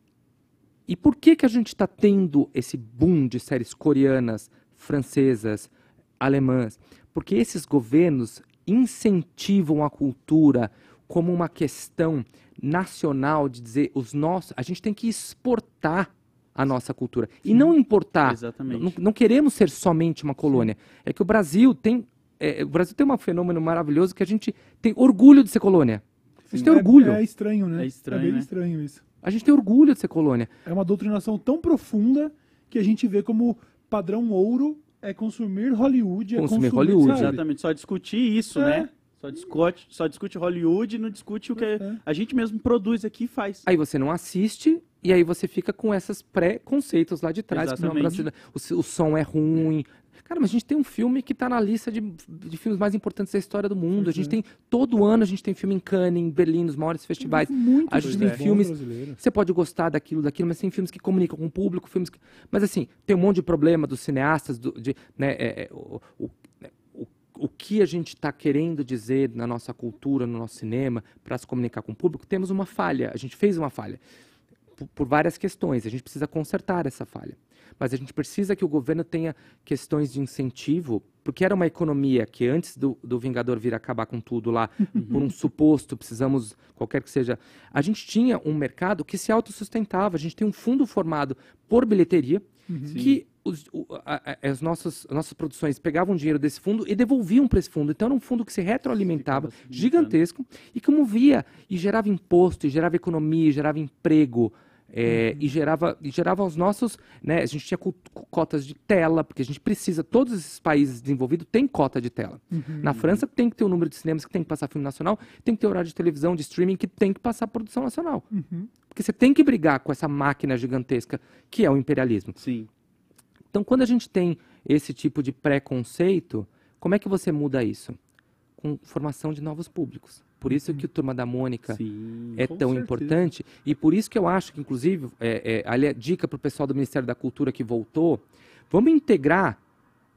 E por que que a gente está tendo esse boom de séries coreanas, francesas, alemãs? Porque esses governos incentivam a cultura como uma questão nacional de dizer os nossos, a gente tem que exportar a nossa cultura e não importar. Exatamente. Não, não queremos ser somente uma colônia. É que o Brasil tem é, o Brasil tem um fenômeno maravilhoso que a gente tem orgulho de ser colônia. A gente tem É- orgulho. É, estranho, né? É estranho, bem né? estranho isso. A gente tem orgulho de ser colônia. É uma doutrinação tão profunda que a gente vê como padrão ouro é consumir Hollywood. é Consumir consumir, Hollywood. sabe? Exatamente. Só discutir isso, É. né? Só discute, só discute Hollywood e não discute o que É. a gente mesmo produz aqui e faz. Aí você não assiste e aí você fica com esses pré-conceitos lá de trás. Que não, Exatamente. brasileiro- o, o som é ruim. Cara, mas a gente tem um filme que tá na lista de, de filmes mais importantes da história do mundo. A gente é. tem, todo ano a gente tem filme em Cannes, em Berlim, nos maiores festivais. Muito A gente tem bom filmes-. Você pode gostar daquilo, daquilo, mas tem filmes que comunicam com o público, filmes que... Mas assim, tem um monte de problema dos cineastas, do, de, né, é, é, o, o, o, o que a gente está querendo dizer na nossa cultura, no nosso cinema, para se comunicar com o público, temos uma falha. A gente fez uma falha. Por, várias questões. A gente precisa consertar essa falha. Mas a gente precisa que o governo tenha questões de incentivo, porque era uma economia que antes do, do Vingador vir acabar com tudo lá, por um suposto, precisamos, qualquer que seja. A gente tinha um mercado que se autossustentava. A gente tem um fundo formado por bilheteria, que os, o- a- a- as, nossas, as nossas produções pegavam dinheiro desse fundo e devolviam para esse fundo. Então era um fundo que se retroalimentava, gigantesco, e que movia e gerava imposto, e gerava economia, e gerava emprego. É, e, gerava, e gerava os nossos. Né, a gente tinha cotas de tela, porque a gente precisa, todos esses países desenvolvidos têm cota de tela. Na França tem que ter o número de cinemas que tem que passar filme nacional, tem que ter horário de televisão, de streaming que tem que passar produção nacional. Porque você tem que brigar com essa máquina gigantesca que é o imperialismo. Sim. Então, quando a gente tem esse tipo de preconceito, como é que você muda isso? Com formação de novos públicos. Por isso que o Turma da Mônica Sim. é tão certeza. importante e por isso que eu acho que, inclusive, é, é, ali a dica para o pessoal do Ministério da Cultura que voltou, vamos integrar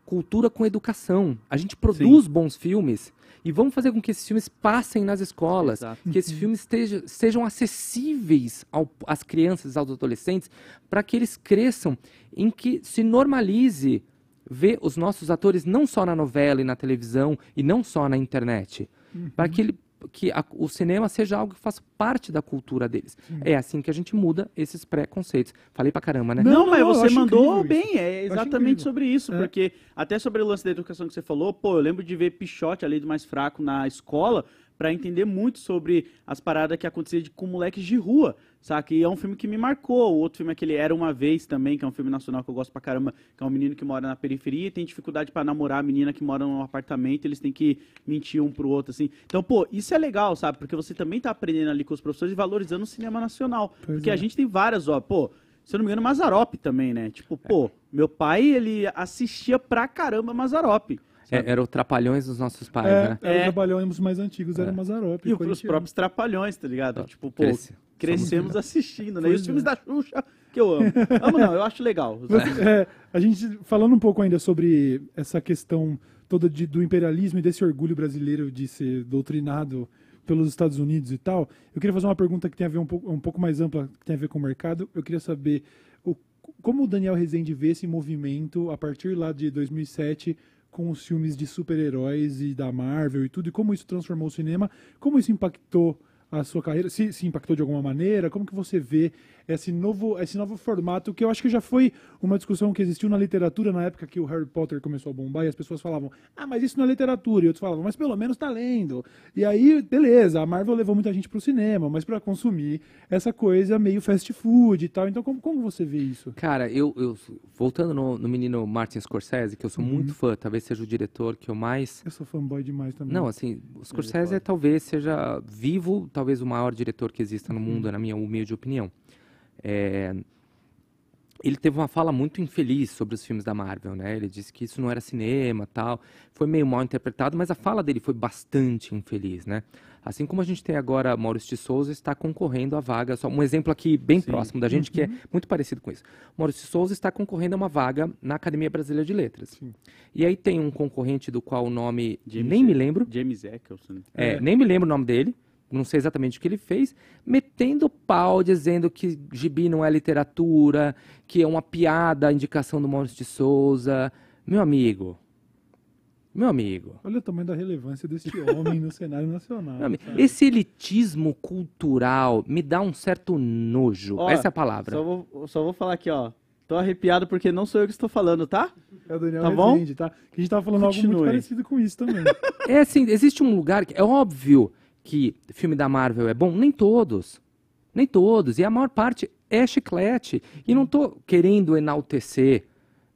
cultura com educação. A gente produz bons filmes e vamos fazer com que esses filmes passem nas escolas, Exato. que esses filmes esteja- sejam acessíveis ao- às crianças, aos adolescentes, para que eles cresçam em que se normalize ver os nossos atores não só na novela e na televisão e não só na internet, para que ele que a- o cinema seja algo que faça parte da cultura deles. É assim que a gente muda esses preconceitos. Falei pra caramba, né? Não, Não, mas você mandou bem, é exatamente sobre isso, É. porque até sobre o lance da educação que você falou, pô, eu lembro de ver Pichote, a lei do mais fraco, na escola, pra entender muito sobre as paradas que aconteciam de- com moleques de rua, saca? E é um filme que me marcou. O outro filme é aquele Era Uma Vez também, que é um filme nacional que eu gosto pra caramba, que é um menino que mora na periferia e tem dificuldade pra namorar a menina que mora num apartamento, eles têm que mentir um pro outro, assim. Então, pô, isso é legal, sabe? Porque você também tá aprendendo ali com os professores e valorizando o cinema nacional. Pois porque é. a gente tem várias, ó, pô, se eu não me engano, Mazarop também, né? Tipo, pô, meu pai, ele assistia pra caramba Mazarop. É, era o Trapalhões dos nossos pais, É, né? era É. o trabalhões mais antigos, era Mazarop. E os próprios Trapalhões, tá ligado? Tipo, pô, Cresce. crescemos assistindo, né? E os filmes é. da Xuxa, que eu amo. amo não, eu acho legal. Você- é, a gente, falando um pouco ainda sobre essa questão toda de- do imperialismo e desse orgulho brasileiro de ser doutrinado pelos Estados Unidos e tal, eu queria fazer uma pergunta que tem a ver um pouco, um pouco mais ampla, que tem a ver com o mercado. Eu queria saber o- como o Daniel Rezende vê esse movimento a partir lá de 2007 com os filmes de super-heróis e da Marvel e tudo, e como isso transformou o cinema, como isso impactou a sua carreira, se, se impactou de alguma maneira, como que você vê esse novo, esse novo formato, que eu acho que já foi uma discussão que existiu na literatura na época que o Harry Potter começou a bombar, e as pessoas falavam, ah, mas isso não é literatura, e outros falavam, mas pelo menos tá lendo. E aí, beleza, a Marvel levou muita gente pro cinema, mas para consumir essa coisa meio fast food e tal, então como, como você vê isso? Cara, eu, eu- voltando no, no menino Martin Scorsese, que eu sou muito fã, talvez seja o diretor que eu mais. Eu sou fanboy demais também. Não, assim, o Scorsese é, talvez seja vivo, talvez o maior diretor que exista no mundo, na minha humilde opinião. É, ele teve uma fala muito infeliz sobre os filmes da Marvel, né? Ele disse que isso não era cinema, tal. Foi meio mal interpretado, mas a fala dele foi bastante infeliz, né? Assim como a gente tem agora Maurício de Souza está concorrendo à vaga, só um exemplo aqui bem próximo da gente que é muito parecido com isso. Maurício de Souza está concorrendo a uma vaga na Academia Brasileira de Letras. E aí tem um concorrente do qual o nome James nem me lembro, James Eccleston. é, nem me lembro o nome dele, não sei exatamente o que ele fez, metendo pau, dizendo que gibi não é literatura, que é uma piada a indicação do Maurício de Souza. Meu amigo, meu amigo, Olha o tamanho da relevância desse homem no cenário nacional. meu amigo, sabe? esse elitismo cultural me dá um certo nojo. Ó, Essa é a palavra. Só vou, só vou falar aqui, ó. Tô arrepiado porque não sou eu que estou falando, tá? É o Daniel Tá bom? Rezende, tá? Que a gente tava falando algo Continue. muito parecido com isso também. É assim, existe um lugar que é óbvio que filme da Marvel é bom, nem todos. Nem todos. E a maior parte é chiclete. E não tô querendo enaltecer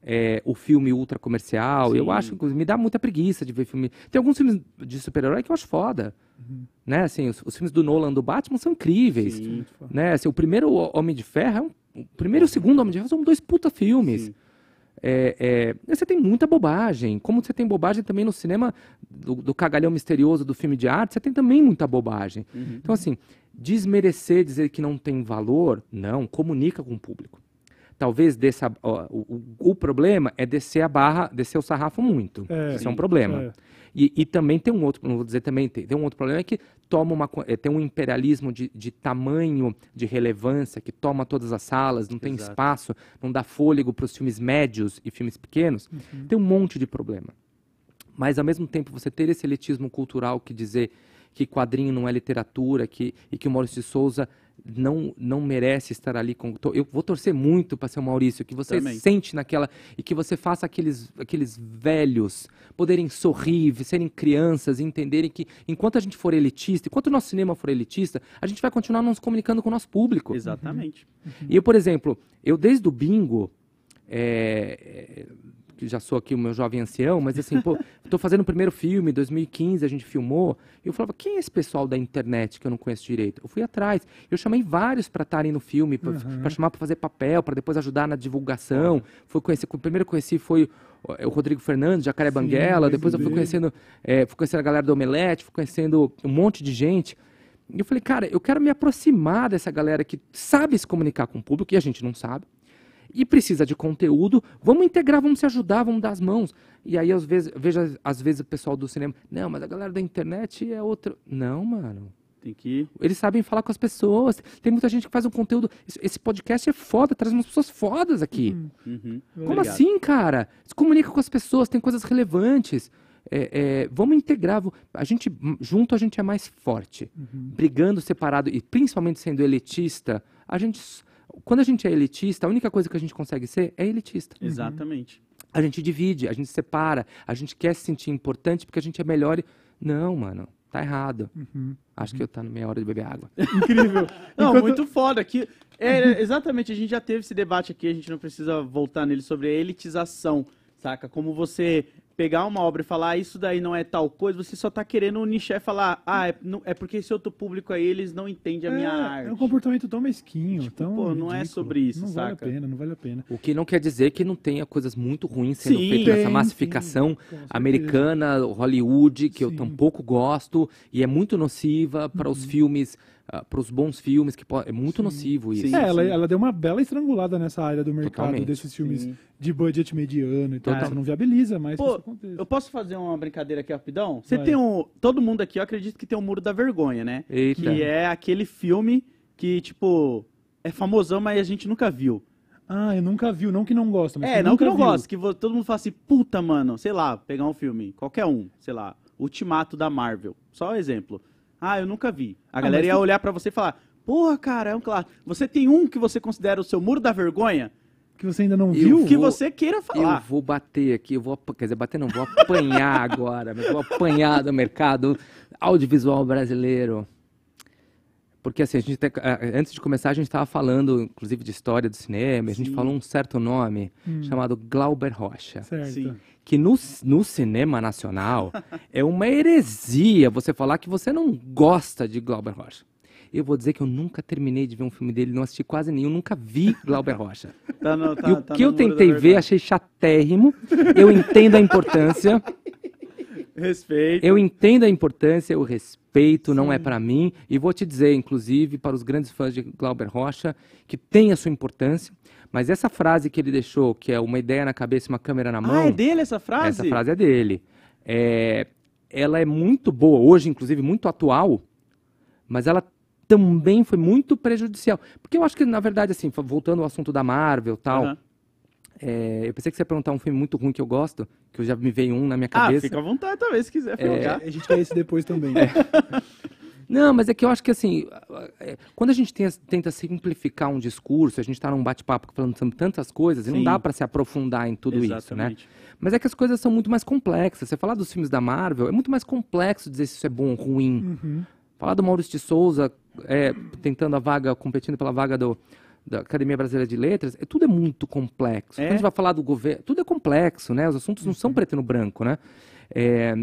é, o filme ultra comercial. Eu Sim. acho que me dá muita preguiça de ver filme. Tem alguns filmes de super-herói que eu acho foda. Né? Assim, os, os filmes do Nolan do Batman são incríveis. Sim. Né? Assim, o primeiro Homem de Ferro é um. O primeiro e o segundo Homem de Ferro são dois puta filmes. Sim. É, é, você tem muita bobagem. Como você tem bobagem também no cinema do, do cagalhão misterioso do filme de arte, você tem também muita bobagem. Então, assim, desmerecer, dizer que não tem valor, não, comunica com o público. Talvez dessa, ó, o, o, o problema é descer a barra, descer o sarrafo muito. É, Isso é um problema. é. E, e também tem um outro, não vou dizer também, tem, tem um outro problema é que toma uma, é, tem um imperialismo de, de tamanho, de relevância, que toma todas as salas, não tem Exato. espaço, não dá fôlego para os filmes médios e filmes pequenos. Uhum. Tem um monte de problema. Mas, ao mesmo tempo, você ter esse elitismo cultural que dizer que quadrinho não é literatura que, e que o Maurício de Souza não, não merece estar ali. Com, eu vou torcer muito para ser o Maurício, que você Também. sente naquela. e que você faça aqueles, aqueles velhos poderem sorrir, serem crianças e entenderem que enquanto a gente for elitista, enquanto o nosso cinema for elitista, a gente vai continuar nos comunicando com o nosso público. Exatamente. E eu, por exemplo, eu desde o bingo, é, que já sou aqui o meu jovem ancião, mas assim, pô, tô fazendo o primeiro filme, 2015 a gente filmou, e eu falava, quem é esse pessoal da internet que eu não conheço direito? Eu fui atrás, eu chamei vários para estarem no filme, para chamar para fazer papel, para depois ajudar na divulgação. Fui conhecer, o primeiro que eu conheci foi o o Rodrigo Fernandes, Jacaré Banguela, lembro depois eu fui conhecendo, é, fui conhecendo a galera do Omelete, fui conhecendo um monte de gente. E eu falei, cara, eu quero me aproximar dessa galera que sabe se comunicar com o público, e a gente não sabe, e precisa de conteúdo. Vamos integrar, vamos se ajudar, vamos dar as mãos. E aí, às vezes, eu vejo às vezes o pessoal do cinema, não, mas a galera da internet é outra. Não, mano. Tem que. Eles sabem falar com as pessoas. Tem muita gente que faz um conteúdo. Esse- podcast é foda, traz umas pessoas fodas aqui. Uhum. Como Obrigado. assim, cara? Se comunica com as pessoas, tem coisas relevantes. É, é, vamos integrar. A gente, junto a gente é mais forte. Brigando separado e principalmente sendo elitista, a gente. Quando a gente é elitista, a única coisa que a gente consegue ser é elitista. Exatamente. A gente divide, a gente separa, a gente quer se sentir importante porque a gente é melhor. E... Não, mano, tá errado. Acho que eu tá na meia hora de beber água. Incrível. Não, Enquanto- muito foda. Que, é, exatamente, a gente já teve esse debate aqui, a gente não precisa voltar nele sobre a elitização, saca? Como você pegar uma obra e falar, ah, isso daí não é tal coisa, você só tá querendo nichar e falar, ah, é, não- é porque esse outro público aí, eles não entendem a minha é, arte. É um comportamento tão mesquinho, Tipo, tão pô, não é sobre isso, Não vale a saca? pena, não vale a pena. O que não quer dizer que não tenha coisas muito ruins sendo Sim. feitas nessa massificação sim, americana, Hollywood, que eu Sim. tampouco gosto, e é muito nociva para Uhum. os filmes, para os bons filmes, que po- é muito nocivo isso. Sim. é, ela, ela deu uma bela estrangulada nessa área do mercado Totalmente. desses filmes Sim. de budget mediano e tal. Você não viabiliza mais que Pô. Eu posso fazer uma brincadeira aqui rapidão? Você Vai. tem um. Todo mundo aqui, eu acredito que tem o Muro da Vergonha, né? Eita. Que é aquele filme que, tipo, é famosão, mas a gente nunca viu. Ah, eu nunca vi, não que não gosta, mas É, não nunca que eu não gosto, que todo mundo fala assim, puta, mano, sei lá, pegar um filme, qualquer um, sei lá, Ultimato da Marvel, só um exemplo. Ah, eu nunca vi. A Ah, galera ia tu- olhar pra você e falar, porra, cara, é um clássico. Você tem um que você considera o seu Muro da Vergonha? Que você ainda não Eu viu? Que vou- você queira Eu falar. vou bater aqui, eu vou, quer dizer, bater não, vou apanhar agora, vou apanhar do mercado audiovisual brasileiro. Porque assim, a gente tem- antes de começar, a gente estava falando, inclusive, de história do cinema, e a gente Sim. falou um certo nome, Hum. chamado Glauber Rocha. Certo. Sim. que no, no cinema nacional é uma heresia você falar que você não gosta de Glauber Rocha. Eu vou dizer que eu nunca terminei de ver um filme dele, não assisti quase nenhum, nunca vi Glauber Rocha. Tá no- tá- e o tá que eu tentei ver, achei chatérrimo. Eu entendo a importância, Respeito. eu entendo a importância, eu respeito, não é pra mim. E vou te dizer, inclusive, para os grandes fãs de Glauber Rocha, que tem a sua importância. Mas essa frase que ele deixou, que é uma ideia na cabeça e uma câmera na mão. Ah, é dele essa frase? Essa frase é dele. É, ela é muito boa, hoje, inclusive, muito atual, mas ela também foi muito prejudicial. Porque eu acho que, na verdade, assim, voltando ao assunto da Marvel e tal, Aham. É, eu pensei que você ia perguntar um filme muito ruim que eu gosto, que eu já me veio um na minha Ah, cabeça. fica à vontade talvez se quiser colocar. A gente quer esse depois também. Não, mas é que eu acho que assim, é, quando a gente tenta simplificar um discurso, a gente está num bate-papo falando sobre tantas coisas, e não Sim. dá para se aprofundar em tudo isso, né? Exatamente. Mas é que as coisas são muito mais complexas. Você falar dos filmes da Marvel é muito mais complexo dizer se isso é bom ou ruim. Uhum. Falar do Maurício de Souza é, tentando a vaga, competindo pela vaga do, da Academia Brasileira de Letras, é, tudo é muito complexo. É? Quando a gente vai falar do governo, tudo é complexo, né? Os assuntos não são preto no branco, né? É,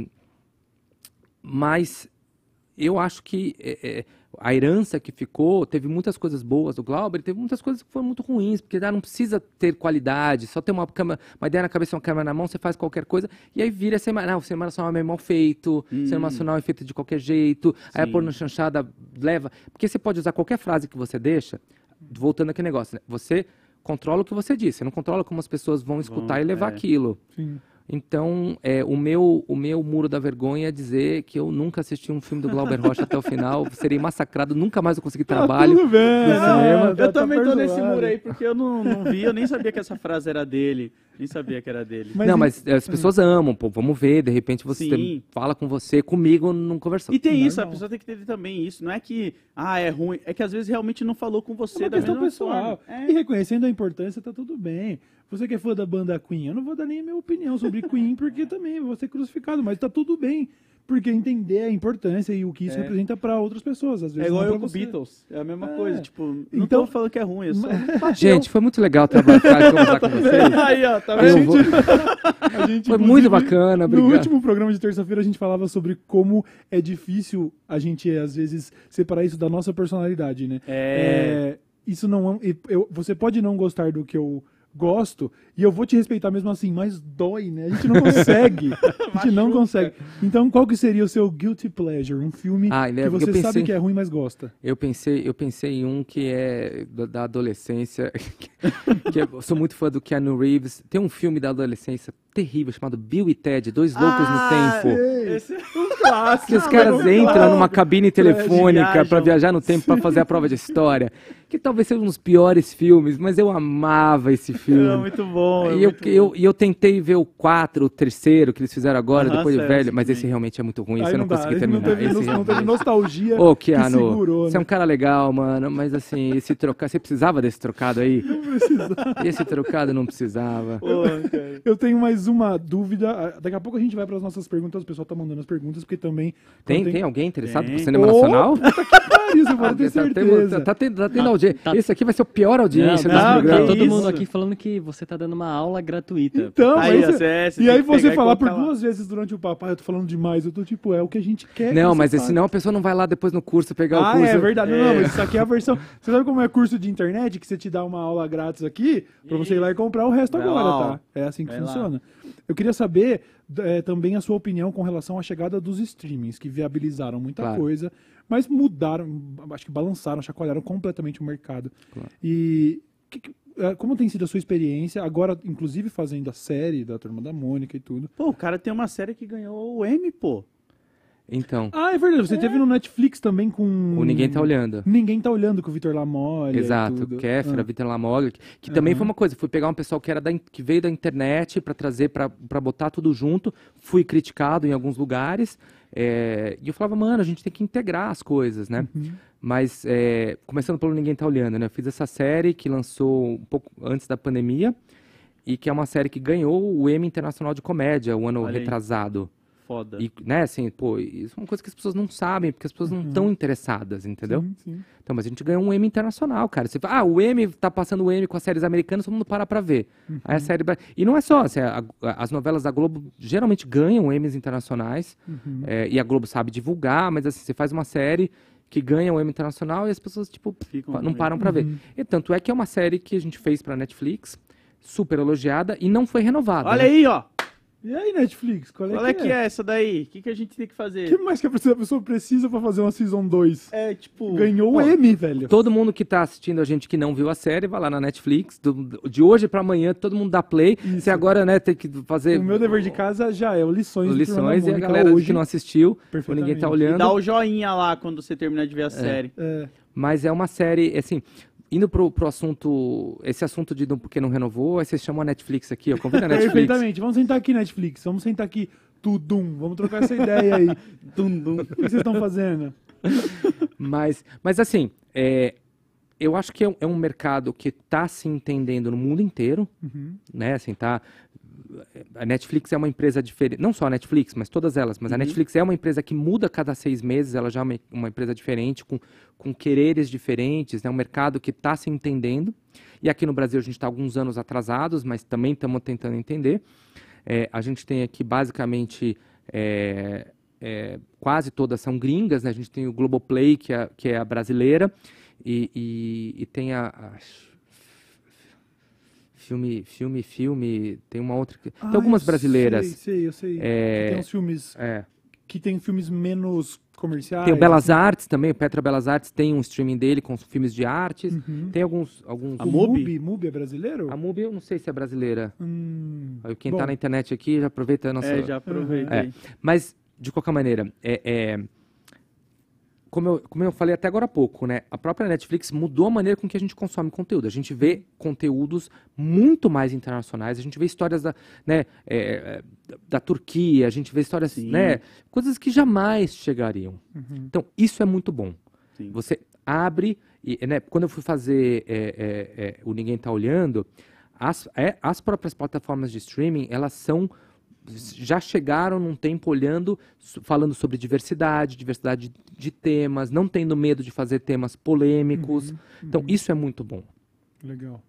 mas eu acho que é, é, a herança que ficou, teve muitas coisas boas do Glauber, teve muitas coisas que foram muito ruins, porque ah, não precisa ter qualidade, só ter uma, câmera, uma ideia na cabeça uma câmera na mão, você faz qualquer coisa, e aí vira não, o cinema nacional é meio mal feito, o cinema nacional é feito de qualquer jeito, aí a Sim. porno chanchada leva, porque você pode usar qualquer frase que você deixa, voltando aquele negócio, né? você controla o que você diz, você não controla como as pessoas vão escutar Vão, e levar é. aquilo. Sim. Então, é, o, meu, o meu muro da vergonha é dizer que eu nunca assisti um filme do Glauber Rocha até o final. Serei massacrado, nunca mais eu consegui trabalho. Tá tudo bem, no não, cinema. Eu tá também tô nesse perdoado. muro aí, porque eu não, não vi, eu nem sabia que essa frase era dele. Nem sabia que era dele. Mas não, e- mas é, as pessoas amam, pô, vamos ver, de repente você Sim. fala com você, comigo não conversou. E tem isso, a Normal. pessoa tem que ter também isso. Não é que, ah, é ruim. É que às vezes realmente não falou com É você uma da questão mesma pessoal. forma. E É. reconhecendo a importância, tá tudo bem. Você que é fã da banda Queen, eu não vou dar nem a minha opinião sobre Queen, porque também eu vou ser crucificado, mas tá tudo bem. Porque entender a importância e o que isso É. representa pra outras pessoas. Às vezes É igual eu com. Beatles. É a mesma É. coisa. Tipo, não Então- tô falando que é ruim, eu só. Gente, foi muito legal trabalhar conversar com vocês. Aí, ó, tá Eu vendo? vou- gente, Foi muito bacana, No obrigado. último programa de terça-feira a gente falava sobre como é difícil a gente, às vezes, separar isso da nossa personalidade, né? É. É, isso não é- eu- você pode não gostar do que eu gosto e eu vou te respeitar mesmo assim, mas dói, né? A gente não consegue. a gente não consegue. Então, qual que seria o seu guilty pleasure? Um filme Ah, ele é- que você pensei- sabe que é ruim, mas gosta. Eu pensei, eu pensei em um que é da, adolescência, que é- eu sou muito fã do Keanu Reeves. Tem um filme da adolescência terrível chamado Bill e Ted, Dois Loucos Ah, no Tempo. Esse é um clássico. Que os caras não, entram numa cabine telefônica pra viajar no tempo pra fazer a prova de história. Que talvez seja um dos piores filmes, mas eu amava esse filme. É muito bom. é E eu, muito eu, bom. e eu tentei ver o 4, o terceiro que eles fizeram agora, depois de saiu velho, mas esse realmente é muito ruim, Aí você não, não terminar. teve, Esse não, não teve nostalgia Ô, que Keanu, segurou, você é né? um cara legal, mano, mas assim, esse trocado, você precisava desse trocado aí? Não precisava. Esse trocado não precisava. Pô, cara. Eu tenho mais uma dúvida. Ah, Daqui a pouco a gente vai para as nossas perguntas. O pessoal tá mandando as perguntas, porque também. Tem, quando tem alguém interessado Tem. por cinema Ô, nacional? Pariu, você pode ter tá, certeza. tendo- tá tendo, tá tendo audiência. tá- Esse aqui vai ser o pior audiência Não, não, programa. que todo mundo aqui falando que você tá dando uma aula gratuita. Então, Aí, mas cê e aí você falar por lá. duas vezes durante o papo, ah, eu tô falando demais, eu tô tipo, é o que a gente quer. que Não, mas fale. senão a pessoa não vai lá depois no curso pegar o Ah, curso. é verdade. Não, É. mas isso aqui é a versão. Você sabe como é curso de internet que você te dá uma aula grátis aqui pra você ir lá e comprar o resto Vai agora, lá, tá? É assim que Vai lá. funciona. Eu queria saber é, também a sua opinião com relação à chegada dos streamings, que viabilizaram muita Claro. coisa, mas mudaram, acho que balançaram, chacoalharam completamente o mercado. Claro. E que- que- é, como tem sido a sua experiência, agora, inclusive, fazendo a série da Turma da Mônica e tudo? Pô, o cara tem uma série que ganhou o M, pô. Então, Ah, é verdade. Você teve no Netflix também com. o Ninguém Tá Olhando. Ninguém tá olhando com o Vitor Lamolle. Exato. Kéfera, Ah. Vitor Lamoglia, que, que também foi uma coisa, fui pegar um pessoal que era da, que veio da internet para trazer para botar tudo junto, fui criticado em alguns lugares, é, e eu falava, mano, a gente tem que integrar as coisas, né? Uhum. Mas é, começando pelo Ninguém Tá Olhando, né? Eu fiz essa série que lançou um pouco antes da pandemia e que é uma série que ganhou o Emmy Internacional de Comédia o ano Olha aí. Foda. E, né, assim, pô, isso é uma coisa que as pessoas não sabem, porque as pessoas não estão interessadas, entendeu? Sim, sim. Então, mas a gente ganhou um Emmy internacional, cara. Você fala, ah, o Emmy tá passando o Emmy com as séries americanas, todo mundo para pra ver. Aí a série. bra- E não é só, assim, a- a- as novelas da Globo geralmente ganham Emmys internacionais, é, e a Globo sabe divulgar, mas assim, você faz uma série que ganha o Emmy internacional e as pessoas, tipo, Ficam não param pra ver. E tanto é que é uma série que a gente fez pra Netflix, super elogiada, e não foi renovada. Olha né? aí, ó. E aí, Netflix? Qual é, Qual é que é essa daí? O que, que a gente tem que O fazer? que mais que a pessoa precisa pra fazer uma Season 2? É, tipo... Ganhou o M, velho. Todo mundo que tá assistindo a gente que não viu a série, vai lá na Netflix. do- de hoje pra amanhã, todo mundo dá play. Isso. Você agora, né, tem que fazer. O meu dever de casa já é o Lições da lições e a galera hoje. que não assistiu, ninguém tá E olhando. dá o joinha lá quando você terminar de ver a série. É, Mas é uma série, assim, indo pro, pro assunto, esse assunto de porque não renovou, aí vocês chamam a Netflix aqui, ó, convida a Netflix. perfeitamente. Vamos sentar aqui, Netflix. Vamos sentar aqui, tudum. Vamos trocar essa ideia aí. Dum, dum. O que vocês estão fazendo? Mas, mas assim, é, eu acho que é um, é um mercado que tá se entendendo no mundo inteiro, Uhum. né, assim, tá... A Netflix é uma empresa diferente, não só a Netflix, mas todas elas, mas a Netflix é uma empresa que muda cada seis meses, ela já é uma, uma empresa diferente, com, com quereres diferentes, é né, um mercado que está se entendendo, e aqui no Brasil a gente está alguns anos atrasados, mas também estamos tentando entender. É, a gente tem aqui basicamente é, é, quase todas são gringas, né? a gente tem o Globoplay, que é, que é a brasileira, e, e- e tem a, a filme, filme, filme, tem uma outra, que- tem Ah, algumas eu brasileiras. Sei, sei, eu sei. É, Tem uns filmes é, que tem filmes menos comerciais. Tem o Belas Artes também, o Petra Belas Artes tem um streaming dele com filmes de artes. Uhum. Tem alguns. alguns... O Mubi? Mubi? Mubi é brasileiro? A Mubi eu não sei se é brasileira. Hum, Aí Quem bom, tá na internet aqui já aproveita a nossa. É, já aproveitei. É. Mas, de qualquer maneira, é, é, como, eu, como eu falei até agora há pouco, né? A própria Netflix mudou a maneira com que a gente consome conteúdo. A gente vê conteúdos muito mais internacionais, a gente vê histórias da, né, é, da, da Turquia, a gente vê histórias, Sim. né? Coisas que jamais chegariam. Uhum. Então, isso é muito bom. Sim. Você abre, e, né, quando eu fui fazer é, é, é, o Ninguém Tá Olhando, as, é, as próprias plataformas de streaming, elas são já chegaram num tempo olhando, falando sobre diversidade, diversidade de, temas, não tendo medo de fazer temas polêmicos. Então, isso é muito bom. Legal.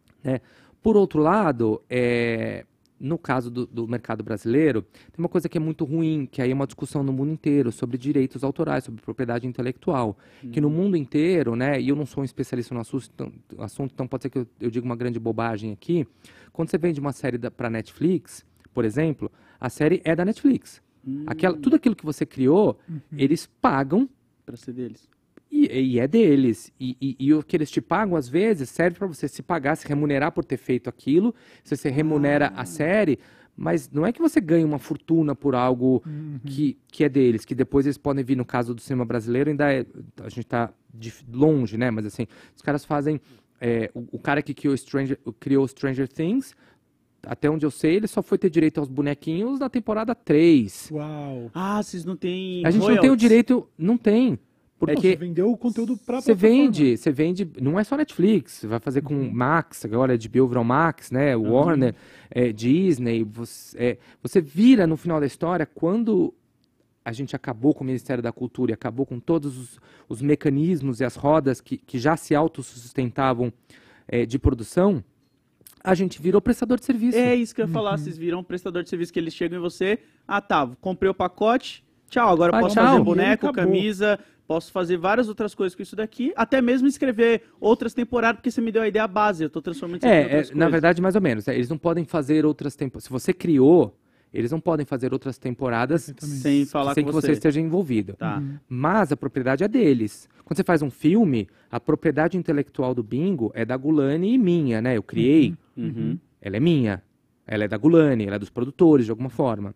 Por outro lado, é, no caso do, do mercado brasileiro, tem uma coisa que é muito ruim, que aí é uma discussão no mundo inteiro sobre direitos autorais, sobre propriedade intelectual. Que no mundo inteiro, né, e eu não sou um especialista no assunto, então, assunto, então pode ser que eu, eu diga uma grande bobagem aqui. Quando você vende uma série para Netflix, por exemplo, a série é da Netflix. Aquela, tudo aquilo que você criou, eles pagam Pra ser deles. e, e é deles. E, e- e o que eles te pagam, às vezes, serve para você se pagar, se remunerar por ter feito aquilo. Se você remunera a série, mas não é que você ganhe uma fortuna por algo que, que é deles, que depois eles podem vir, no caso do cinema brasileiro, ainda é, a gente está longe, né? Mas assim, os caras fazem. é, o, o cara que criou Stranger, criou Stranger Things, até onde eu sei, ele só foi ter direito aos bonequinhos na temporada 3. Uau. Ah, vocês não têm. A gente não tem o direito. Não tem. Não, Porque você vendeu o conteúdo pra você vende, você vende, não é só Netflix, você vai fazer com Max, agora de virou Max, né, Warner, é, Disney, você, é, você vira no final da história, quando a gente acabou com o Ministério da Cultura e acabou com todos os, os mecanismos e as rodas que, que já se autossustentavam é, de produção, a gente virou prestador de serviço. É isso que eu ia Uhum. falar. Vocês viram um prestador de serviço que eles chegam em você. Ah, tá. Comprei o pacote. Tchau. Agora Ah, posso tchau. fazer boneco, camisa. Posso fazer várias outras coisas com isso daqui. Até mesmo escrever outras temporadas, porque você me deu a ideia base. Eu tô transformando isso aqui em É, é, outras na coisas. verdade, mais ou menos. é, Eles não podem fazer outras temporadas. Se você criou, eles não podem fazer outras temporadas. Sem falar sem com que você você. esteja envolvido. Tá. Mas a propriedade é deles. Quando você faz um filme, a propriedade intelectual do Bingo é da Gulani e minha, né? Eu criei, Uhum. ela é minha. Ela é da Gulani, ela é dos produtores, de alguma forma.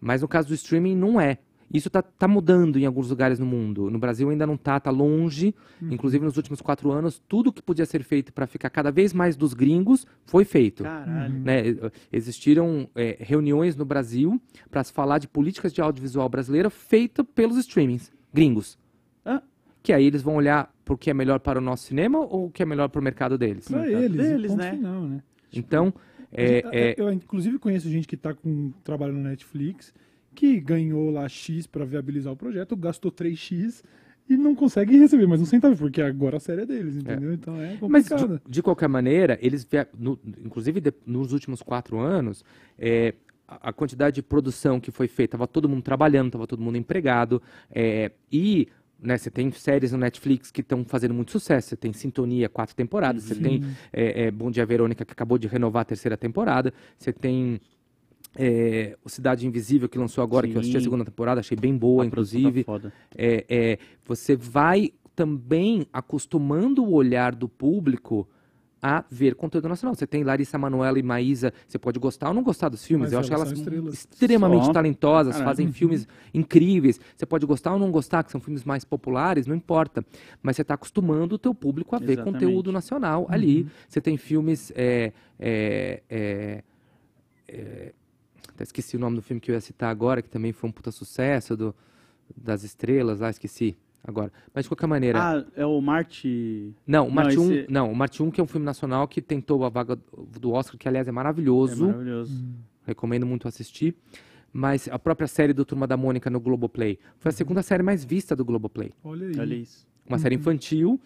Mas no caso do streaming, não é. Isso tá, tá mudando em alguns lugares no mundo. No Brasil ainda não tá, tá longe. Inclusive, nos últimos quatro anos, tudo que podia ser feito para ficar cada vez mais dos gringos foi feito. Caralho. né, existiram é, reuniões no Brasil para se falar de políticas de audiovisual brasileira feita pelos streamings gringos. Ah. Que aí eles vão olhar pro que é melhor para o nosso cinema ou o que é melhor para o mercado deles. Mercado eles, deles, ponto né? final, né? Então, é, Eu- é, Eu, inclusive, conheço gente que está com trabalho no Netflix que ganhou lá X para viabilizar o projeto, gastou 3X e não consegue receber mais um centavo, porque agora a série é deles, entendeu? Então é Mas, complicado. de, de qualquer maneira, eles, no- inclusive de- nos últimos quatro anos, é, a, a quantidade de produção que foi feita, estava todo mundo trabalhando, estava todo mundo empregado, é, e né, você tem séries no Netflix que estão fazendo muito sucesso, você tem Sintonia, quatro temporadas, você tem é, é, Bom Dia Verônica, que acabou de renovar a terceira temporada, você tem é, o Cidade Invisível, que lançou agora, que eu assisti a Sim. segunda temporada, achei bem boa, A produção inclusive. Tá. É, é, você vai também acostumando o olhar do público a ver conteúdo nacional. Você tem Larissa Manoela e Maísa, você pode gostar ou não gostar dos filmes. Mas eu acho elas elas são estrelas. extremamente Só. talentosas, Caralho. fazem filmes incríveis. Você pode gostar ou não gostar, que são filmes mais populares, não importa. Mas você está acostumando o teu público a ver Exatamente. conteúdo nacional ali. Você tem filmes... É, é, é, é, até esqueci o nome do filme que eu ia citar agora, que também foi um puta sucesso, do, das estrelas lá, esqueci agora. Mas de qualquer maneira... Ah, é o Marte. Não, o Não, Marte 1, esse- não, o Marte 1 que é um filme nacional que tentou a vaga do Oscar, que aliás é É maravilhoso. maravilhoso. Recomendo muito assistir. Mas a própria série do Turma da Mônica no Globoplay foi a segunda série mais vista do Globoplay. Olha aí. Olha isso. Uma série infantil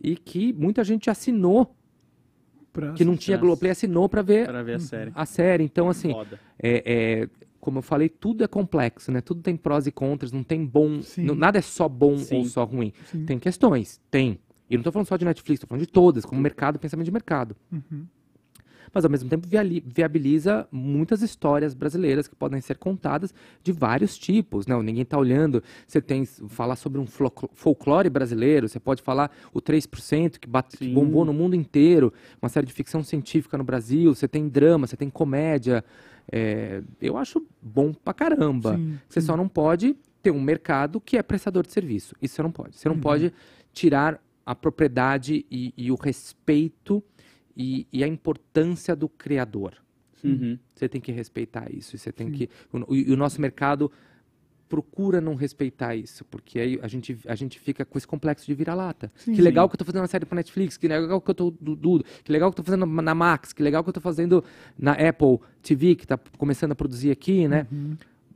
e que muita gente assinou, Pra- que não tinha Nossa. Globoplay, assinou para ver Para ver a série. a série. Então, assim, é, é, como eu falei, tudo é complexo, né? Tudo tem prós e contras, não tem bom. Não- nada é só bom Sim. ou só ruim. Sim. Tem questões, tem. E não tô falando só de Netflix, tô falando de todas, como mercado, pensamento de mercado. Uhum. Mas ao mesmo tempo viabiliza muitas histórias brasileiras que podem ser contadas de vários tipos. Não, ninguém está olhando. Você tem falar sobre um folclore brasileiro, você pode falar o 3% que, bate, que bombou no mundo inteiro, uma série de ficção científica no Brasil, você tem drama, você tem comédia. É, eu acho bom pra caramba. Sim, Você só não pode ter um mercado que é prestador de serviço. Isso você não pode. Você não pode tirar a propriedade e, e o respeito e, e a importância do criador. Uhum. Você tem que respeitar isso. E você tem que. O, e o nosso mercado procura não respeitar isso, porque aí a gente, a gente fica com esse complexo de vira-lata. Sim. Que legal que eu tô fazendo uma série pra Netflix, que legal que eu tô do, do- que legal que eu tô fazendo na Max, que legal que eu tô fazendo na Apple TV, que tá começando a produzir aqui, né?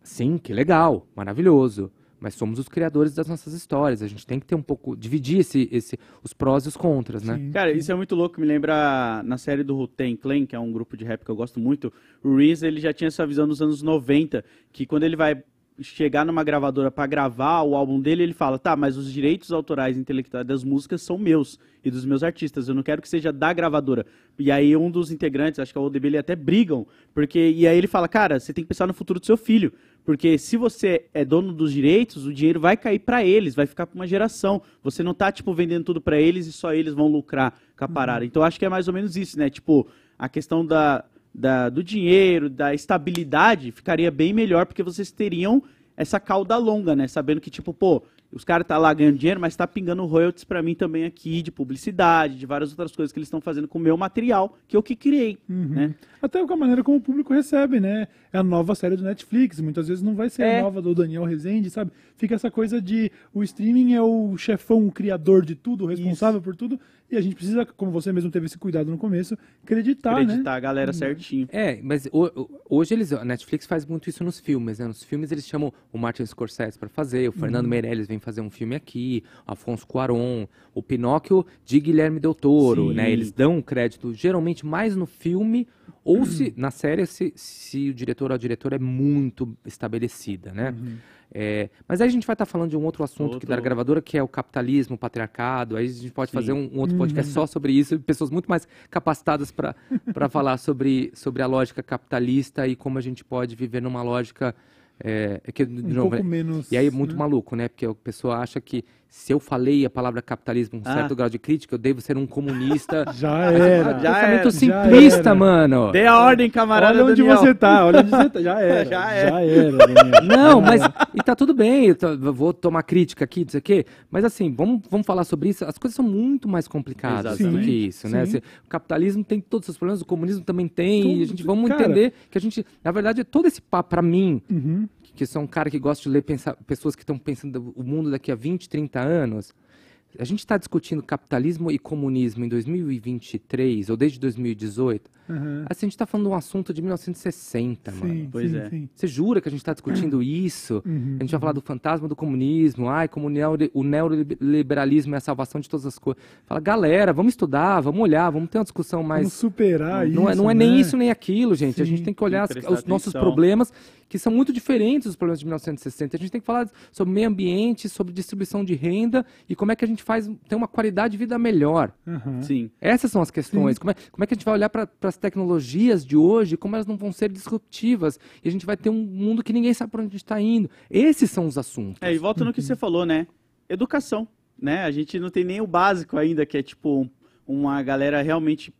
Sim, que legal, maravilhoso. Mas somos os criadores das nossas histórias. A gente tem que ter um pouco. dividir esse, esse, os prós e os contras, né? Sim. Cara, isso é muito louco, me lembra na série do Wu-Tang Clan, que é um grupo de rap que eu gosto muito, o Reese, ele já tinha essa visão nos anos 90, que quando ele vai chegar numa gravadora pra gravar o álbum dele, ele fala, tá, mas os direitos autorais intelectuais das músicas são meus e dos meus artistas, eu não quero que seja da gravadora. E aí um dos integrantes, acho que é o ODB, ele até brigam, porque, e aí ele fala, cara, você tem que pensar no futuro do seu filho, porque se você é dono dos direitos, o dinheiro vai cair pra eles, vai ficar pra uma geração. Você não tá, tipo, vendendo tudo pra eles e só eles vão lucrar com a parada. Então acho que é mais ou menos isso, né? Tipo, a questão da, da- do dinheiro, da estabilidade, ficaria bem melhor, porque vocês teriam essa cauda longa, né? Sabendo que, tipo, pô, os caras tá lá ganhando dinheiro, mas tá pingando royalties pra mim também aqui, de publicidade, de várias outras coisas que eles estão fazendo com o meu material, que eu que criei, Uhum. né? Até com a maneira como o público recebe, né? É a nova série do Netflix, muitas vezes não vai ser É. a nova do Daniel Rezende, sabe? Fica essa coisa de o streaming é o chefão, o criador de tudo, o responsável por tudo, e a gente precisa, como você mesmo teve esse cuidado no começo, acreditar, Acreditar né? a galera certinho. É, mas ho- ho- hoje eles, a Netflix faz muito isso nos filmes, né? Nos filmes eles chamam o Martin Scorsese para fazer, o Fernando Meirelles vem fazer um filme aqui, o Afonso Cuarón, o Pinóquio de Guilherme Del Toro, Sim. né? Eles dão crédito geralmente mais no filme ou se na série se, se o diretor ou a diretora é muito estabelecida, né? É, mas aí a gente vai estar falando de um outro assunto que da Outro- gravadora, que é o capitalismo, o patriarcado. Aí a gente pode Sim. fazer um, um outro podcast só sobre isso, pessoas muito mais capacitadas para falar sobre, sobre a lógica capitalista e como a gente pode viver numa lógica. É, é que, Um novo, pouco é- menos. e aí é muito né? maluco, né? Porque a pessoa acha que se eu falei a palavra capitalismo com um Ah. certo grau de crítica, eu devo ser um comunista. Já era. Já pensamento era, já simplista, era. mano. Dê a ordem, camarada Olha onde Daniel. você tá, olha onde você tá. Já era. Já já, é. era, Daniel. Não, mas. E tá tudo bem, eu, tô- eu vou tomar crítica aqui, não sei o quê. Mas assim, vamos, vamos falar sobre isso. As coisas são muito mais complicadas do Exatamente. que isso, né? Sim. Assim, o capitalismo tem todos os seus problemas, o comunismo também tem. Tudo, e a gente vamos cara. entender que a gente. Na verdade, todo esse papo, pra mim, Uhum. Que sou um cara que gosta de ler pensa- pessoas que estão pensando o mundo daqui a 20, 30 anos. A gente está discutindo capitalismo e comunismo em 2023, ou desde 2018. Aham. Assim, a gente está falando de um assunto de 1960, mano. Sim, Pois sim, é. sim. Você jura que a gente está discutindo isso? Uhum. A gente vai falar do fantasma do comunismo, ai, como o neoli- o neoliberalismo é a salvação de todas as coisas. Fala, galera, vamos estudar, vamos olhar, vamos ter uma discussão mais. Vamos superar isso. Não é, não é nem né? isso nem aquilo, gente. A gente tem que olhar as- os nossos atenção. problemas, que são muito diferentes dos problemas de 1960. A gente tem que falar sobre meio ambiente, sobre distribuição de renda e como é que a gente faz ter uma qualidade de vida melhor. Aham. Sim. Essas são as questões. Como é, como é que a gente vai olhar para as tecnologias de hoje, como elas não vão ser disruptivas, e a gente vai ter um mundo que ninguém sabe para onde está indo. Esses são os assuntos. É, e volta no que você falou, né? Educação, né? A gente não tem nem o básico ainda, que é tipo um- uma galera realmente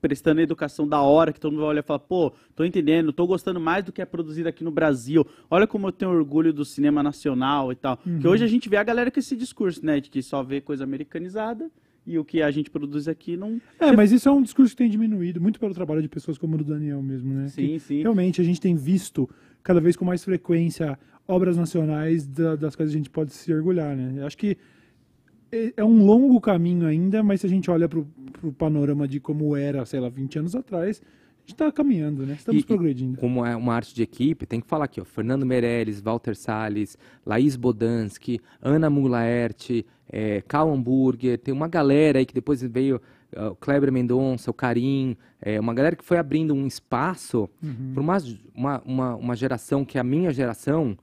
prestando educação da hora, que todo mundo vai olhar e falar, pô, tô entendendo, tô gostando mais do que é produzido aqui no Brasil. Olha como eu tenho orgulho do cinema nacional e tal. Que hoje a gente vê a galera com esse discurso, né? De que só vê coisa americanizada e o que a gente produz aqui não. É, mas isso é um discurso que tem diminuído, muito pelo trabalho de pessoas como o do Daniel mesmo, né? Que Sim, sim. Realmente a gente tem visto cada vez com mais frequência obras nacionais da- das quais a gente pode se orgulhar, né? Eu acho que é é um longo caminho ainda, mas se a gente olha para o panorama de como era, sei lá, 20 anos atrás, a gente está caminhando, né? Estamos E- e progredindo. Como é uma arte de equipe, tem que falar aqui, ó. Fernando Meirelles, Walter Salles, Laís Bodansky, Ana Mulaert, é, Karl Hamburger, tem uma galera aí que depois veio o Kleber Mendonça, o Karim, é, uma galera que foi abrindo um espaço para uma, uma, uma, uma geração que é a minha geração,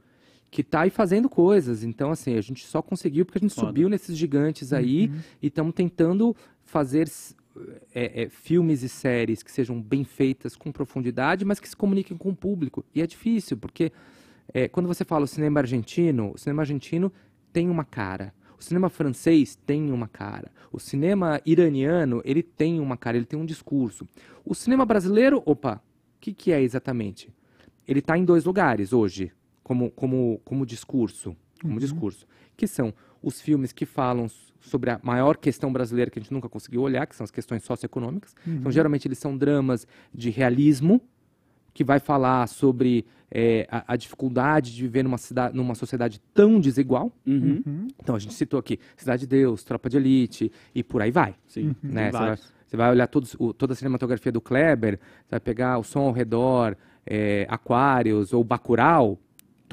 que tá aí fazendo coisas. Então, assim, a gente só conseguiu porque a gente Foda. subiu nesses gigantes aí e estamos tentando fazer é, é, filmes e séries que sejam bem feitas, com profundidade, mas que se comuniquem com o público. E é difícil, porque é, quando você fala o cinema argentino, o cinema argentino tem uma cara. O cinema francês tem uma cara. O cinema iraniano, ele tem uma cara, ele tem um discurso. O cinema brasileiro, opa, o que, que é exatamente? Ele está em dois lugares hoje, como, como, como discurso. Como discurso. Que são os filmes que falam sobre a maior questão brasileira que a gente nunca conseguiu olhar, que são as questões socioeconômicas. Então, geralmente, eles são dramas de realismo, que vai falar sobre é, a, a dificuldade de viver numa, cidade, numa sociedade tão desigual. Uhum. Então, a gente citou aqui Cidade de Deus, Tropa de Elite e por aí vai. Sim. Né? Tem Você, vai, você vai olhar todos, o- toda a cinematografia do Kleber, você vai pegar o som ao redor, é, Aquários ou Bacurau,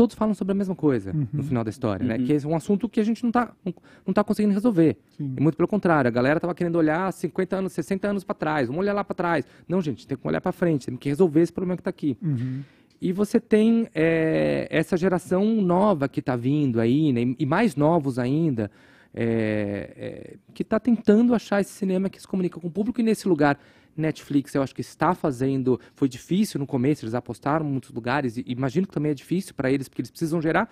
todos falam sobre a mesma coisa no final da história, né? Uhum. Que é um assunto que a gente não está não, não tá conseguindo resolver. Sim. E muito pelo contrário, a galera tava querendo olhar 50 anos, 60 anos para trás, vamos olhar lá para trás. Não, gente, tem que olhar para frente, tem que resolver esse problema que está aqui. Uhum. E você tem é, essa geração nova que está vindo aí, né, e mais novos ainda, é, é, que está tentando achar esse cinema que se comunica com o público. E nesse lugar, Netflix, eu acho que está fazendo. Foi difícil no começo, eles apostaram em muitos lugares, e imagino que também é difícil para eles, porque eles precisam gerar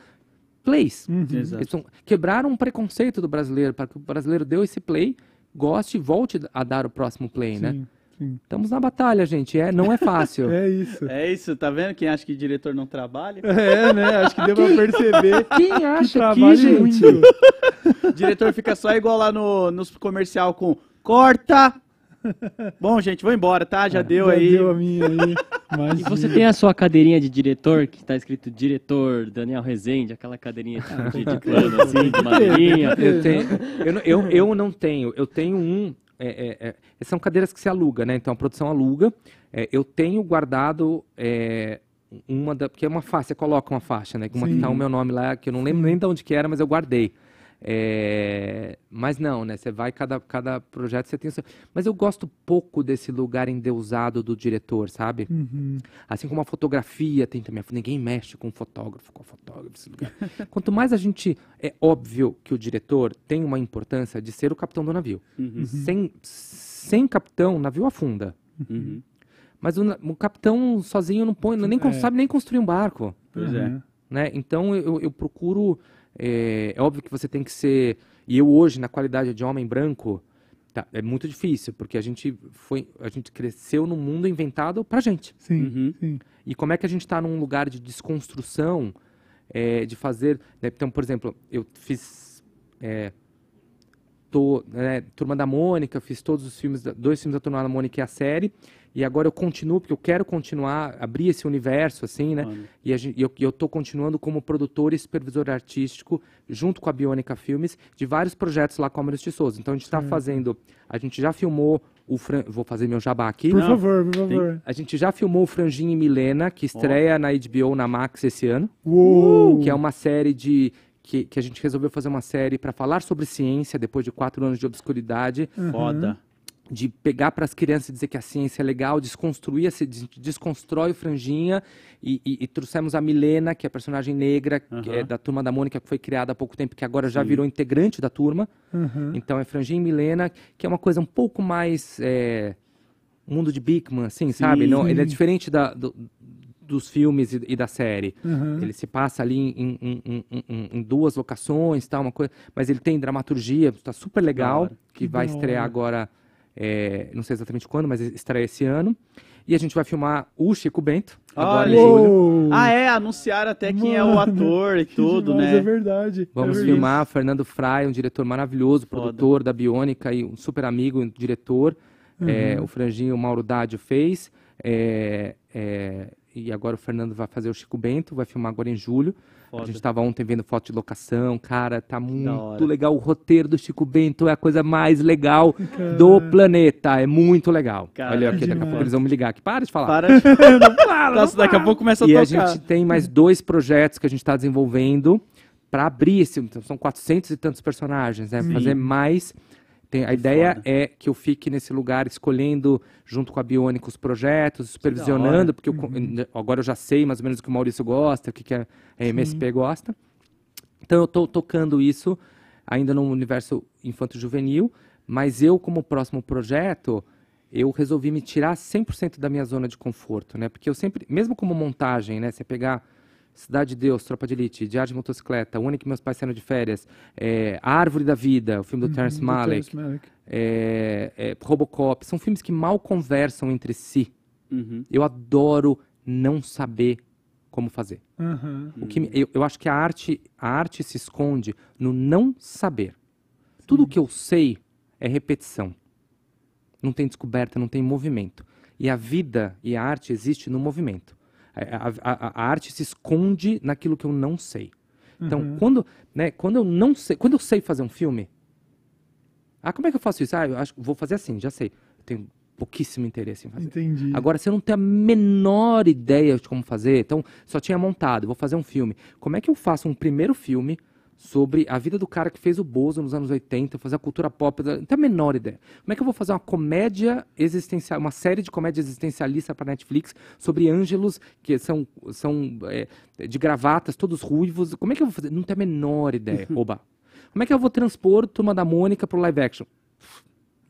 plays. Uhum. Exato. Eles precisam quebrar um preconceito do brasileiro, para que o brasileiro dê esse play, goste e volte a dar o próximo play, né? Sim, sim. Estamos na batalha, gente. É, não é fácil. É isso. É isso, tá vendo? Quem acha que diretor não trabalha? É, né? Acho que deu pra perceber Quem que acha que, trabalha gente? diretor fica só igual lá no, nos comercial com corta. Bom, gente, vou embora, tá? Já deu Já aí. deu a minha aí. Mas E você tem a sua cadeirinha de diretor, que tá escrito diretor Daniel Rezende, aquela cadeirinha de, de plano, assim, de madeirinha. Eu, tenho, eu, não- eu, eu não tenho. Eu tenho um. é, é, é, são cadeiras que se aluga, né? Então a produção aluga. É, eu tenho guardado é, uma da. Porque é uma faixa, você coloca uma faixa, né? Uma que Sim. tá o meu nome lá, que eu não lembro nem de onde que era, mas eu guardei. É, mas não, né? Você vai, cada, cada projeto você tem o seu. Mas eu gosto pouco desse lugar endeusado do diretor, sabe? Uhum. Assim como a fotografia tem também. Ninguém mexe com fotógrafo, com fotógrafo. esse lugar. Quanto mais a gente. É óbvio que o diretor tem uma importância de ser o capitão do navio. Uhum, Sem, sem capitão, o navio afunda. uhum. Mas o, o capitão sozinho não põe, nem É. sabe nem construir um barco. Pois é. Uhum. Né? Então eu, eu procuro. É, é óbvio que você tem que ser. E eu hoje, na qualidade de homem branco, tá, é muito difícil, porque a gente foi. A gente cresceu num mundo inventado pra gente. Sim, Uhum. sim. E como é que a gente está num lugar de desconstrução, é, de fazer. né, Então, por exemplo, eu fiz. é, tô, né, Turma da Mônica, fiz todos os filmes, dois filmes da Turma da Mônica e a série. E agora eu continuo, porque eu quero continuar, abrir esse universo, assim, né? Mano. E a gen- e eu, e eu tô continuando como produtor e supervisor artístico, junto com a Bionica Filmes, de vários projetos lá com a Maurício de Souza. Então a gente está fazendo. A gente já filmou o. Fran, vou fazer meu jabá aqui. Por Não, favor, por favor. A gente já filmou o Franjinho e Milena, que estreia na HBO na Max esse ano, Uou! que é uma série de que, que a gente resolveu fazer uma série para falar sobre ciência depois de quatro anos de obscuridade, Foda. De pegar para as crianças e dizer que a ciência é legal, desconstruir, des- desconstrói o Franjinha e, e- e trouxemos a Milena, que é a personagem negra Aham. é da turma da Mônica, que foi criada há pouco tempo, que agora já virou integrante da turma. Uhum. Então é Franjinha e Milena, que é uma coisa um pouco mais é, mundo de Bigman, assim, sabe? Não, ele é Sim. diferente da- do- dos filmes e, e da série. Uhum. Ele se passa ali em, em- em- em- duas locações, tal, uma coisa, mas ele tem dramaturgia, está super legal, hora. que, Que vai da estrear agora, é, não sei exatamente quando, mas estreia esse ano. E a gente vai filmar o Chico Bento, agora em Olha aí. julho. Ah, é? Anunciaram até quem é o Mano, ator e tudo, demais, né? É verdade. Vamos é filmar Fernando Fry, um diretor maravilhoso, Foda. produtor da Biônica e um super amigo, um diretor. É, Uhum. o Franginho, Mauro Dádio fez. É, é, e agora o Fernando vai fazer o Chico Bento, vai filmar agora em julho. Foda. A gente estava ontem vendo foto de locação, cara, tá muito legal. O roteiro do Chico Bento é a coisa mais legal Cara. do planeta. É muito legal. Cara, Olha aqui, daqui a pouco eles vão me ligar aqui. Para de falar. Para. Nossa, daqui a pouco começa a E a tocar. gente tem mais dois projetos que a gente está desenvolvendo para abrir esse. Então, são 400 e tantos personagens, né? Sim. Fazer mais. Tem, a ideia foda. é que eu fique nesse lugar escolhendo, junto com a Biônica, os projetos, supervisionando, porque eu Uhum. agora eu já sei mais ou menos o que o Maurício gosta, o que, que a MSP gosta. Então eu estou tocando isso ainda no universo infanto-juvenil, Mas eu, como próximo projeto, eu resolvi me tirar 100% da minha zona de conforto, né? Porque eu sempre, mesmo como montagem, né? Você pegar Cidade de Deus, Tropa de Elite, Diário de Motocicleta, O Ano que Meus Pais Saíram de Férias, é, A Árvore da Vida, o filme do Terrence Uhum, do Malick, é, é, Robocop, são filmes que mal conversam entre si. Uhum. Eu adoro não saber como fazer. Aham. O que me- eu, eu acho que a arte, a arte se esconde no não saber. Tudo que eu sei é repetição. Não tem descoberta, não tem movimento. E a vida e a arte existe no movimento. A, a- a- a arte se esconde naquilo que eu não sei. Então, quando, né, quando eu não sei, quando eu sei fazer um filme, ah, como é que eu faço isso? Ah, eu acho, vou fazer assim, já sei. Eu tenho pouquíssimo interesse em fazer. Entendi. Agora, se eu não tenho a menor ideia de como fazer, então só tinha montado, vou fazer um filme. Como é que eu faço um primeiro filme sobre a vida do cara que fez o Bozo nos anos 80, fazer a cultura pop? Não tenho a menor ideia. Como é que eu vou fazer uma comédia existencial, uma série de comédia existencialista para Netflix sobre ângelos que são, são é, de gravatas, todos ruivos? Como é que eu vou fazer? Não tenho a menor ideia. Oba. Como é que eu vou transpor Turma da Mônica pro live action?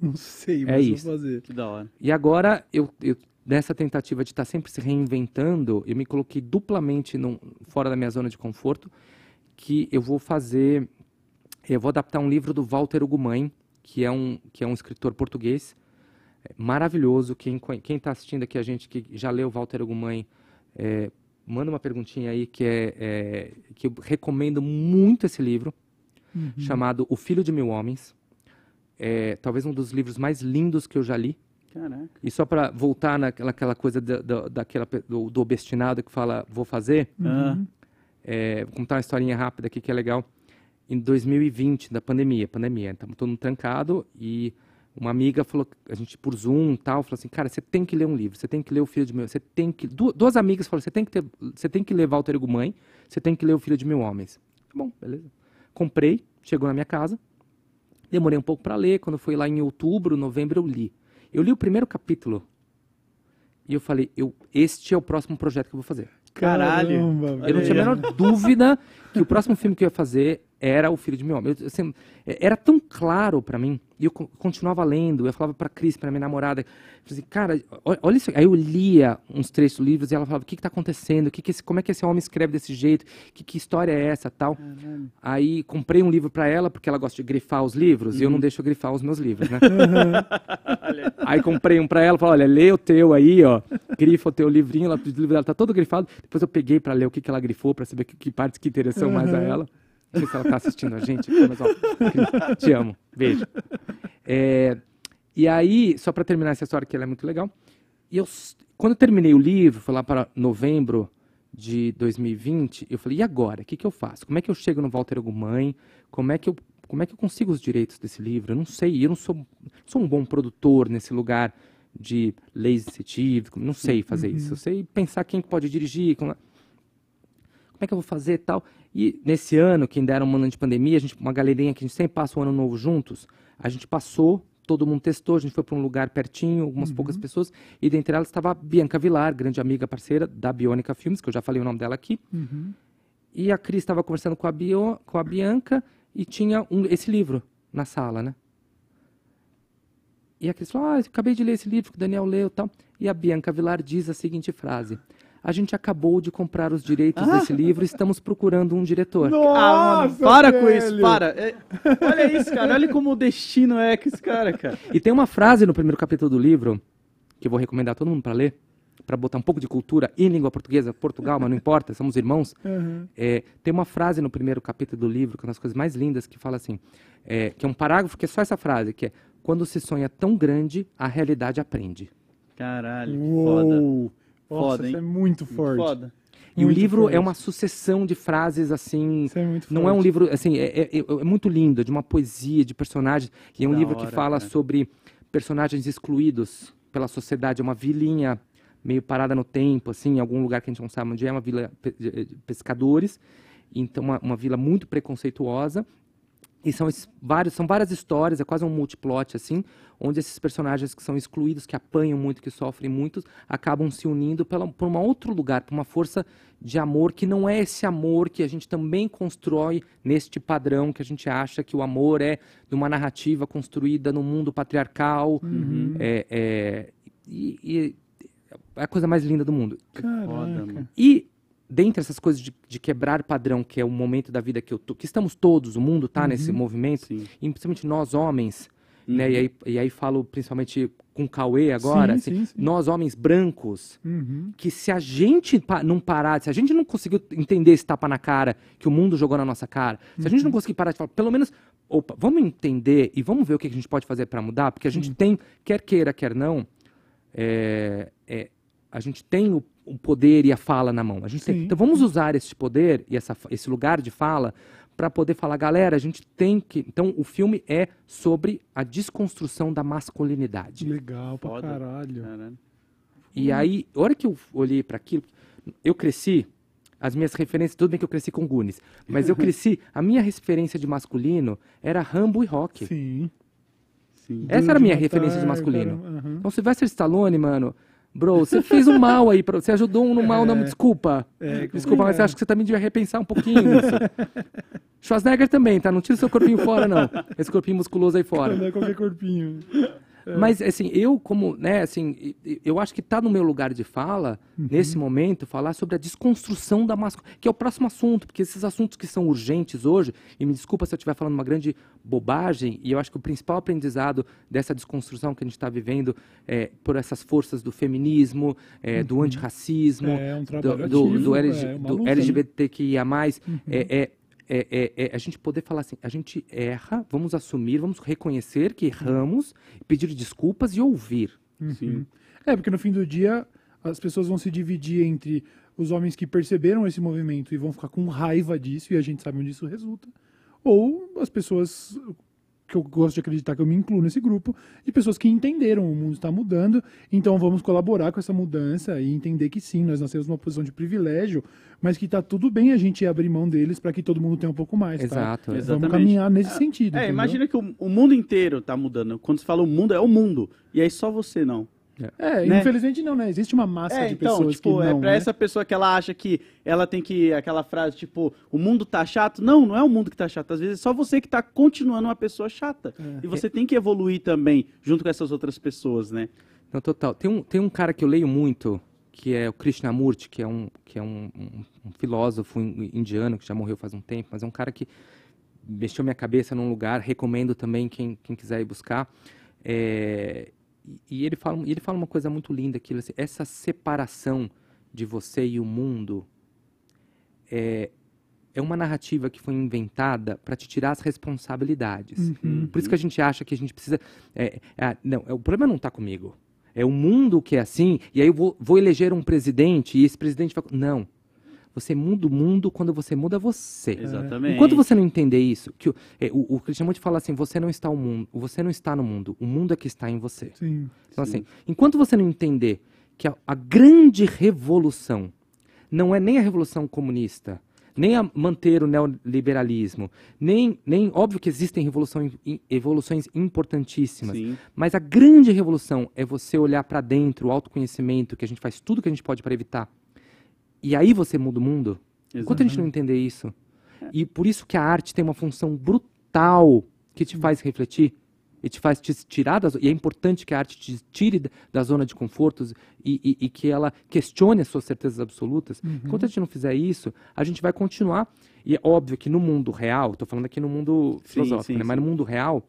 Não sei, É mas isso. vou fazer. Que da hora. E agora, eu, eu- nessa tentativa de estar sempre se reinventando, eu me coloquei duplamente num- fora da minha zona de conforto, que eu vou fazer, eu vou adaptar um livro do Walter Ugumãe, que é um, que é um escritor português, é, maravilhoso. Quem está assistindo aqui, a gente que já leu Walter Ugumãe, é, manda uma perguntinha aí, que, é, é, que eu recomendo muito esse livro, chamado O Filho de Mil Homens. É, talvez um dos livros mais lindos que eu já li. Caraca. E só para voltar naquela aquela coisa da, da- daquela, do, do obstinado que fala, vou fazer, Ah, é, vou contar uma historinha rápida aqui que é legal. Em 2020, da pandemia, pandemia, estamos todo mundo trancado e uma amiga falou, a gente por Zoom tal, falou assim, cara, você tem que ler um livro, você tem que ler O Filho de Mil, você tem que... Du duas amigas falaram, você tem que ter, você tem que ler Walter Ugumãe, você tem que ler O Filho de Mil Homens. Tá bom, beleza. Comprei, chegou na minha casa, demorei um pouco para ler, quando foi lá em outubro, novembro, eu li. Eu li o primeiro capítulo e eu falei, eu, este é o próximo projeto que eu vou fazer. Caralho. Caramba, Eu não tinha a menor dúvida que o próximo filme que eu ia fazer era O Filho de Meu Homem. Eu, assim, é- era tão claro pra mim, e eu co- continuava lendo, eu falava pra Cris, pra minha namorada, assim, cara, olha, isso. Aí eu lia uns trechos do livro e ela falava, o que que tá acontecendo? O que que esse, como é que esse homem escreve desse jeito? Que, que história é essa, tal? Aí comprei um livro pra ela, porque ela gosta de grifar os livros, e eu não deixo eu grifar os meus livros, né? Aí comprei um pra ela, falei, olha, lê o teu aí, ó. Grifa o teu livrinho, lá, o livro dela tá todo grifado. Depois eu peguei pra ler o que, que ela grifou, pra saber que, que partes que interessam mais a ela. Não sei se ela tá assistindo a gente, mas ó, te amo, beijo. É, e aí, só pra terminar essa história que ela é muito legal, e eu, quando eu terminei o livro, foi lá para novembro de 2020, eu falei, e agora? O que, que eu faço? Como é que eu chego no Walter Ugumãe? Como é que eu como é que eu consigo os direitos desse livro? Eu não sei, eu não sou, sou um bom produtor nesse lugar de leis científicas, não sei fazer isso. Eu sei pensar quem que pode dirigir, como, como é que eu vou fazer e tal. E nesse ano, que ainda era um ano de pandemia, a gente, uma galerinha que a gente sempre passa o ano novo juntos, a gente passou, todo mundo testou, a gente foi para um lugar pertinho, algumas poucas pessoas, e dentre elas estava a Bianca Vilar, grande amiga parceira da Biônica Filmes, que eu já falei o nome dela aqui. E a Cris estava conversando com a, Bio, com a Bianca e tinha um, esse livro na sala, né? E a Cris falou, ah, acabei de ler esse livro que o Daniel leu e tal. E a Bianca Vilar diz a seguinte frase. A gente acabou de comprar os direitos desse livro e estamos procurando um diretor. Ah, mano, Nossa, para com velho. isso, para. É, olha isso, cara. Olha como o destino é com esse cara, cara. E tem uma frase no primeiro capítulo do livro, que eu vou recomendar a todo mundo para ler, para botar um pouco de cultura em língua portuguesa, Portugal, mas não importa, somos irmãos. Uhum. É, tem uma frase no primeiro capítulo do livro, que é uma das coisas mais lindas, que fala assim, é, que é um parágrafo que é só essa frase, que é quando se sonha tão grande, a realidade aprende. Caralho, que foda. Nossa, Foda, isso hein? é muito forte. Foda. E o Muito livro forte. é uma sucessão de frases assim. Isso é muito Não é um forte. livro, assim, é, é- é muito lindo, é de uma poesia, de personagens. E é um da livro hora, que fala cara. sobre personagens excluídos pela sociedade. É uma vilinha meio parada no tempo, assim, em algum lugar que a gente não sabe onde é, uma vila de pescadores. Então, uma, uma vila muito preconceituosa. E são esses vários, são várias histórias, é quase um multiplot assim, onde esses personagens que são excluídos, que apanham muito, que sofrem muito, acabam se unindo pela, por um outro lugar, por uma força de amor que não é esse amor que a gente também constrói neste padrão que a gente acha que o amor é de uma narrativa construída no mundo patriarcal. É, é, e, e é a coisa mais linda do mundo. Caraca. E dentre essas coisas de, de quebrar padrão, que é o momento da vida que eu tô, que estamos todos, o mundo tá nesse movimento, Sim. e principalmente nós homens, né? E aí, e aí falo principalmente com o Cauê agora, Sim, assim, sim, sim. nós homens brancos, Uhum. que se a gente pa- não parar, se a gente não conseguiu entender esse tapa na cara que o mundo jogou na nossa cara, se a gente Uhum. não conseguir parar de falar, pelo menos, opa, vamos entender e vamos ver o que a gente pode fazer para mudar, porque a gente tem, quer queira, quer não, é, é, a gente tem o, o poder e a fala na mão. A gente tem. Então vamos usar esse poder e essa, esse lugar de fala para poder falar, galera, a gente tem que. Então o filme é sobre a desconstrução da masculinidade. Legal pra Foda. caralho. Caralho. E aí, a hora que eu olhei para aquilo, eu cresci, as minhas referências, tudo bem que eu cresci com Goonies, mas eu cresci, a minha referência de masculino era Rambo e Rock. Sim. Sim. Essa era a minha de referência de matar, masculino. cara, aham. Então, Sylvester Stallone, mano, bro, você fez um mal aí, pra- você ajudou um no mal, não, desculpa. É, desculpa, mas complicado. acho que você também devia repensar um pouquinho isso. Schwarzenegger também, tá? Não tira o seu corpinho fora, não. Esse corpinho musculoso aí fora. Não é qualquer corpinho. Mas, assim, eu como, né, assim, eu acho que tá no meu lugar de fala, nesse momento, falar sobre a desconstrução da masculinidade, que é o próximo assunto, porque esses assuntos que são urgentes hoje, e me desculpa se eu estiver falando uma grande bobagem, e eu acho que o principal aprendizado dessa desconstrução que a gente está vivendo é por essas forças do feminismo, é, do antirracismo, É, um do, do, do, é, LG, uma do luta, né? LGBTQIA+, é, é, é, é, é a gente poder falar assim, a gente erra, vamos assumir, vamos reconhecer que erramos, pedir desculpas e ouvir. Uhum. É, porque no fim do dia as pessoas vão se dividir entre os homens que perceberam esse movimento e vão ficar com raiva disso, e a gente sabe onde isso resulta, ou as pessoas que eu gosto de acreditar que eu me incluo nesse grupo, de pessoas que entenderam o mundo está mudando, então vamos colaborar com essa mudança e entender que sim, nós nascemos numa posição de privilégio, mas que tá tudo bem a gente abrir mão deles para que todo mundo tenha um pouco mais, tá? Exato. Vamos Exatamente. caminhar nesse sentido. É, entendeu? imagina que o, o mundo inteiro tá mudando. Quando se fala o mundo, é o mundo. E aí só você não. É, né? infelizmente não, né? Existe uma massa É, de então, pessoas tipo, que não, é pra né? essa pessoa que ela acha que ela tem que. aquela frase, tipo, o mundo tá chato. Não, não é o mundo que tá chato. Às vezes é só você que tá continuando uma pessoa chata. É. E você tem que evoluir também, junto com essas outras pessoas, né? Não, total. Tem um, tem um cara que eu leio muito, que é o Krishnamurti, que é um, que é um, um- um filósofo in- indiano, que já morreu faz um tempo, mas é um cara que mexeu minha cabeça num lugar, recomendo também quem, quem quiser ir buscar. É, e- e ele fala, ele fala uma coisa muito linda, ele, assim, essa separação de você e o mundo é, é uma narrativa que foi inventada para te tirar as responsabilidades. Uhum. Por isso que a gente acha que a gente precisa. é, é, não, é, o problema não está comigo. É o mundo que é assim, e aí eu vou, vou eleger um presidente, e esse presidente vai. Não. Você muda o mundo quando você muda você. Exatamente. Enquanto você não entender isso, que o, é, o, o Cristian Monte fala assim, você não está o mundo, você não está no mundo, o mundo é que está em você. Sim. Então, assim, enquanto você não entender que a, a grande revolução não é nem a revolução comunista, nem a manter o neoliberalismo, nem, nem óbvio que existem revoluções, evoluções importantíssimas, Sim. mas a grande revolução é você olhar para dentro, o autoconhecimento, que a gente faz tudo que a gente pode para evitar. E aí você muda o mundo. Enquanto a gente não entender isso. E por isso que a arte tem uma função brutal que te faz refletir e te faz te tirar das, e é importante que a arte te tire da- da zona de confortos e, e- e que ela questione as suas certezas absolutas. Enquanto a gente não fizer isso, a gente vai continuar. E é óbvio que no mundo real, estou falando aqui no mundo Sim, filosófico, sim, né? mas sim. no mundo real,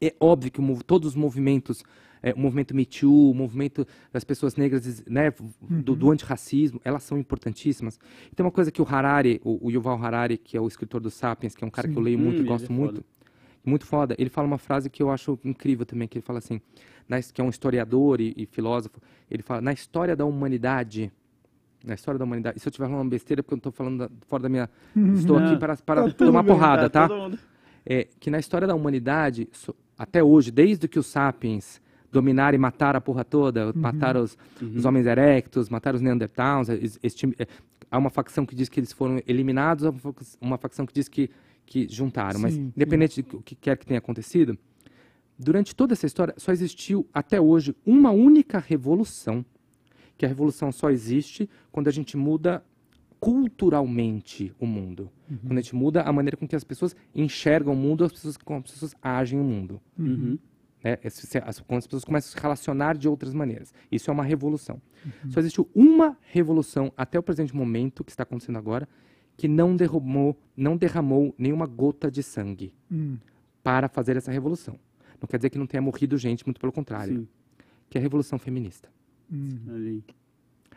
é óbvio que o todos os movimentos, é, o movimento Me Too, o movimento das pessoas negras, né, do, do antirracismo, elas são importantíssimas. E tem uma coisa que o Harari, o, o Yuval Harari, que é o escritor do Sapiens, que é um cara que eu leio Hum, muito e ele é gosto foda. muito, muito foda, ele fala uma frase que eu acho incrível também, que ele fala assim, na que é um historiador e, e filósofo, ele fala, na história da humanidade, na história da humanidade, e se eu estiver falando uma besteira, é porque eu não estou falando da- fora da minha... Estou aqui Não. para, para Tá tomar bem, porrada, tá? mundo- é que na história da humanidade, so- até hoje, desde que os sapiens dominar e matar a porra toda, matar os, os homens erectos, matar os neandertals. es- esti- é, há uma facção que diz que eles foram eliminados, há uma fac- uma facção que diz que, que juntaram. Mas, Sim, independente do que quer que tenha acontecido, durante toda essa história só existiu até hoje uma única revolução, que a revolução só existe quando a gente muda culturalmente o mundo. Quando a gente muda a maneira com que as pessoas enxergam o mundo, as pessoas, como as pessoas agem no mundo. Uhum. Né? As- Quando as pessoas começam a se relacionar de outras maneiras. Isso é uma revolução. Só existiu uma revolução até o presente momento, que está acontecendo agora, que não derramou, não derramou nenhuma gota de sangue Hum. para fazer essa revolução. Não quer dizer que não tenha morrido gente, muito pelo contrário. Sim. Que é a revolução feminista. Hum. Ali.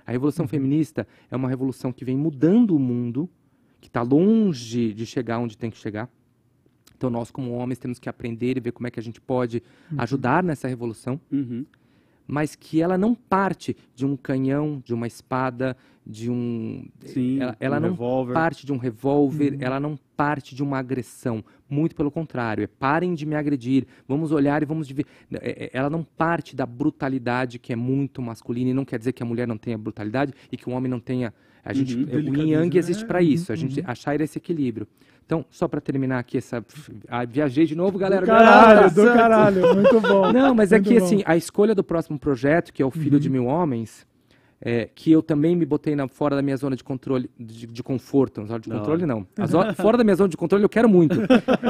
A revolução feminista é uma revolução que vem mudando o mundo, que está longe de chegar onde tem que chegar. Então nós, como homens, temos que aprender e ver como é que a gente pode ajudar nessa revolução, Uhum. mas que ela não parte de um canhão, de uma espada, de um. Sim, ela ela um não revólver. parte de um revólver, ela não parte de uma agressão. Muito pelo contrário, é parem de me agredir, vamos olhar e vamos. É, é, Ela não parte da brutalidade que é muito masculina, e não quer dizer que a mulher não tenha brutalidade e que o homem não tenha. A gente, Uhum. é, o yin yang existe para Uhum, isso, a gente achar esse equilíbrio. Então, só para terminar aqui essa. Ah, viajei de novo, galera. Do caralho, do caralho, muito bom. não, mas é que bom. assim, a escolha do próximo projeto, que é o Filho de Mil Homens, é, que eu também me botei na, fora da minha zona de controle, de, de conforto. Zona de controle não. A zo- fora da minha zona de controle eu quero muito.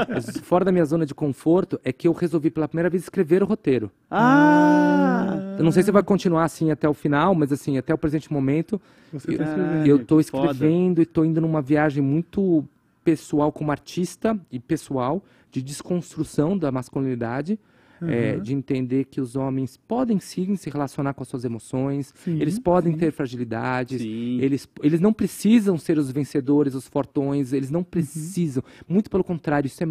Mas fora da minha zona de conforto é que eu resolvi pela primeira vez escrever o roteiro. Ah! Eu não sei se vai continuar assim até o final, mas assim, até o presente momento, Você tá eu- escrevendo. eu estou que foda. escrevendo e estou indo numa viagem muito pessoal como artista e pessoal de desconstrução da masculinidade, é, de entender que os homens podem sim se relacionar com as suas emoções, Sim, eles podem ter fragilidades, Sim. eles, eles não precisam ser os vencedores, os fortões, eles não precisam. Muito pelo contrário, isso é,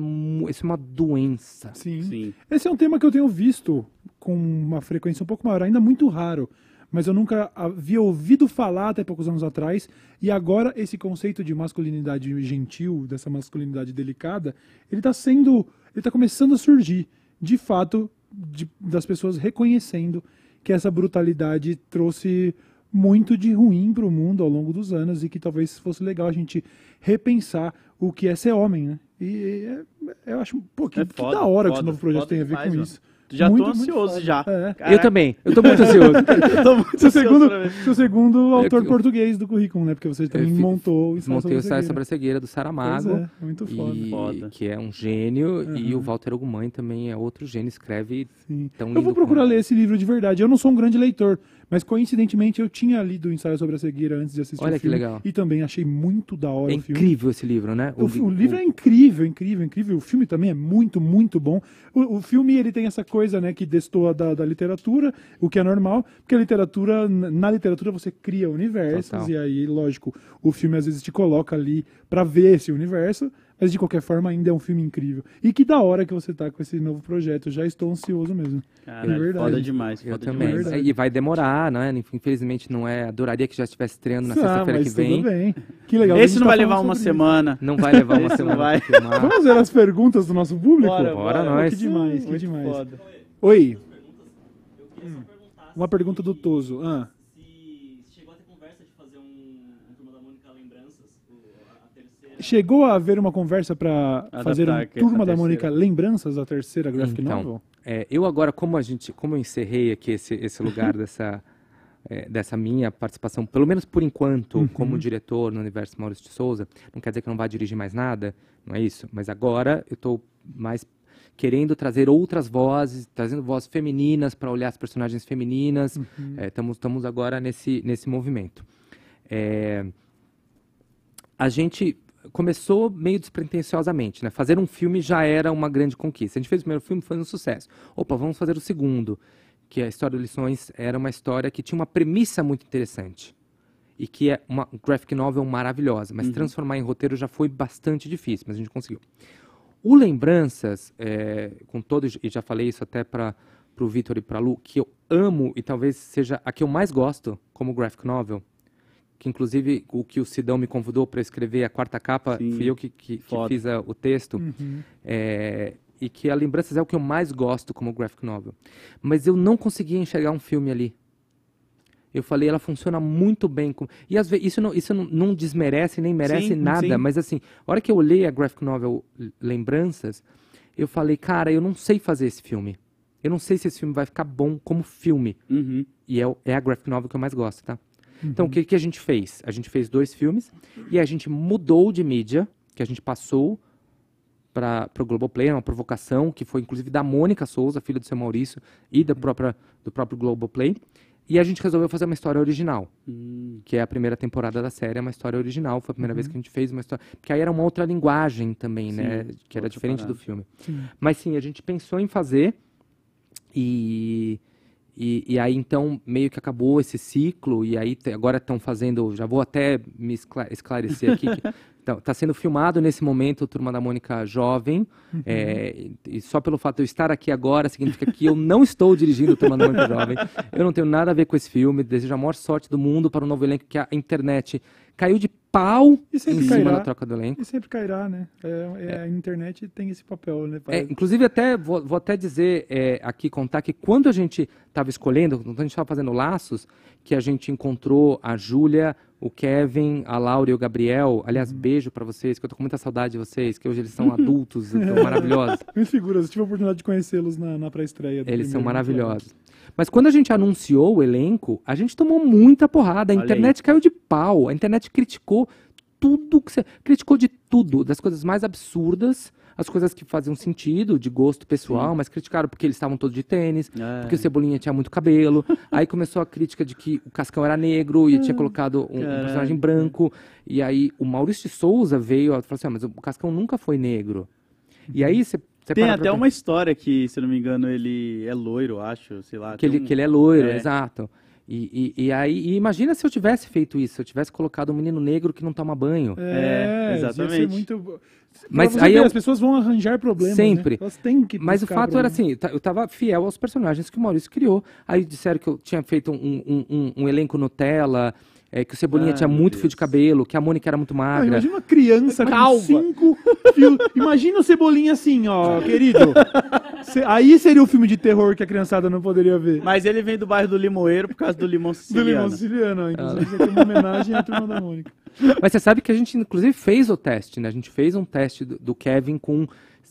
isso é uma doença. Sim. Sim. Esse é um tema que eu tenho visto com uma frequência um pouco maior, ainda muito raro, mas eu nunca havia ouvido falar até poucos anos atrás, e agora esse conceito de masculinidade gentil, dessa masculinidade delicada, ele está sendo, ele está começando a surgir, de fato, de- das pessoas reconhecendo que essa brutalidade trouxe muito de ruim para o mundo ao longo dos anos e que talvez fosse legal a gente repensar o que é ser homem, né? E é- eu acho, pô, que, É foda, da hora que esse foda, novo projeto foda tem a ver com mano. isso. Já Muito, tô muito ansioso já. É. Eu também, eu tô muito ansioso. Eu tô muito Seu ansioso segundo, seu segundo autor que- português do currículo, né? Porque você também fi- montou o ensaio Montei o sobre a cegueira. sobre a cegueira do Pois Saramago. é, muito foda. E, Foda. que é um gênio, e o Walter Ogumãe também é outro gênio, escreve Sim. tão Eu lindo vou procurar ler esse livro de verdade. Eu não sou um grande leitor, mas coincidentemente eu tinha lido o ensaio sobre a cegueira antes de assistir Olha o que filme. legal. E também achei muito da hora É o filme. incrível esse livro, né? O, li- o livro é incrível, incrível, incrível. O filme também é muito, muito bom. O, o filme ele tem essa coisa, né, que destoa da, da literatura, o que é normal, porque a literatura, na literatura você cria universos Total. e aí, lógico, o filme às vezes te coloca ali pra ver esse universo, mas de qualquer forma ainda é um filme incrível. E que da hora que você tá com esse novo projeto. Já estou ansioso mesmo. Caralho, É verdade. foda demais, Eu foda também. demais. verdade. E vai demorar, né? Infelizmente não é. Adoraria que já estivesse estreando na Ah, sexta-feira que mas vem. tudo bem. Que legal. Esse não tá vai levar uma semana. Não vai levar uma Esse semana. Vamos ver as perguntas do nosso público? Bora, Bora, bora. nós. Que demais, que Muito demais. foda. Oi. Uma pergunta do Toso. Ah. Se chegou a ter conversa de fazer um, um Turma da Mônica Lembranças, a terceira. Chegou a haver uma conversa Adaptar fazer um Turma da. Mônica Lembranças da terceira graphic Então, novel? É, eu agora, como a gente, como eu encerrei aqui esse, esse lugar dessa, é, dessa minha participação, pelo menos por enquanto, Uhum. como diretor no universo Maurício de Souza, não quer dizer que eu não vá dirigir mais nada, não é isso. Mas agora eu estou mais querendo trazer outras vozes, trazendo vozes femininas para olhar as personagens femininas. Uhum. Estamos estamos agora nesse nesse movimento. É, a gente começou meio despretensiosamente, né? Fazer um filme já era uma grande conquista. A gente fez o primeiro filme, foi um sucesso. Opa, vamos fazer o segundo, que a história de lições era uma história que tinha uma premissa muito interessante e que é uma graphic novel maravilhosa, mas transformar em roteiro já foi bastante difícil, mas a gente conseguiu. O Lembranças, é, com todo, e já falei isso até para o Vitor e para Lu, que eu amo e talvez seja a que eu mais gosto como graphic novel, que inclusive o que o Sidão me convidou para escrever a quarta capa, Sim. fui eu que, que, que fiz a- o texto. Uhum. É, e que a Lembranças é o que eu mais gosto como graphic novel. Mas eu não conseguia enxergar um filme ali. Eu falei, ela funciona muito bem. Com... E às vezes, isso, não, isso não, não desmerece nem merece Sim, nada, sim. mas assim, a hora que eu olhei a graphic novel Lembranças, eu falei, cara, eu não sei fazer esse filme. Eu não sei se esse filme vai ficar bom como filme. Uhum. E é, é a graphic novel que eu mais gosto, tá? Então, o que, que a gente fez? A gente fez dois filmes e a gente mudou de mídia, que a gente passou para o Globoplay, uma provocação que foi inclusive da Mônica Souza, filha do seu Maurício, e da própria, do próprio Globoplay. E a gente resolveu fazer uma história original, Hum. que é a primeira temporada da série, é uma história original. Foi a primeira vez que a gente fez uma história. Porque aí era uma outra linguagem também, né? Que era diferente do parada. filme. Sim. Mas sim, a gente pensou em fazer e, e, e aí então meio que acabou esse ciclo e aí agora estão fazendo, já vou até me escla- esclarecer aqui, está sendo filmado nesse momento o Turma da Mônica Jovem é, e- e só pelo fato de eu estar aqui agora significa que eu não estou dirigindo o Turma da Mônica Jovem, eu não tenho nada a ver com esse filme, desejo a maior sorte do mundo para o novo elenco que a internet caiu de pau em cima cairá. da troca do elenco. E sempre cairá, né? É, é, A internet tem esse papel, né? É, inclusive, até vou, vou até dizer é, aqui, contar que quando a gente estava escolhendo, quando a gente estava fazendo laços, que a gente encontrou a Júlia, o Kevin, a Laura e o Gabriel. Aliás, beijo para vocês, que eu tô com muita saudade de vocês, que hoje eles são adultos, então maravilhosos. Muitas figuras. Eu tive a oportunidade de conhecê-los na, na pré-estreia. do Eles são maravilhosos. Mas quando a gente anunciou o elenco, a gente tomou muita porrada. A Olha internet caiu de pau. A internet criticou tudo que você. Criticou de tudo, das coisas mais absurdas, as coisas que faziam sentido, de gosto pessoal, mas criticaram porque eles estavam todos de tênis, É. porque o Cebolinha tinha muito cabelo. Aí começou a crítica de que o Cascão era negro e tinha colocado um, um personagem branco. E aí o Maurício de Souza veio e falou assim: ah, mas o Cascão nunca foi negro. E aí você. você Tem para pra até uma história que, se eu não me engano, ele é loiro, acho, sei lá. que ele, um- que ele é loiro, É. exato. E, e, e aí, e imagina se eu tivesse feito isso, se eu tivesse colocado um menino negro que não toma banho. É, É, ia ser exatamente. muito... Mas aí eu- as pessoas vão arranjar problemas, Sempre. Né? Elas têm que Mas o fato era assim, ta- eu tava fiel aos personagens que o Maurício criou. Aí disseram que eu tinha feito um, um, um- um elenco Nutella, é, que o Cebolinha Ai, tinha muito fio Deus. de cabelo, que a Mônica era muito Ah, magra. imagina uma criança Calva. com cinco fios. Imagina o Cebolinha assim, ó, querido. Cê- aí seria o filme de terror que a criançada não poderia ver. Mas ele vem do bairro do Limoeiro por causa do limão Do siciliano. Limão Siciliano. ó. Inclusive, isso aqui é uma homenagem à Turma da Mônica. Mas você sabe que a gente, inclusive, fez o teste, né? A gente fez um teste do, do Kevin com,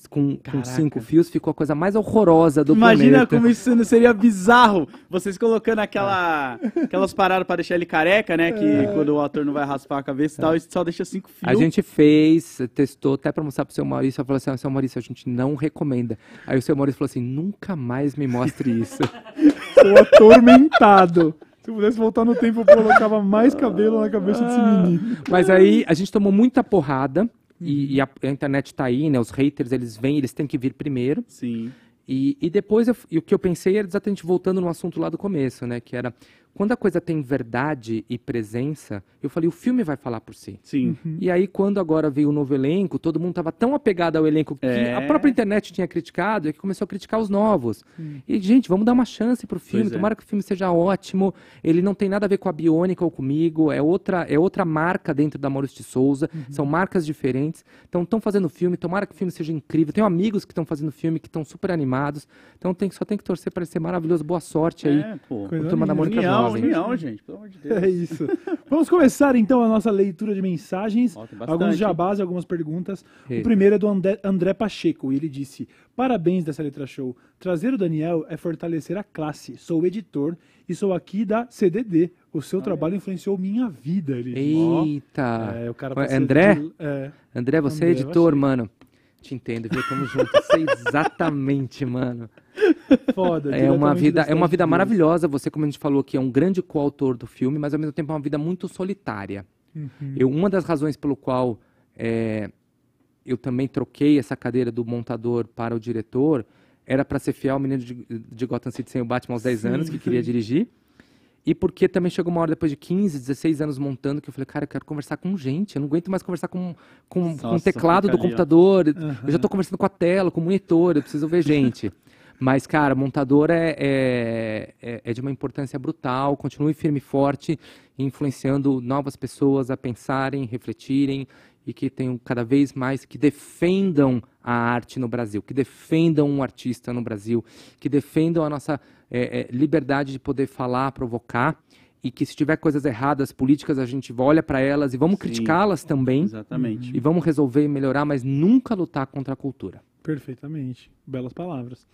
com, com cinco fios, ficou a coisa mais horrorosa do Imagina planeta. como isso não seria bizarro. Vocês colocando aquela, aquelas paradas pra deixar ele careca, né? Que quando o ator não vai raspar a cabeça e tal, e só deixa cinco fios. A gente fez, testou até pra mostrar pro seu Maurício. Eu falei assim: "Ah, seu Maurício, a gente não recomenda. Aí o seu Maurício falou assim: nunca mais me mostre isso. Sou atormentado. Se eu pudesse voltar no tempo, eu colocava mais cabelo na cabeça desse menino. Mas aí a gente tomou muita porrada. E, e a, a internet tá aí, né? Os haters, eles vêm, eles têm que vir primeiro. Sim. E, e depois eu- e o que eu pensei era exatamente voltando no assunto lá do começo, né? Que era quando a coisa tem verdade e presença, eu falei, o filme vai falar por si. Sim. E aí, quando agora veio o novo elenco, todo mundo estava tão apegado ao elenco que É. a própria internet tinha criticado, e que começou a criticar os novos. E, gente, vamos dar uma chance pro filme, Pois é. tomara que o filme seja ótimo. Ele não tem nada a ver com a Biônica ou comigo, é outra, é outra marca dentro da Maurício de Souza, são marcas diferentes. Então, estão fazendo filme, tomara que o filme seja incrível. Tenho amigos que estão fazendo filme, que estão super animados. Então, tem, só tem que torcer para ele ser maravilhoso. Boa sorte aí. É, pô. Turma da. Mônica União, união, gente. Pelo amor de Deus. É isso. Vamos começar então a nossa leitura de mensagens. Ó, Alguns jabás e algumas perguntas. E- O primeiro é do André, André Pacheco e ele disse: Parabéns dessa letra show. Trazer o Daniel é fortalecer a classe. Sou editor e sou aqui da CDD. O seu trabalho influenciou minha vida. Ele. Eita! É, o cara tá André? É. André, você é André, editor, Pacheco. mano. Te entendo, viu? Tamo junto. Sei exatamente, mano. Foda. É uma vida, da é uma vida maravilhosa. Você, como a gente falou aqui, é um grande coautor do filme, mas ao mesmo tempo é uma vida muito solitária. Uhum. Eu, uma das razões pelo qual é, eu também troquei essa cadeira do montador para o diretor era para ser fiel ao menino de, de Gotham City sem o Batman aos 10 Sim, anos, que queria dirigir. E porque também chegou uma hora depois de 15, 16 anos montando que eu falei, cara, eu quero conversar com gente. Eu não aguento mais conversar com, com, com o Nossa, teclado do computador. Eu já estou conversando com a tela, com o monitor, eu preciso ver gente. Mas, cara, montador é, é, é- é de uma importância brutal. Continue firme e forte, influenciando novas pessoas a pensarem, refletirem e que tenham cada vez mais que defendam a arte no Brasil, que defendam um artista no Brasil, que defendam a nossa é, é, liberdade de poder falar, provocar e que se tiver coisas erradas políticas a gente olha para elas e vamos criticá-las também Exatamente. e vamos resolver e melhorar, mas nunca lutar contra a cultura. Perfeitamente. Belas palavras.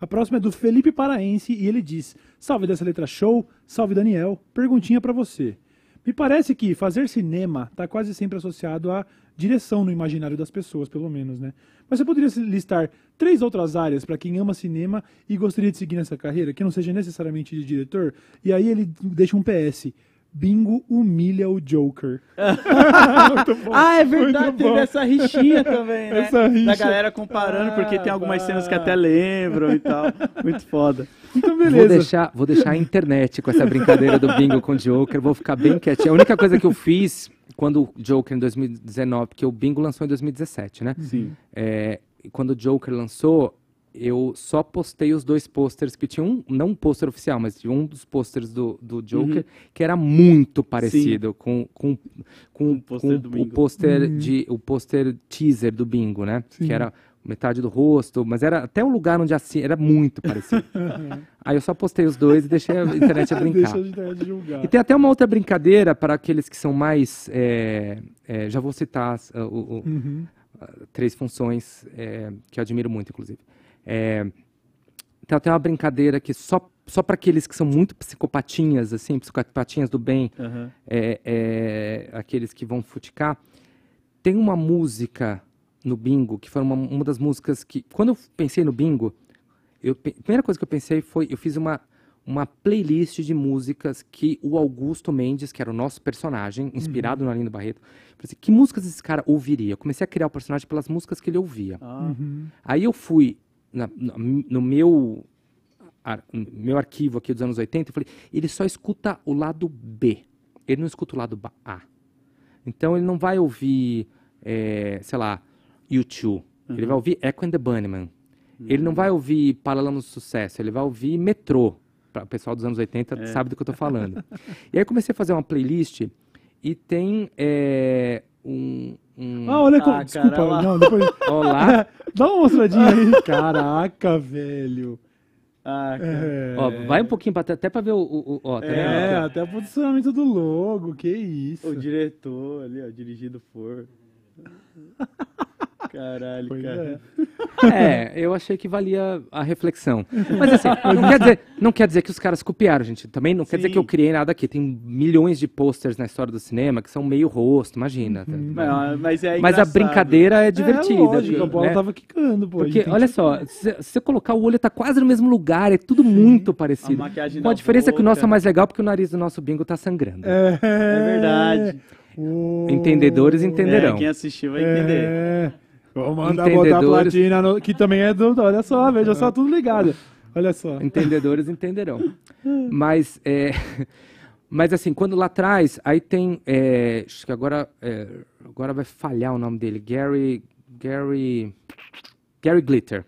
A próxima é do Felipe Paraense e ele diz: Salve dessa letra show, salve Daniel. Perguntinha pra você. Me parece que fazer cinema está quase sempre associado à direção no imaginário das pessoas, pelo menos, né? Mas você poderia listar três outras áreas para quem ama cinema e gostaria de seguir nessa carreira, que não seja necessariamente de diretor? E aí ele deixa um PS. Bingo humilha o Joker. Muito bom. Ah, é verdade, Muito teve bom. essa rixinha também, né? Essa rixa. Da galera comparando, porque tem algumas cenas que até lembram e tal. Muito foda. Então, Vou beleza. deixar, vou deixar a internet com essa brincadeira do bingo com o Joker, vou ficar bem quietinho. A única coisa que eu fiz quando o Joker em 2019, porque o bingo lançou em 2017, né? Sim. É, quando o Joker lançou, eu só postei os dois posters que tinham, um, não um pôster oficial, mas tinha um dos posters do, do Joker Uhum. que era muito parecido com, com, com, o pôster com o pôster Uhum. de o pôster teaser do Bingo, né? Sim. Que era metade do rosto, mas era até o lugar onde assim era muito parecido. Aí eu só postei os dois e deixei a internet a brincar. Deixa a internet julgar. E tem até uma outra brincadeira para aqueles que são mais. é, é, já vou citar o- o- Uhum. três funções é, que eu admiro muito, inclusive. É, tem uma brincadeira que só, só para aqueles que são muito psicopatinhas, assim, psicopatinhas do bem, é, é, aqueles que vão futicar, tem uma música no bingo que foi uma, uma das músicas que, quando eu pensei no bingo, eu, a primeira coisa que eu pensei foi, eu fiz uma, uma playlist de músicas que o Augusto Mendes, que era o nosso personagem, inspirado no Arlindo Barreto, falei assim, que músicas esse cara ouviria? Eu comecei a criar o personagem pelas músicas que ele ouvia. Ah, Uhum. Aí eu fui na- no, no meu, ar- meu arquivo aqui dos anos 80 e falei, ele só escuta o lado B, ele não escuta o lado A. Então ele não vai ouvir, é, sei lá, U2, ele vai ouvir Echo and the Bunnymen. Ele não vai ouvir Paralamas do Sucesso, ele vai ouvir Metrô. Pra- O pessoal dos anos 80 sabe do que eu tô falando. e aí eu comecei a fazer uma playlist e tem é, um... um- Ah, olha como. Ah, Desculpa, cara, lá. não, depois. Olá, Dá uma mostradinha aí. Caraca, velho. ah. É, Ó, vai um pouquinho pra, até pra ver o. o- ó, tá É, vendo? até o posicionamento do logo, que isso. O diretor ali, ó, dirigindo por. Caralho, Pois cara. É, eu achei que valia a reflexão. Mas assim, não quer dizer, não quer dizer que os caras copiaram, gente. Também não quer dizer Sim. que eu criei nada aqui. Tem milhões de posters na história do cinema que são meio rosto, imagina. Mas, mas é Mas a brincadeira é divertida. É, lógico, a bola né? tava quicando, pô. a Porque, olha que- só, se você colocar o olho, tá quase no mesmo lugar, é tudo muito A parecido. maquiagem Com a diferença que o nosso é boca. mais legal porque o nariz do nosso bingo tá sangrando. É, É verdade. Entendedores entenderão. É, quem assistiu vai entender. É. Vou mandar botar platina, no, que também é do. Olha só, veja só, tudo ligado. Olha só. Entendedores entenderão. Mas, é, mas assim, quando lá atrás, aí tem, é, acho que agora, é, agora vai falhar o nome dele, Gary, Gary, Gary Glitter,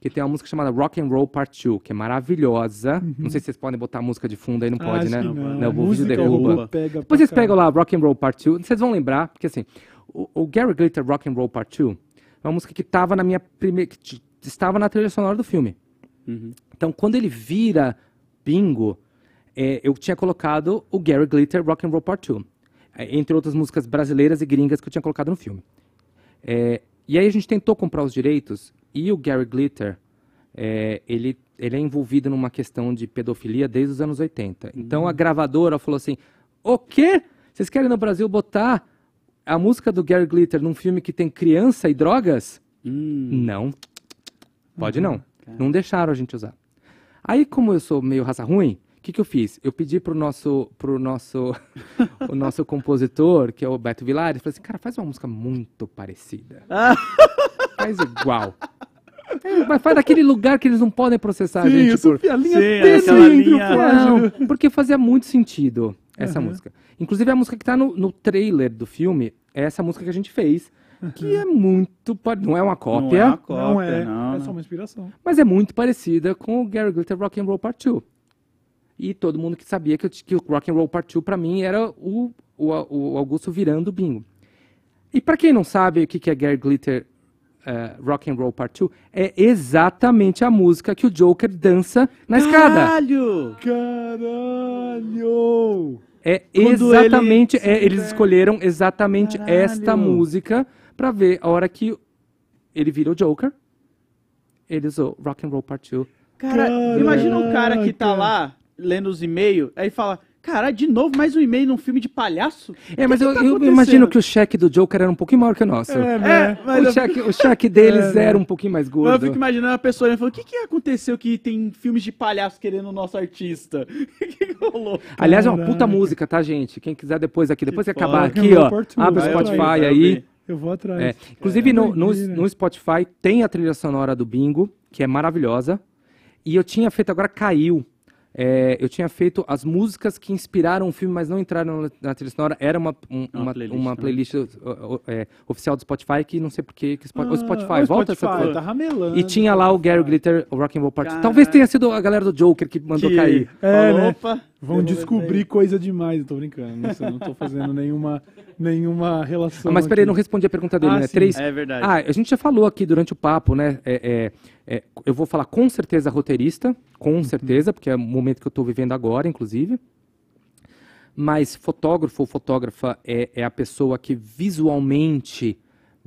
que tem uma música chamada Rock and Roll Part 2, que é maravilhosa. Não sei se vocês podem botar a música de fundo aí, não pode, Acho né? que Não, Não, o vídeo derruba. Pega Depois vocês pegam caralho. lá Rock and Roll Part 2, vocês vão lembrar, porque assim, o, o Gary Glitter Rock and Roll Part 2 é uma música que estava na minha primeira, que estava na trilha sonora do filme. Uhum. Então, quando ele vira bingo, é, eu tinha colocado o Gary Glitter Rock and Roll Part 2, é, entre outras músicas brasileiras e gringas que eu tinha colocado no filme. É, e aí a gente tentou comprar os direitos e o Gary Glitter, é, ele, ele é envolvido numa questão de pedofilia desde os anos 80. Então a gravadora falou assim, o quê? Vocês querem no Brasil botar a música do Gary Glitter num filme que tem criança e drogas? Hum, Não. Pode não. Não deixaram a gente usar. Aí, como eu sou meio raça ruim, o que, que eu fiz? Eu pedi pro nosso, pro nosso, o nosso compositor, que é o Beto Vilares, falei assim, cara, faz uma música muito parecida. faz igual. É, mas faz daquele lugar que eles não podem processar a Sim, gente isso, por... a linha Sim, o linha-. Não, porque fazia muito sentido essa música. Inclusive, a música que tá no, no trailer do filme é essa música que a gente fez, que é muito... Não é uma Não é cópia, uma cópia, Não é, não, é não. só uma inspiração. mas é muito parecida com o Gary Glitter Rock and Roll Part 2. E todo mundo que sabia que, eu que o Rock and Roll Part 2 pra mim era o, o, o Augusto virando o bingo. E pra quem não sabe o que que é Gary Glitter eh, Rock and Roll Part 2, é exatamente a música que o Joker dança na escada. Caralho! Caralho! É Quando exatamente, ele- é, eles escolheram exatamente Caralho. esta música pra ver a hora que ele vira o Joker. Ele usou Rock and Roll Part 2. Cara, imagina um cara que tá lá lendo os e-mails, aí fala: Caralho, de novo mais um e-mail num filme de palhaço? É, mas que eu, tá eu imagino que o cheque do Joker era um pouquinho maior que o nosso. É, né? É, o, eu, cheque, o cheque deles É, era um pouquinho mais eu gordo. fico imaginando a pessoa falando: O que, que aconteceu que tem filmes de palhaço querendo o nosso artista? O que, que rolou? Aliás, é uma puta música, tá, gente? Quem quiser depois aqui, depois que Que acabar aqui, ó, abre o Spotify aí. Eu vou atrás. É, inclusive, no, no, doideira. no Spotify tem a trilha sonora do Bingo, que é maravilhosa. E eu tinha feito, agora caiu. É, eu tinha feito as músicas que inspiraram o filme, mas não entraram na, na trilha sonora. Era uma, um- Uma uma, playlist uma playlist uh, é, oficial do Spotify, que não sei porquê. Que Spo- Ah, o Spotify, o volta essa Spotify, porra. tá ramelando. E tinha lá o Gary. Glitter, o Rock and Roll Part. Caralho. Talvez tenha sido a galera do Joker que mandou Que- cair. É, Falou, né? Opa, Vão descobrir aí. coisa demais. Eu tô brincando. Nossa, eu não tô fazendo nenhuma, nenhuma relação. Ah, mas peraí, aqui. não respondi a pergunta dele, Ah, né? sim. Três, É verdade. Ah, a gente já falou aqui durante o papo, né? É, é, é, eu vou falar com certeza roteirista, com Uhum. certeza, porque é o momento que eu estou vivendo agora, inclusive. Mas fotógrafo ou fotógrafa é, é a pessoa que visualmente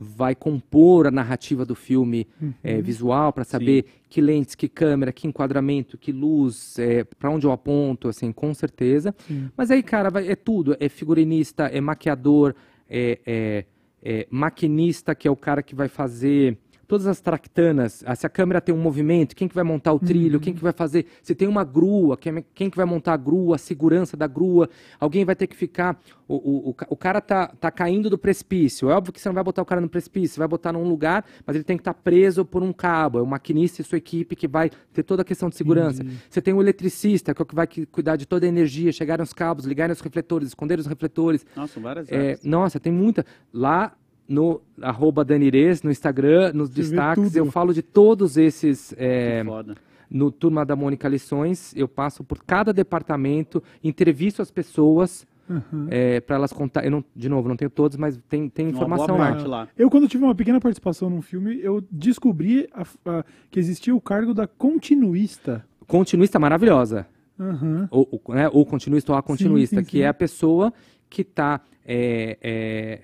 vai compor a narrativa do filme Uhum. é, visual para saber que lentes, que câmera, que enquadramento, que luz, é, para onde eu aponto, assim, com certeza. Sim. Mas aí, cara, vai- é tudo. É figurinista, é maquiador, é, é- é maquinista, que é o cara que vai fazer todas as tractanas. Ah, Se a câmera tem um movimento, quem que vai montar o trilho, quem que vai fazer... Se tem uma grua, quem, quem que vai montar a grua, a segurança da grua. Alguém vai ter que ficar... O, o, o, o cara tá, tá caindo do precipício. É óbvio que você não vai botar o cara no precipício, você vai botar num lugar, mas ele tem que estar preso por um cabo. É o maquinista e sua equipe que vai ter toda a questão de segurança. Você tem o eletricista, que é o que vai cuidar de toda a energia, chegar nos cabos, ligar nos refletores, esconder os refletores. Nossa, várias É, áreas. nossa, tem muita. Lá no arroba Danires, no Instagram, nos Você destaques, eu falo de todos esses. é, Foda. no Turma da Mônica Lições, eu passo por cada departamento, entrevisto as pessoas Uhum. para elas contar. Eu não, de novo, não tenho todos, mas tem, tem Uma informação lá. lá. Eu, quando tive uma pequena participação num filme, eu descobri a- a- que existia o cargo da continuista. Continuista maravilhosa. Aham. ou, ou, né, ou continuista ou a continuista, sim, que sim. é a pessoa que está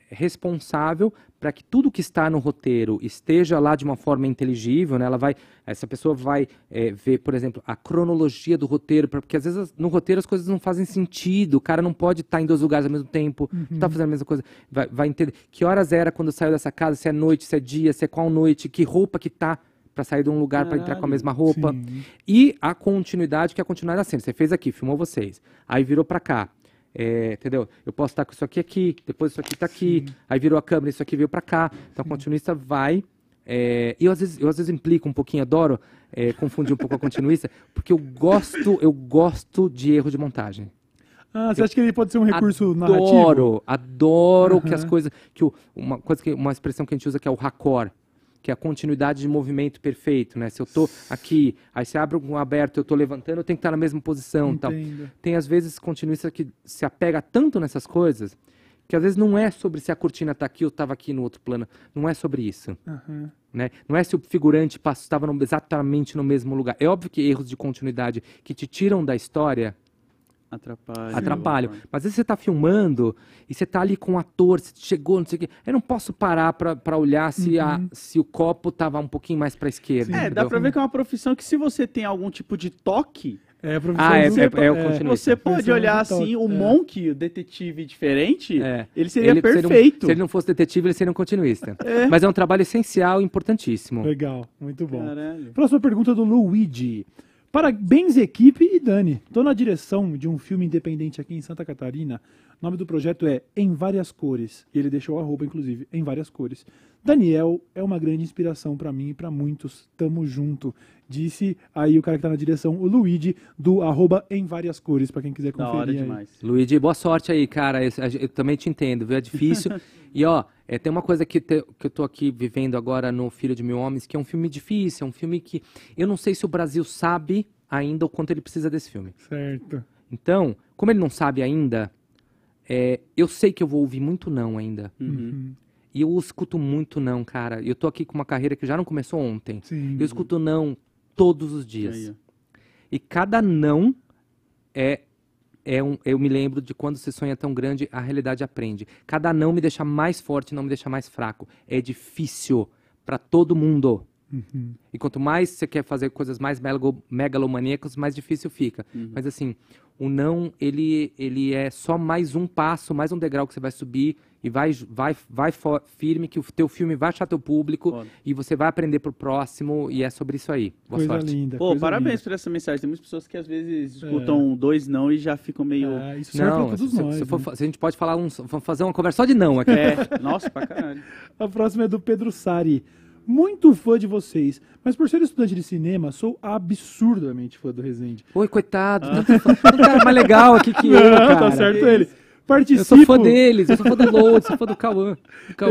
responsável para que tudo que está no roteiro esteja lá de uma forma inteligível, né? Ela vai, essa pessoa vai é, ver, por exemplo, a cronologia do roteiro, porque às vezes no roteiro as coisas não fazem sentido, o cara não pode estar em dois lugares ao mesmo tempo, não está fazendo a mesma coisa, vai, vai entender que horas era quando saiu dessa casa, se é noite, se é dia, se é qual noite, que roupa que tá para sair de um lugar para entrar com a mesma roupa. Sim. E a continuidade, que é a continuidade da cena. Você fez aqui, filmou vocês. Aí virou pra cá. É, entendeu? Eu posso estar com isso aqui aqui, depois isso aqui tá aqui, aí virou a câmera, isso aqui veio pra cá. Então a continuista vai. é, e eu às, vezes, eu às vezes implico um pouquinho, adoro é, confundir um pouco a continuista, porque eu gosto, eu gosto de erro de montagem. Ah, você acha que ele pode ser um recurso narrativo? Adoro, adoro que as coisas. Que o- uma, coisa que, uma expressão que a gente usa que é o raccord, que é a continuidade de movimento perfeito, né? Se eu tô aqui, aí se abre um aberto, eu tô levantando, eu tenho que estar na mesma posição. Tal. Tem às vezes continuista que se apega tanto nessas coisas que às vezes não é sobre se a cortina tá aqui ou estava aqui no outro plano. Não é sobre isso. Aham. Né? Não é se o figurante estava exatamente no mesmo lugar. É óbvio que erros de continuidade que te tiram da história Atrapalha. atrapalham. Mas às vezes você está filmando e você está ali com o ator, você chegou, não sei o quê. Eu não posso parar para olhar se, a, se o copo estava um pouquinho mais para a esquerda. É, dá entendeu? pra ver que é uma profissão que se você tem algum tipo de toque, É a profissão Ah, é, do- é, é o continuista. você pode olhar assim, o é. Monk, o detetive diferente, É. ele seria Ele- se ele não- perfeito. Se ele não fosse detetive, ele seria um continuista. Mas é um trabalho essencial e importantíssimo. Legal, muito bom. Caralho. Próxima pergunta do Luigi. Parabéns, equipe e Dani. Estou na direção de um filme independente aqui em Santa Catarina. O nome do projeto é Em Várias Cores. E ele deixou o arroba, inclusive, em várias cores. Daniel é uma grande inspiração para mim e para muitos. Tamo junto. Disse aí o cara que tá na direção, o Luigi, do arroba em várias cores, para quem quiser Da conferir. hora aí. demais. Luigi, boa sorte aí, cara. Eu, eu também te entendo, viu? É difícil. e ó, é, tem uma coisa que, te- que eu tô aqui vivendo agora no Filho de Mil Homens, que é um filme difícil, é um filme que eu não sei se o Brasil sabe ainda o quanto ele precisa desse filme. Certo. Então, como ele não sabe ainda, é, eu sei que eu vou ouvir muito não ainda. Uhum. Uhum. E eu escuto muito não, cara. Eu tô aqui com uma carreira que já não começou ontem. Sim. Eu escuto não todos os dias. Aí. E cada não é é um, eu me lembro de quando você sonha tão grande, a realidade aprende. Cada não me deixa mais forte, não me deixa mais fraco. É difícil para todo mundo. Uhum. E quanto mais você quer fazer coisas mais megalomaníacas, mais difícil fica. Mas assim, o não, ele, ele é só mais um passo, mais um degrau que você vai subir e vai, vai, vai firme que o teu filme vai achar teu público Foda. e você vai aprender pro próximo e é sobre isso aí. Boa Coisa sorte. linda. Pô, coisa parabéns linda. por essa mensagem. Tem muitas pessoas que às vezes escutam dois não e já ficam meio. É, isso Não, todos se, nós. se né? se a gente pode falar um, vamos fazer uma conversa só de não aqui. É, nossa, pra caralho. A próxima é do Pedro Sari. Muito fã de vocês, mas por ser estudante de cinema, sou absurdamente fã do Resende. Oi, coitado, tanto cara mais legal aqui que eu, Não, cara. tá certo ele. Participo. Eu sou fã deles, eu sou fã do Load, sou fã do Cauã.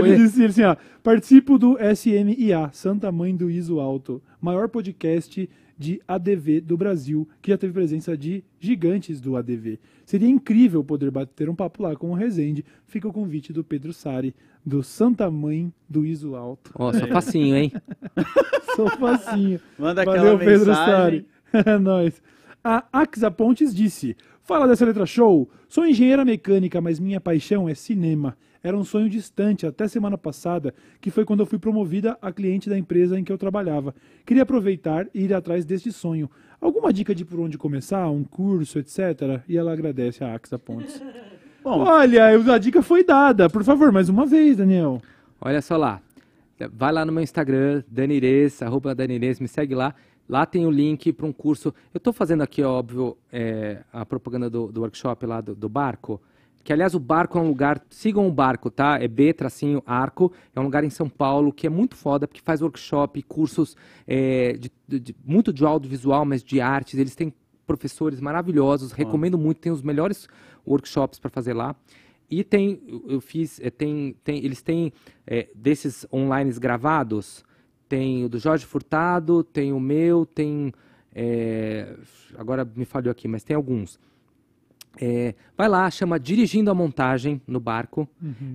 Ele disse assim, ó, participo do SMIA, Santa Mãe do Iso Alto, maior podcast de ADV do Brasil, que já teve presença de gigantes do ADV. Seria incrível poder bater um papo lá com o Resende. Fica o convite do Pedro Sari, do Santa Mãe do Iso Alto. Ó, sou facinho, hein? Sou facinho. Manda Valeu, aquela Pedro mensagem. Sari. É nóis. A Axa Pontes disse: Fala dessa letra show. Sou engenheira mecânica, mas minha paixão é cinema. Era um sonho distante até semana passada, que foi quando eu fui promovida a cliente da empresa em que eu trabalhava. Queria aproveitar e ir atrás deste sonho. Alguma dica de por onde começar, um curso, etc? E ela agradece a Axa Pontes. Bom, Olha, a dica foi dada. Por favor, mais uma vez, Daniel. Olha só lá. Vai lá no meu Instagram, Danires, arroba Danires, me segue lá. Lá tem o link para um curso. Eu estou fazendo aqui, óbvio, é, a propaganda do, do workshop lá do, do barco. Que, aliás, o barco é um lugar. Sigam o barco, tá? É B, tracinho, arco. É um lugar em São Paulo que é muito foda, porque faz workshop, cursos é, de, de- muito de audiovisual, mas de artes. Eles têm professores maravilhosos. Recomendo muito. Tem os melhores workshops para fazer lá. E tem, eu- eu fiz, é, tem, tem, eles têm é, desses online gravados, tem o do Jorge Furtado, tem o meu, tem, é, agora me falhou aqui, mas tem alguns. É, vai lá, chama Dirigindo a Montagem no Barco.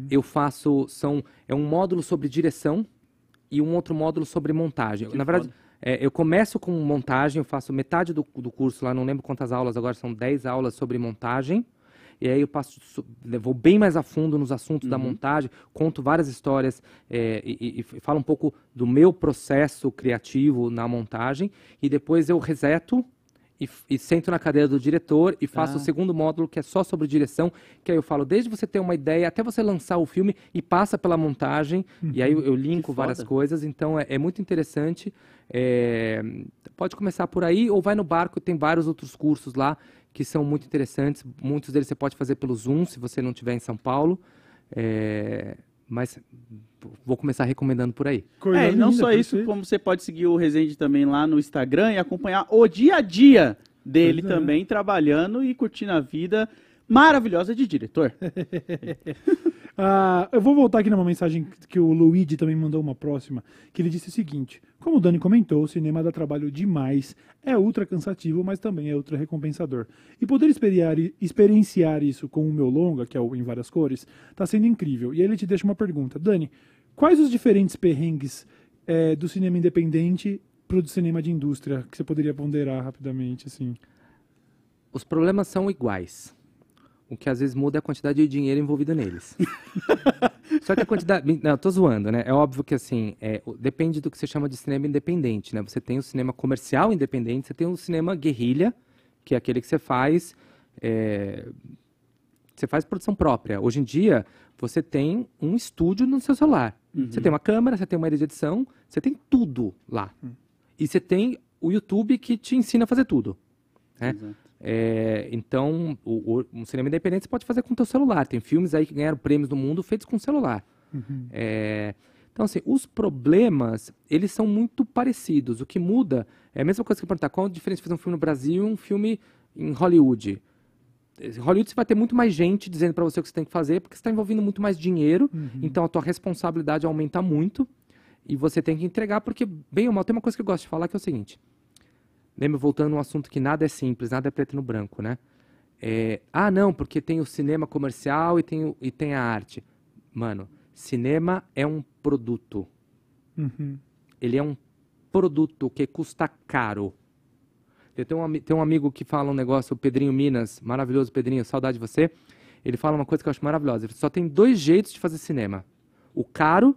Eu faço, são, é um módulo sobre direção e um outro módulo sobre montagem. Que Na verdade, é, eu começo com montagem, eu faço metade do, do curso lá, não lembro quantas aulas agora, são 10 aulas sobre montagem. E aí eu passo, so- vou bem mais a fundo nos assuntos da montagem, conto várias histórias é, e, e- e falo um pouco do meu processo criativo na montagem. E depois eu reseto e, e sento na cadeira do diretor e faço Ah. o segundo módulo que é só sobre direção, que aí eu falo desde você ter uma ideia até você lançar o filme e passa pela montagem. E aí eu, eu linko Que várias coisas, então é, é muito interessante. É, pode começar por aí ou vai no barco, tem vários outros cursos lá que são muito interessantes. Muitos deles você pode fazer pelo Zoom, se você não estiver em São Paulo. É, mas vou começar recomendando por aí. Coisa É, e não linda, só isso, como você pode seguir o Resende também lá no Instagram e acompanhar o dia a dia dele Pois é. também, trabalhando e curtindo a vida maravilhosa de diretor. Ah, eu vou voltar aqui numa mensagem que o Luigi também mandou uma próxima, que ele disse o seguinte: Como o Dani comentou, o cinema dá trabalho demais, é ultra cansativo, mas também é ultra recompensador. E poder experienciar isso com o meu longa, que é o Em Várias Cores, tá sendo incrível. E aí ele te deixa uma pergunta: Dani, quais os diferentes perrengues eh, do cinema independente pro do cinema de indústria que você poderia ponderar rapidamente, assim? Os problemas são iguais. O que às vezes muda é a quantidade de dinheiro envolvida neles. Só que a quantidade. Não, tô zoando, né? É óbvio que assim, é, depende do que você chama de cinema independente, né? Você tem o cinema comercial independente, você tem o cinema guerrilha, que é aquele que você faz. é, você faz produção própria. Hoje em dia, você tem um estúdio no seu celular. Você tem uma câmera, você tem uma área de edição, você tem tudo lá. E você tem o YouTube que te ensina a fazer tudo. Né? É, então, o, o- um cinema independente você pode fazer com o teu celular. Tem filmes aí que ganharam prêmios no mundo feitos com celular. É, então, assim, os problemas, eles são muito parecidos. O que muda é a mesma coisa que perguntar qual a diferença de fazer um filme no Brasil e um filme em Hollywood. Em Hollywood você vai ter muito mais gente dizendo para você o que você tem que fazer, porque você está envolvendo muito mais dinheiro, então a tua responsabilidade aumenta muito e você tem que entregar, porque, bem ou mal, tem uma coisa que eu gosto de falar que é o seguinte. Lembra, voltando a um assunto que nada é simples, nada é preto no branco, né? É, ah, não, porque tem o cinema comercial e tem, o- e tem a arte. Mano, Cinema é um produto. Uhum. Ele é um produto que custa caro. Eu tenho um, tem um amigo que fala um negócio, o Pedrinho Minas, maravilhoso Pedrinho, saudade de você. Ele fala uma coisa que eu acho maravilhosa. Ele só tem dois jeitos de fazer cinema: o caro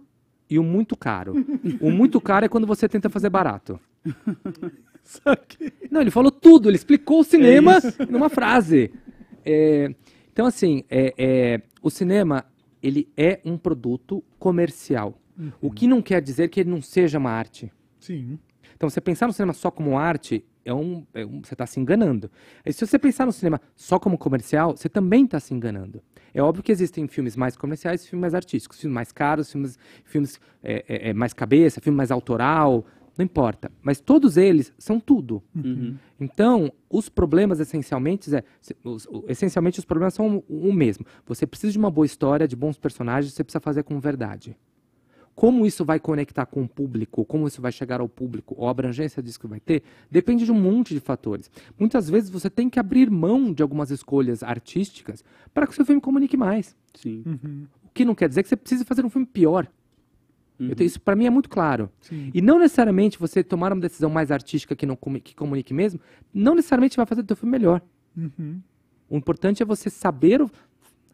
e o muito caro. o muito caro é quando você tenta fazer barato. Saquei. Não, ele falou tudo, ele explicou o cinema numa frase. É, então, assim, é, é, o cinema, ele é um produto comercial. O que não quer dizer que ele não seja uma arte. Sim. Então, você pensar no cinema só como arte, é um, é um- você está se enganando. E se você pensar no cinema só como comercial, você também está se enganando. É óbvio que existem filmes mais comerciais e filmes mais artísticos, filmes mais caros, filmes, filmes é, é, é, mais cabeça, filme mais autoral, não importa. Mas todos eles são tudo. Uhum. Então, os problemas essencialmente, é, os, essencialmente os problemas são o, o mesmo. Você precisa de uma boa história, de bons personagens, você precisa fazer com verdade. Como isso vai conectar com o público, como isso vai chegar ao público, ou a abrangência disso que vai ter, depende de um monte de fatores. Muitas vezes você tem que abrir mão de algumas escolhas artísticas para que o seu filme comunique mais. Sim. Uhum. O que não quer dizer que você precise fazer um filme pior. Uhum. Eu tenho- isso para mim é muito claro. Sim. E não necessariamente você tomar uma decisão mais artística que não que comunique mesmo, não necessariamente vai fazer o teu filme melhor. Uhum. O importante é você saber o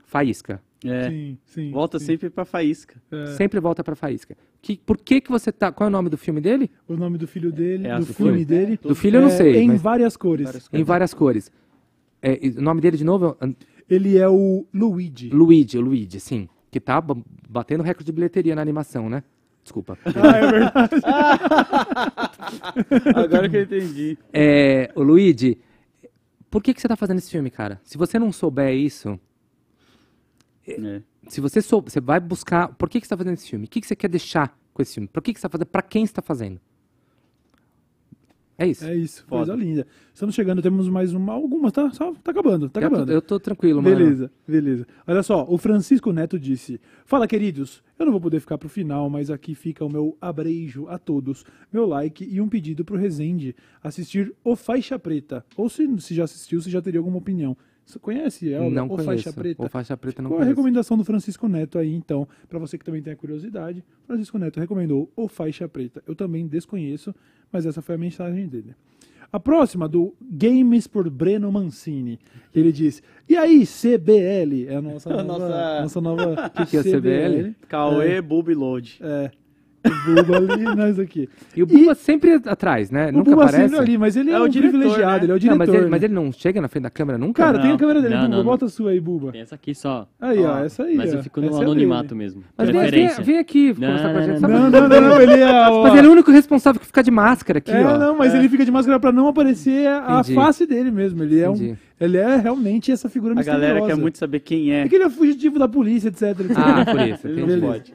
faísca. É. Sim, sim. Volta sim. sempre pra faísca. É. Sempre volta pra faísca. Que, por que que você tá... Qual é o nome do filme dele? O nome do filho dele, É do filme foi? dele. Do filho eu não é sei, Em mas- várias cores. Várias Em várias cores. É, o nome dele de novo é Ele é o Luigi. Luigi, o Luigi, sim. Que tá ba- batendo recorde de bilheteria na animação, né? Desculpa. Ah, é verdade. Agora que eu entendi. É, o Luigi, por que que você tá fazendo esse filme, cara? Se você não souber isso, É. se você sou, você vai buscar por que, que você está fazendo esse filme, o que, que você quer deixar com esse filme, por que, que você está fazendo, para quem você está fazendo. É isso. É isso, Foda. coisa linda. Estamos chegando, temos mais uma, algumas, tá? Só, tá acabando, tá eu, tô, acabando. eu tô tranquilo, mano. Beleza, beleza. Olha só, o Francisco Neto disse: Fala, queridos, eu não vou poder ficar pro final, mas aqui fica o meu abreijo a todos, meu like e um pedido pro Rezende assistir O Faixa Preta. Ou se, se já assistiu, se já teria alguma opinião. Você conhece ela? Não o conheço. Faixa Preta? O Faixa Preta não Qual a conheço. recomendação do Francisco Neto aí, então, para você que também tem a curiosidade? Francisco Neto recomendou o Faixa Preta. Eu também desconheço, mas essa foi a mensagem dele. A próxima, do Games por Breno Mancini. Ele diz: E aí, CBL? É a nossa nova. nossa- nossa nova Que que é CBL? Cauê Booby Load. É. O Buba ali, nós aqui. E o Buba sempre atrás, né? O Nunca Buba aparece. sempre ali, mas ele é, É o um diretor, privilegiado, né? ele é o Não, diretor. mas, ele, né? mas ele não chega na frente da câmera nunca? Cara, tem a Não, câmera dele, não, Buba. não, Bota a sua aí, Buba. Tem essa aqui só. Aí, ó, essa aí. Mas ó. eu fico no Essa é anonimato dele. mesmo. mas vem, vem, aqui Não, conversar com a gente. não? Não, não, não, ele é. o- Mas ele é o único responsável que fica de máscara aqui, É, ó. não, mas ele fica de máscara pra não aparecer a face dele mesmo. Ele é, um. Ele é realmente essa figura A misteriosa. galera quer muito saber quem é. É que ele é fugitivo da polícia, etc. etc. Ah, por isso. Ele não pode.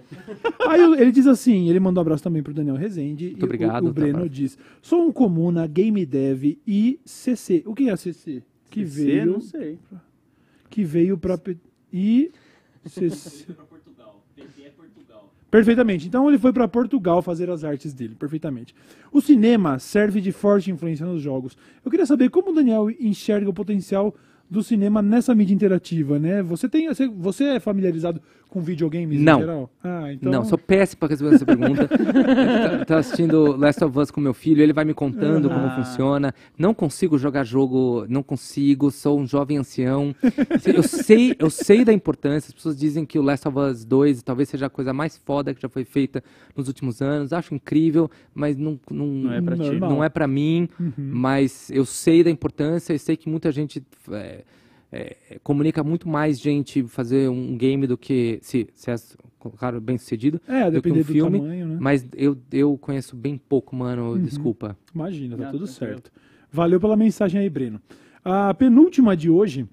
Aí ele diz assim, ele mandou um abraço também pro Daniel Rezende. Muito e obrigado, O, o Breno abraço. diz, sou um comuna, game dev e CC. O que é CC? Que CC, veio, não sei. que veio pra... E... CC... Perfeitamente. Então ele foi para Portugal fazer as artes dele, perfeitamente. O cinema serve de forte influência nos jogos. Eu queria saber como o Daniel enxerga o potencial do cinema nessa mídia interativa, né? Você tem, você, é familiarizado com videogames Não. em geral? Ah, então Não, sou péssimo para responder essa pergunta. Tô assistindo Last of Us com meu filho, ele vai me contando como Ah. funciona. Não consigo jogar jogo, não consigo, sou um jovem ancião. Eu sei, eu sei da importância. As pessoas dizem que o Last of Us 2 talvez seja a coisa mais foda que já foi feita nos últimos anos. Acho incrível, mas não, não, Não é ti. Não é mim. Uhum. Mas eu sei da importância e sei que muita gente é, é, comunica muito mais gente fazer um game do que se, se é claro, bem sucedido. É, que um depender do filme, tamanho, né? Mas eu, eu conheço bem pouco, mano. Desculpa. Imagina, tá Ah, tudo certo. Valeu pela mensagem aí, Breno. A penúltima de hoje,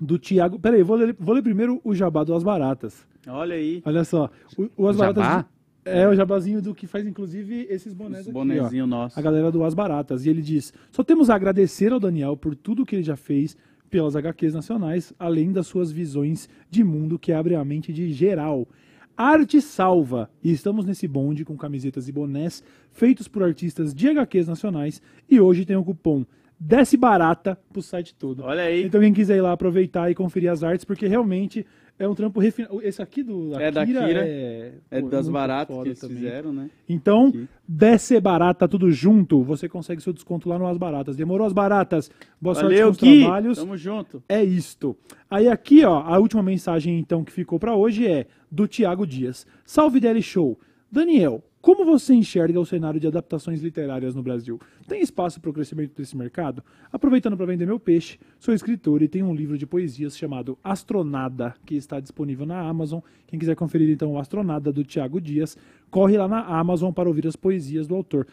do Thiago... Peraí, vou ler, vou ler primeiro o jabá do As Baratas. Olha aí. Olha só, o, o As Jabá? Baratas... É o jabazinho do que faz, inclusive, esses bonés Esse aqui, ó. bonezinho nosso. a galera do As Baratas. E ele diz: só temos a agradecer ao Daniel por tudo que ele já fez pelas HQs nacionais, além das suas visões de mundo que abrem a mente de geral. Arte salva! E estamos nesse bonde com camisetas e bonés feitos por artistas de HQs nacionais. E hoje tem o cupom Desce Barata pro site todo. Olha aí. Então quem quiser ir lá aproveitar e conferir as artes, porque realmente É um trampo refinado. Esse aqui do É da Akira Akira. é, É pô, das baratas que eles também. fizeram, né? Então, Aqui. desce barata tudo junto, você consegue seu desconto lá no As Baratas. Demorou as baratas? Boa Valeu, sorte com os trabalhos. Tamo junto. É isto. Aí aqui, ó, a última mensagem então que ficou pra hoje é do Tiago Dias. Salve DL Show. Daniel, como você enxerga o cenário de adaptações literárias no Brasil? Tem espaço para o crescimento desse mercado? Aproveitando para vender meu peixe, sou escritor e tenho um livro de poesias chamado Astronada, que está disponível na Amazon. Quem quiser conferir então o Astronada do Tiago Dias, corre lá na Amazon para ouvir as poesias do autor.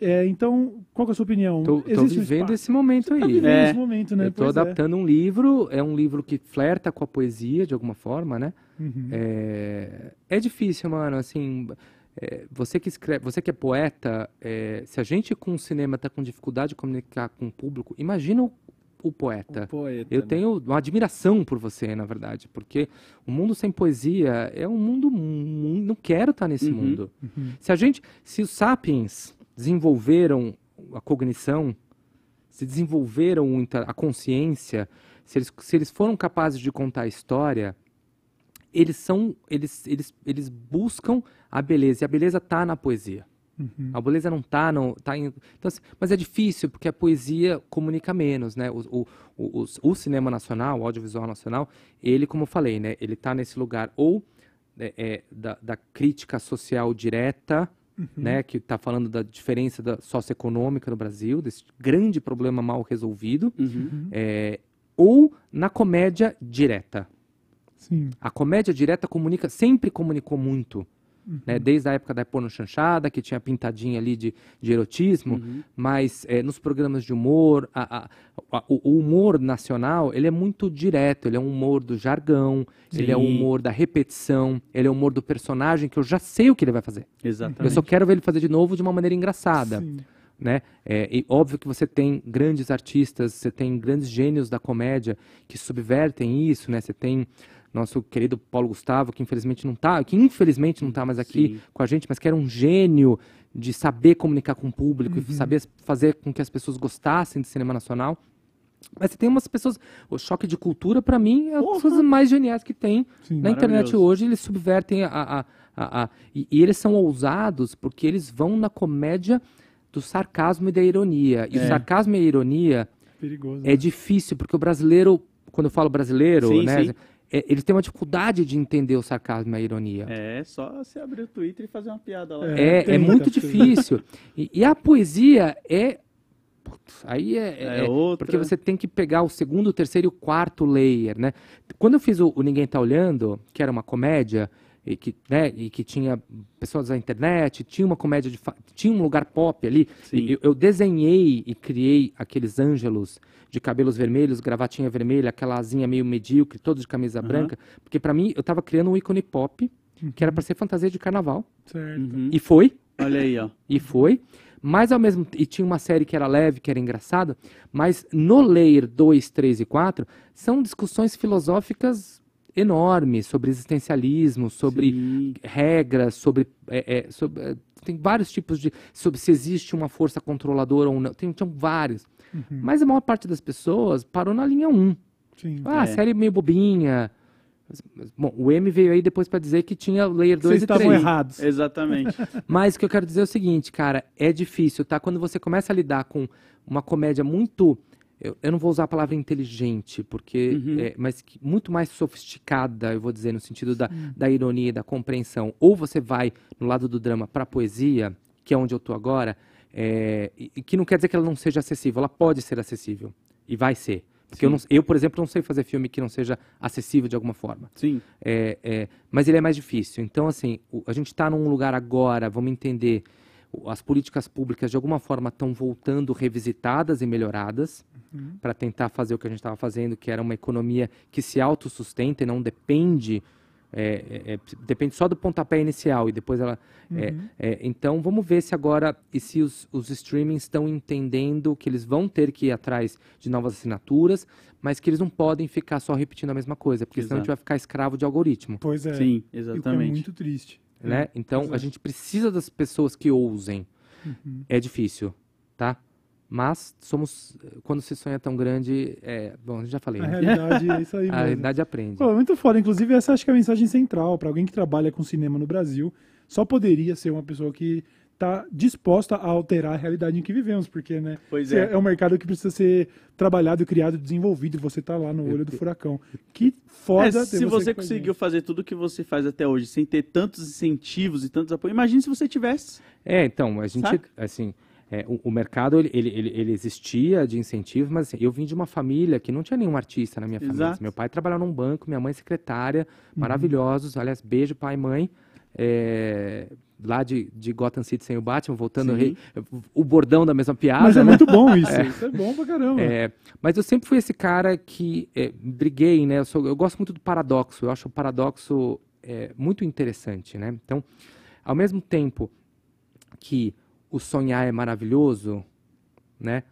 É, então, qual que é a sua opinião? Tô, tô Existe um vivendo espaço? esse momento Tá aí. vivendo É. esse momento, né? Eu tô Pois é. adaptando um livro, é um livro que flerta com a poesia de alguma forma, né? Uhum. É, é difícil, mano, assim, é, você que escreve, você que é poeta, é, se a gente com o cinema tá com dificuldade de comunicar com o público, imagina o, o poeta. O poeta, Eu né? tenho uma admiração por você, na verdade, porque o mundo sem poesia é um mundo mu- não quero estar nesse Uhum. mundo. Se a gente, se os sapiens desenvolveram a cognição, se desenvolveram a consciência, se eles, se eles foram capazes de contar a história, eles são, eles, eles, eles buscam a beleza. E a beleza está na poesia. Uhum. A beleza não está no, tá em, então, assim, mas é difícil porque a poesia comunica menos, né? O, o, o, o- o cinema nacional, o audiovisual nacional, ele, como eu falei, né? Ele está nesse lugar ou é, é, da, da crítica social direta, né? Que está falando da diferença da socioeconômica no Brasil, desse grande problema mal resolvido, Uhum. é, ou na comédia direta. Sim. A comédia direta comunica, sempre comunicou muito. Né? Desde a época da porno chanchada, que tinha pintadinha ali de, de erotismo, Uhum. mas é, nos programas de humor, a- a- a- o, o humor nacional, ele é muito direto, ele é um humor do jargão, ele é um Sim. humor da repetição, ele é um humor do personagem que eu já sei o que ele vai fazer. Eu Exatamente. só quero ver ele fazer de novo de uma maneira engraçada Sim. né? É, e óbvio que você tem grandes artistas, você tem grandes gênios da comédia que subvertem isso, né? Você tem nosso querido Paulo Gustavo, que infelizmente não tá, que infelizmente não tá mais aqui Sim. com a gente, mas que era um gênio de saber comunicar com o público Uhum. e saber fazer com que as pessoas gostassem de cinema nacional. Mas você tem umas pessoas, o choque de cultura para mim é as coisas mais geniais que tem Sim. na internet hoje eles subvertem a. a, a, a- e, e eles são ousados porque eles vão na comédia do sarcasmo e da ironia. E o É. sarcasmo e a ironia Perigoso. é difícil, porque o brasileiro, quando eu falo brasileiro, Sim, né? sim. É, eles têm uma dificuldade de entender o sarcasmo e a ironia. É só você abrir o Twitter e fazer uma piada lá. É. É, é muito difícil. E, e a poesia é. Putz, Aí é, É é- outra. Porque você tem que pegar o segundo, o terceiro e o quarto layer, né? Quando eu fiz o, o Ninguém Tá Olhando, que era uma comédia, e que, né, e que tinha pessoas da internet, tinha uma comédia de. fa- tinha um lugar pop ali. Eu, eu desenhei e criei aqueles ângelos de cabelos vermelhos, gravatinha vermelha, aquela asinha meio medíocre, todos de camisa Aham. branca. Porque pra mim, eu tava criando um ícone pop, que era pra ser fantasia de carnaval. Certo. Uhum. E foi. Olha aí, ó. E foi. Mas ao mesmo e tinha uma série que era leve, que era engraçada, mas no layer 2, 3 e 4 são discussões filosóficas enormes sobre existencialismo, sobre Sim. regras, sobre, é, é, sobre é, tem vários tipos de sobre se existe uma força controladora ou não, tem, tinham vários. Uhum. Mas a maior parte das pessoas parou na linha 1. Sim. Ah, É. série meio bobinha. Bom, o M veio aí depois para dizer que tinha layer 2 Vocês e 3. estavam errados. Exatamente. Mas o que eu quero dizer é o seguinte, cara, é difícil, tá? Quando você começa a lidar com uma comédia muito. Eu, eu não vou usar a palavra inteligente, porque. Uhum. é, mas que- muito mais sofisticada, eu vou dizer, no sentido da, da ironia e da compreensão. Ou você vai no lado do drama pra poesia, que é onde eu tô agora, é, e, que não quer dizer que ela não seja acessível, ela pode ser acessível. E vai ser. Porque eu, não- eu, por exemplo, não sei fazer filme que não seja acessível de alguma forma. Sim. É, é, mas ele é mais difícil. Então, assim, o- a gente está num lugar agora, vamos entender, as políticas públicas de alguma forma estão voltando revisitadas e melhoradas para tentar fazer o que a gente estava fazendo, que era uma economia que se autossustenta e não depende. é, é, é, depende só do pontapé inicial e depois ela. é, é, então vamos ver se agora e se os, os streamings estão entendendo que eles vão ter que ir atrás de novas assinaturas, mas que eles não podem ficar só repetindo a mesma coisa, porque senão a gente Exato. vai ficar escravo de algoritmo. Pois é. Sim, O que é exatamente. muito triste. Né? É. Então Pois a é. gente precisa das pessoas que ousem. Uhum. É difícil, tá? Mas somos, quando se sonha tão grande, é, bom, já falei, A né? realidade é isso aí A realidade aprende. Pô, muito foda. Inclusive, essa acho que é a mensagem central para alguém que trabalha com cinema no Brasil. Só poderia ser uma pessoa que está disposta a alterar a realidade em que vivemos, porque, né? Pois é. é um mercado que precisa ser trabalhado, criado, desenvolvido. E você tá lá no olho do furacão. Que foda. É, ter se você conseguiu fazer tudo o que você faz até hoje, sem ter tantos incentivos e tantos apoios, imagine se você tivesse. É, então, a gente, Saca? assim, é, o, o mercado, ele, ele, ele- existia de incentivo, mas assim, eu vim de uma família que não tinha nenhum artista na minha família. Exato. Meu pai trabalhava num banco, minha mãe secretária, Uhum. maravilhosos. Aliás, beijo, pai e mãe. É, lá de, de Gotham City sem o Batman, voltando rei- o bordão da mesma piada, Mas é né? muito bom isso. Isso é bom pra caramba. É, mas eu sempre fui esse cara que é, briguei, né? Eu, sou- eu gosto muito do paradoxo. Eu acho o paradoxo é, muito interessante, né? Então, ao mesmo tempo que o sonhar é maravilhoso, né?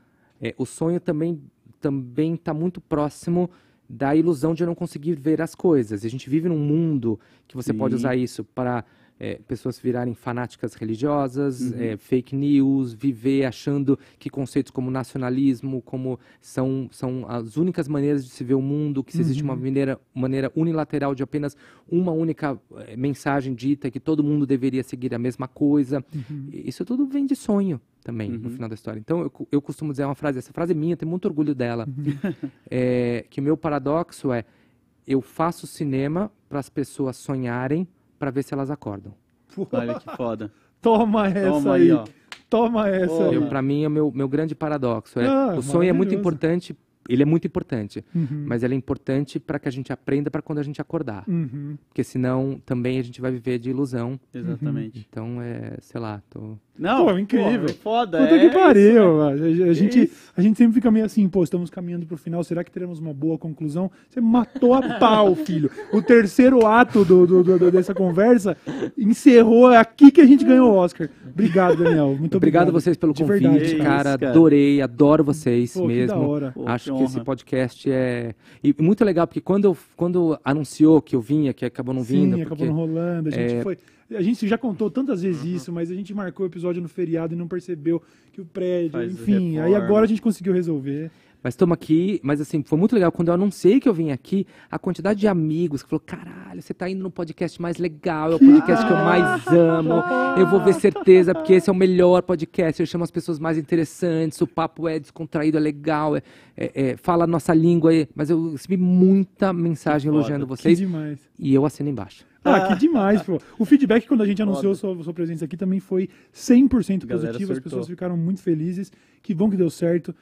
é, o sonho também também está muito próximo da ilusão de eu não conseguir ver as coisas. A gente vive num mundo que você pode Sim. usar isso para é, pessoas virarem fanáticas religiosas, é, fake news, viver achando que conceitos como nacionalismo, como são, são as únicas maneiras de se ver o mundo, que se existe uma maneira, maneira unilateral de apenas uma única eh, mensagem dita, que todo mundo deveria seguir a mesma coisa. Isso tudo vem de sonho também, no final da história. Então, eu, eu costumo dizer uma frase, essa frase é minha, tenho muito orgulho dela, é, que o meu paradoxo é, eu faço cinema para as pessoas sonharem para ver se elas acordam. Olha que foda. Toma essa Toma aí. aí, ó. Toma essa aí. Eu, para mim, é o meu, meu grande paradoxo. É, Ah, o sonho é muito maravilhoso. importante, ele é muito importante, Uhum. mas ele é importante para que a gente aprenda para quando a gente acordar. Uhum. Porque senão também a gente vai viver de ilusão. Exatamente. Então, é, sei lá, tô... Não, Pô, incrível. pô, foda. Puta é que isso, pariu, né? mano. a, a gente, Isso. a gente sempre fica meio assim, pô, estamos caminhando pro final, será que teremos uma boa conclusão? Você matou a pau, filho. O terceiro ato do, do- do- dessa conversa encerrou, é aqui que a gente ganhou o Oscar. Obrigado, Daniel. Muito Obrigado obrigado. a vocês pelo convite, verdade, cara. Isso, cara. Adorei, adoro vocês Pô, que mesmo. da hora. Pô, Acho que que, esse honra. podcast é e muito legal porque quando eu, quando anunciou que eu vinha, que acabou não vindo, Sim, porque acabou não rolando. A gente é- foi. A gente já contou tantas vezes Uhum. isso, mas a gente marcou o episódio no feriado e não percebeu que o prédio, Faz enfim. Aí agora a gente conseguiu resolver. Mas estamos aqui, mas assim, foi muito legal. Quando eu anunciei que eu vim aqui, a quantidade de amigos que falou: caralho, você tá indo no podcast mais legal, é o podcast que eu mais amo. Eu vou ver certeza, porque esse é o melhor podcast. Eu chamo as pessoas mais interessantes, o papo é descontraído, é legal, é, é- é- fala a nossa língua. aí. Mas eu recebi muita mensagem foda. elogiando Que vocês demais. e eu assino embaixo. Ah, que demais, pô. O feedback quando a gente anunciou sua, sua presença aqui também foi 100% A galera positivo. As pessoas ficaram muito felizes. Que bom que deu certo.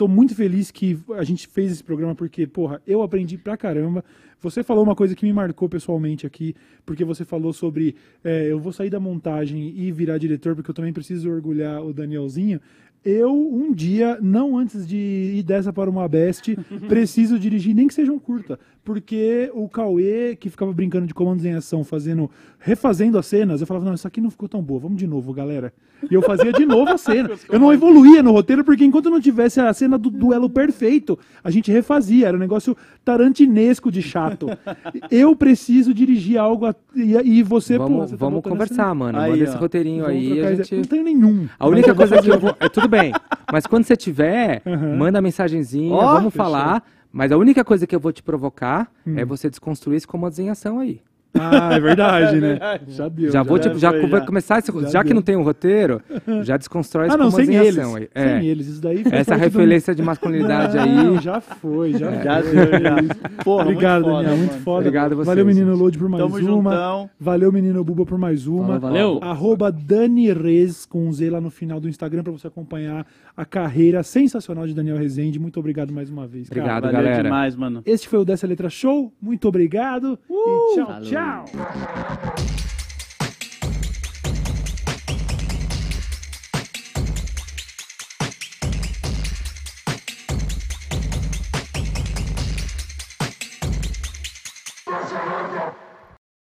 Tô muito feliz que a gente fez esse programa porque, porra, eu aprendi pra caramba. Você falou uma coisa que me marcou pessoalmente aqui, porque você falou sobre é, eu vou sair da montagem e virar diretor, porque eu também preciso orgulhar o Danielzinho. Eu, um dia, não antes de ir dessa para uma best, preciso dirigir, nem que seja um curta. Porque o Cauê, que ficava brincando de comandos em ação, fazendo, refazendo as cenas, eu falava, não, isso aqui não ficou tão boa, vamos de novo, galera. E eu fazia de novo a cena. Eu não evoluía no roteiro, porque enquanto não tivesse a cena do duelo perfeito, a gente refazia. Era um negócio tarantinesco de chato. Eu preciso dirigir algo a- e, e você, pô, vamos você tá vamos conversar, mano. Aí, Manda esse ó. roteirinho Vamos aí. A gente... Não tenho nenhum. A única coisa que eu vou. É, tudo bem. Mas quando você tiver, Aham. manda a mensagenzinha, Ó, vamos fechou. falar. Mas a única coisa que eu vou te provocar Hum. é você desconstruir esse comandos em ação aí. Ah, é verdade, né? verdade. Já deu. já vou, já tipo, já, foi, já. começar esse, Já já, que não tem um roteiro, já desconstrói esse Ah, não, sem em eles. ação aí. É. Sem eles. Isso daí Essa parte do- referência de masculinidade Não, aí. já foi, já Já foi. deu, já. Porra, Obrigado, muito foda, Daniel. Muito foda. Obrigado a vocês, Valeu, menino. Load, por mais Tamo uma. juntão. Valeu, menino Buba, por mais uma. Valeu. Arroba Dani Rez, com um Z lá no final do Instagram, pra você acompanhar a carreira sensacional de Daniel Rezende. Muito obrigado mais uma vez. cara. Obrigado, Valeu galera. demais, mano. Este foi o Dessa Letra Show. Muito obrigado. e tchau, Falou. tchau. now!